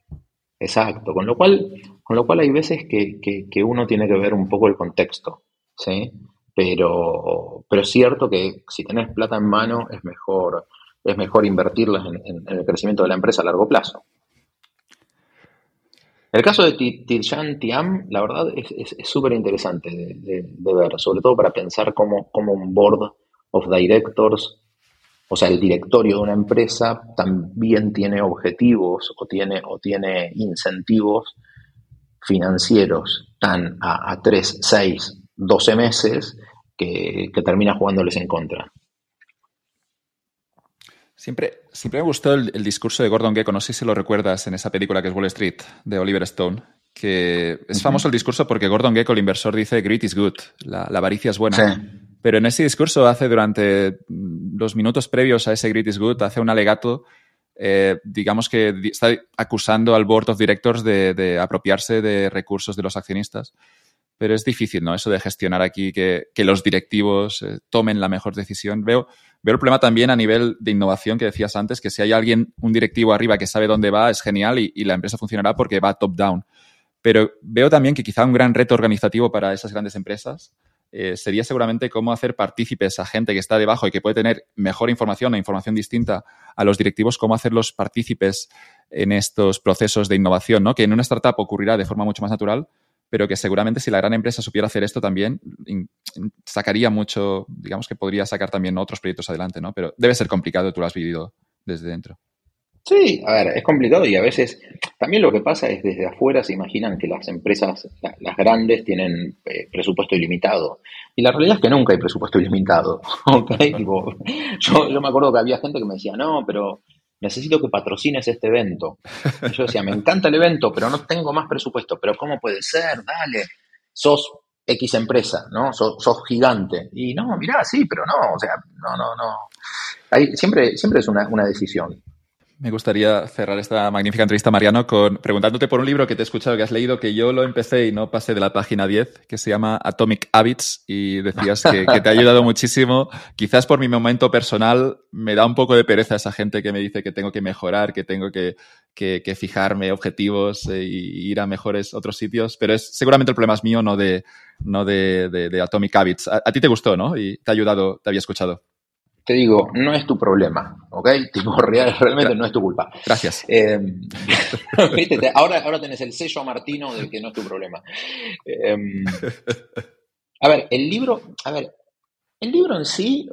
Exacto, con lo cual, con lo cual hay veces que, que, que uno tiene que ver un poco el contexto, ¿sí? Pero, pero es cierto que si tenés plata en mano es mejor, es mejor invertirla en, el crecimiento de la empresa a largo plazo. El caso de Tijan Tiam, la verdad, es súper interesante de, ver, sobre todo para pensar cómo, cómo, un board of directors, o sea, el directorio de una empresa, también tiene objetivos o tiene, o tiene incentivos financieros tan a, a 3, 6, 12 meses que, termina jugándoles en contra. Siempre, siempre me gustó el, discurso de Gordon Gekko, no sé si lo recuerdas en esa película que es Wall Street, de Oliver Stone, que es famoso el discurso porque Gordon Gekko, el inversor, dice greed is good, la, avaricia es buena. Pero en ese discurso hace durante los minutos previos a ese greed is good, hace un alegato, eh, digamos que está acusando al board of directors de apropiarse de recursos de los accionistas pero es difícil, ¿no? Eso de gestionar aquí, que, los directivos eh, tomen la mejor decisión. Veo, veo el problema también a nivel de innovación que decías antes, que si hay alguien, un directivo arriba que sabe dónde va, es genial y, la empresa funcionará porque va top-down. Pero veo también que quizá un gran reto organizativo para esas grandes empresas eh, sería seguramente cómo hacer partícipes a gente que está debajo y que puede tener mejor información o información distinta a los directivos, cómo hacerlos partícipes en estos procesos de innovación, ¿no? Que en una startup ocurrirá de forma mucho más natural, pero que seguramente si la gran empresa supiera hacer esto también, sacaría mucho, digamos que podría sacar también otros proyectos adelante, ¿no? Pero debe ser complicado, tú lo has vivido desde dentro. Sí, a ver, es complicado y a veces también lo que pasa es desde afuera se imaginan que las empresas, las grandes, tienen eh, presupuesto ilimitado. Y la realidad es que nunca hay presupuesto ilimitado. ¿okay? yo, yo me acuerdo que había gente que me decía, no, pero necesito que patrocines este evento. Y yo decía, me encanta el evento, pero no tengo más presupuesto. Pero ¿cómo puede ser? Dale, sos X empresa, ¿no? Sos, gigante. Y no, mirá, sí, pero no, o sea, no, no, no. Hay, siempre, siempre es una, decisión. Me gustaría cerrar esta magnífica entrevista, Mariano, con preguntándote por un libro que te he escuchado que has leído, que yo lo empecé y no pasé de la página 10, que se llama Atomic Habits, y decías que, te ha ayudado muchísimo. Quizás por mi momento personal me da un poco de pereza esa gente que me dice que tengo que mejorar, que tengo que, fijarme objetivos e ir a mejores otros sitios, pero es seguramente el problema es mío, no de, no de, Atomic Habits. a ti te gustó, ¿no? Y te ha ayudado, te había escuchado te digo, no es tu problema, ¿ok? Tipo, realmente no es tu culpa. Gracias. Eh, ahora, ahora tenés el sello Martino de que no es tu problema. Em, a ver, el libro, a ver, el libro en sí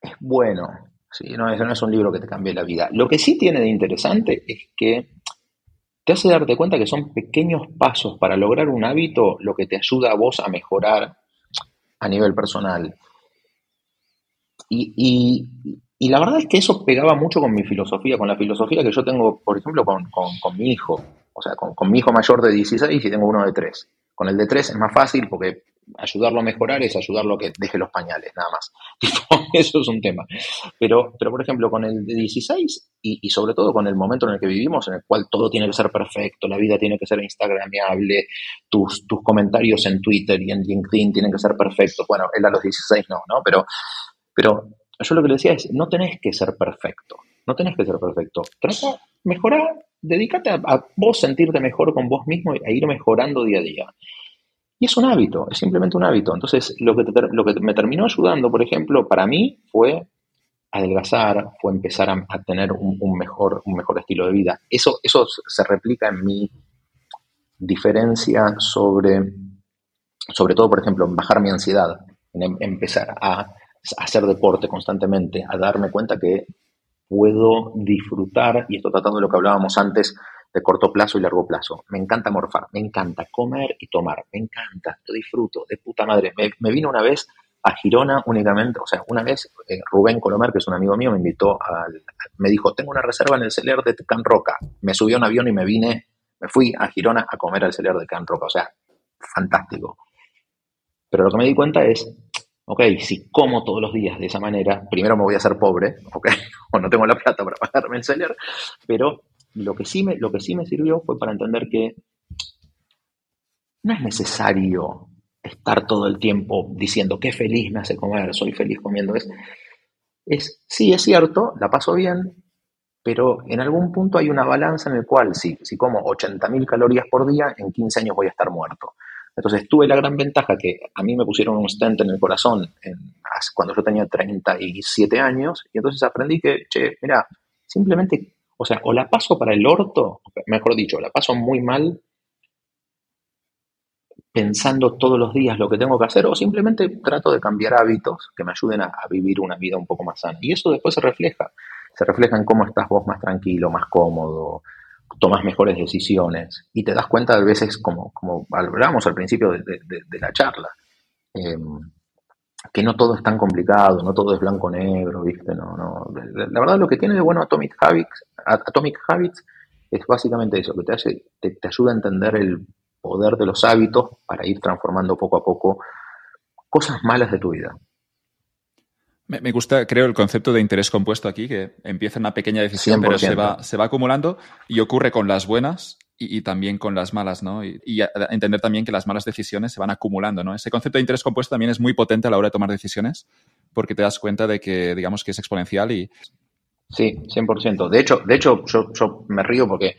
es bueno, ¿sí? no, es, no es un libro que te cambie la vida. Lo que sí tiene de interesante es que te hace darte cuenta que son pequeños pasos para lograr un hábito lo que te ayuda a vos a mejorar a nivel personal. Y, la verdad es que eso pegaba mucho con mi filosofía, con la filosofía que yo tengo, por ejemplo, con, mi hijo. O sea, con, mi hijo mayor de 16 y tengo uno de 3. Con el de 3 es más fácil porque ayudarlo a mejorar es ayudarlo a que deje los pañales, nada más. Eso es un tema. Pero, pero por ejemplo, con el de 16 y, sobre todo con el momento en el que vivimos, en el cual todo tiene que ser perfecto, la vida tiene que ser instagramable, tus, tus comentarios en Twitter y en LinkedIn tienen que ser perfectos. Bueno, él a los 16 no, ¿no? Pero pero yo lo que le decía es, no tenés que ser perfecto, no tenés que ser perfecto. Trata, mejorar, dedícate a, vos sentirte mejor con vos mismo e ir mejorando día a día. Y es un hábito, es simplemente un hábito. Entonces, lo que, lo que me terminó ayudando, por ejemplo, para mí fue adelgazar, fue empezar a, tener un, mejor, un mejor estilo de vida. Eso, eso se replica en mi diferencia sobre, sobre todo, por ejemplo, bajar mi ansiedad, en em, empezar a hacer deporte constantemente, a darme cuenta que puedo disfrutar, y esto tratando de lo que hablábamos antes, de corto plazo y largo plazo. Me encanta morfar, me encanta comer y tomar, me encanta, lo disfruto, de puta madre. Me, vino una vez a Girona únicamente, o sea, una vez eh, Rubén Colomer, que es un amigo mío, me invitó, al, me dijo, tengo una reserva en el celer de Can Roca. Me subió a un avión y me vine, me fui a Girona a comer al celer de Can Roca, o sea, fantástico. Pero lo que me di cuenta es, ok, si como todos los días de esa manera, primero me voy a hacer pobre, ok, o no tengo la plata para pagarme el seller, pero lo que, sí me, lo que sí me sirvió fue para entender que no es necesario estar todo el tiempo diciendo qué feliz me hace comer, soy feliz comiendo. Es, es, sí, es cierto, la paso bien, pero en algún punto hay una balanza en el cual si, si como 80.000 calorías por día, en 15 años voy a estar muerto. Entonces tuve la gran ventaja que a mí me pusieron un stent en el corazón cuando yo tenía 37 años y entonces aprendí que, che, mira, simplemente, o sea, o la paso para el orto, mejor dicho, la paso muy mal pensando todos los días lo que tengo que hacer o simplemente trato de cambiar hábitos que me ayuden a, a vivir una vida un poco más sana. Y eso después se refleja, se refleja en cómo estás vos más tranquilo, más cómodo, tomas mejores decisiones y te das cuenta de veces, como, como hablábamos al principio de, la charla, em, que no todo es tan complicado, no todo es blanco-negro, ¿viste? No, no. La verdad lo que tiene de bueno Atomic Habits, Atomic Habits es básicamente eso, que te, hace, te, te ayuda a entender el poder de los hábitos para ir transformando poco a poco cosas malas de tu vida. Me, gusta, creo, el concepto de interés compuesto aquí, que empieza una pequeña decisión, pero se va, se va acumulando y ocurre con las buenas y, también con las malas, ¿no? Y, entender también que las malas decisiones se van acumulando, ¿no? Ese concepto de interés compuesto también es muy potente a la hora de tomar decisiones porque te das cuenta de que, digamos, que es exponencial y... Sí, 100%. De hecho, de hecho yo, yo me río porque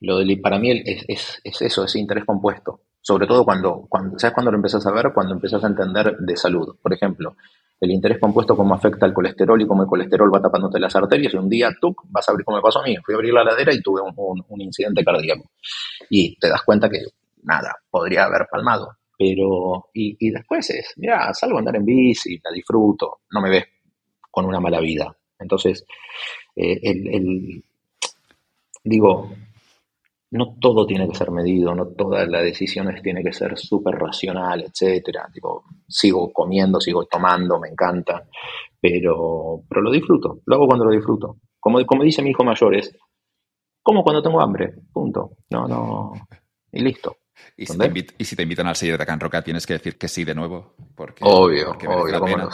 lo del, para mí es, es, es eso, ese interés compuesto. Sobre todo cuando, cuando, ¿sabes cuando lo empiezas a ver? Cuando empiezas a entender de salud. Por ejemplo, el interés compuesto cómo afecta al colesterol y cómo el colesterol va tapándote las arterias y un día tú vas a abrir como me pasó a mí, fui a abrir la ladera y tuve un, incidente cardíaco y te das cuenta que nada, podría haber palmado, pero y, después es, mira, salgo a andar en bici, la disfruto, no me ves con una mala vida. Entonces, eh, el, digo, no todo tiene que ser medido, no todas las decisiones tienen que ser súper racional, etcétera. Tipo, sigo comiendo, sigo tomando, me encanta, pero, pero lo disfruto, lo hago cuando lo disfruto. Como, como dice mi hijo mayor, es como cuando tengo hambre, punto. No, no, y listo. ¿Y si, te invitan al sello de Can Roca, tienes que decir que sí de nuevo? Porque, obvio, obvio.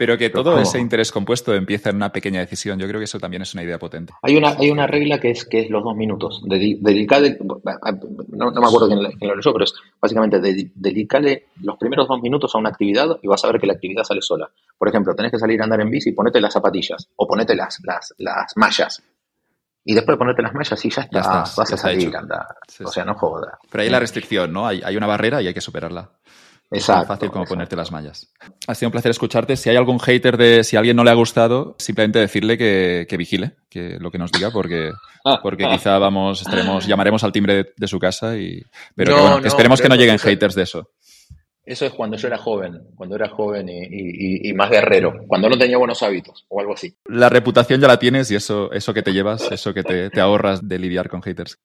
Pero que todo ese interés compuesto empieza en una pequeña decisión. Yo creo que eso también es una idea potente. Hay una, hay una regla que es, que es los dos minutos. Dedicale, no, me acuerdo quién, lo leyó, pero es básicamente dedicale los primeros dos minutos a una actividad y vas a ver que la actividad sale sola. Por ejemplo, tenés que salir a andar en bici, ponete las zapatillas o ponete las, las, las mallas. Y después de ponerte las mallas y ya está, vas a salir a andar. o sea, no jodas. Pero hay la restricción, ¿no? Hay, hay una barrera y hay que superarla. Exacto. Es tan fácil como ponerte las mallas. Ha sido un placer escucharte. Si hay algún hater de si a alguien no le ha gustado, simplemente decirle que, vigile, que lo que nos diga, porque, porque quizá vamos, estaremos, llamaremos al timbre de, su casa y. Pero esperemos que no lleguen haters de eso. Eso es cuando yo era joven, cuando era joven y, más guerrero, cuando no tenía buenos hábitos o algo así. La reputación ya la tienes y eso, eso que te llevas, eso que te, te ahorras de lidiar con haters.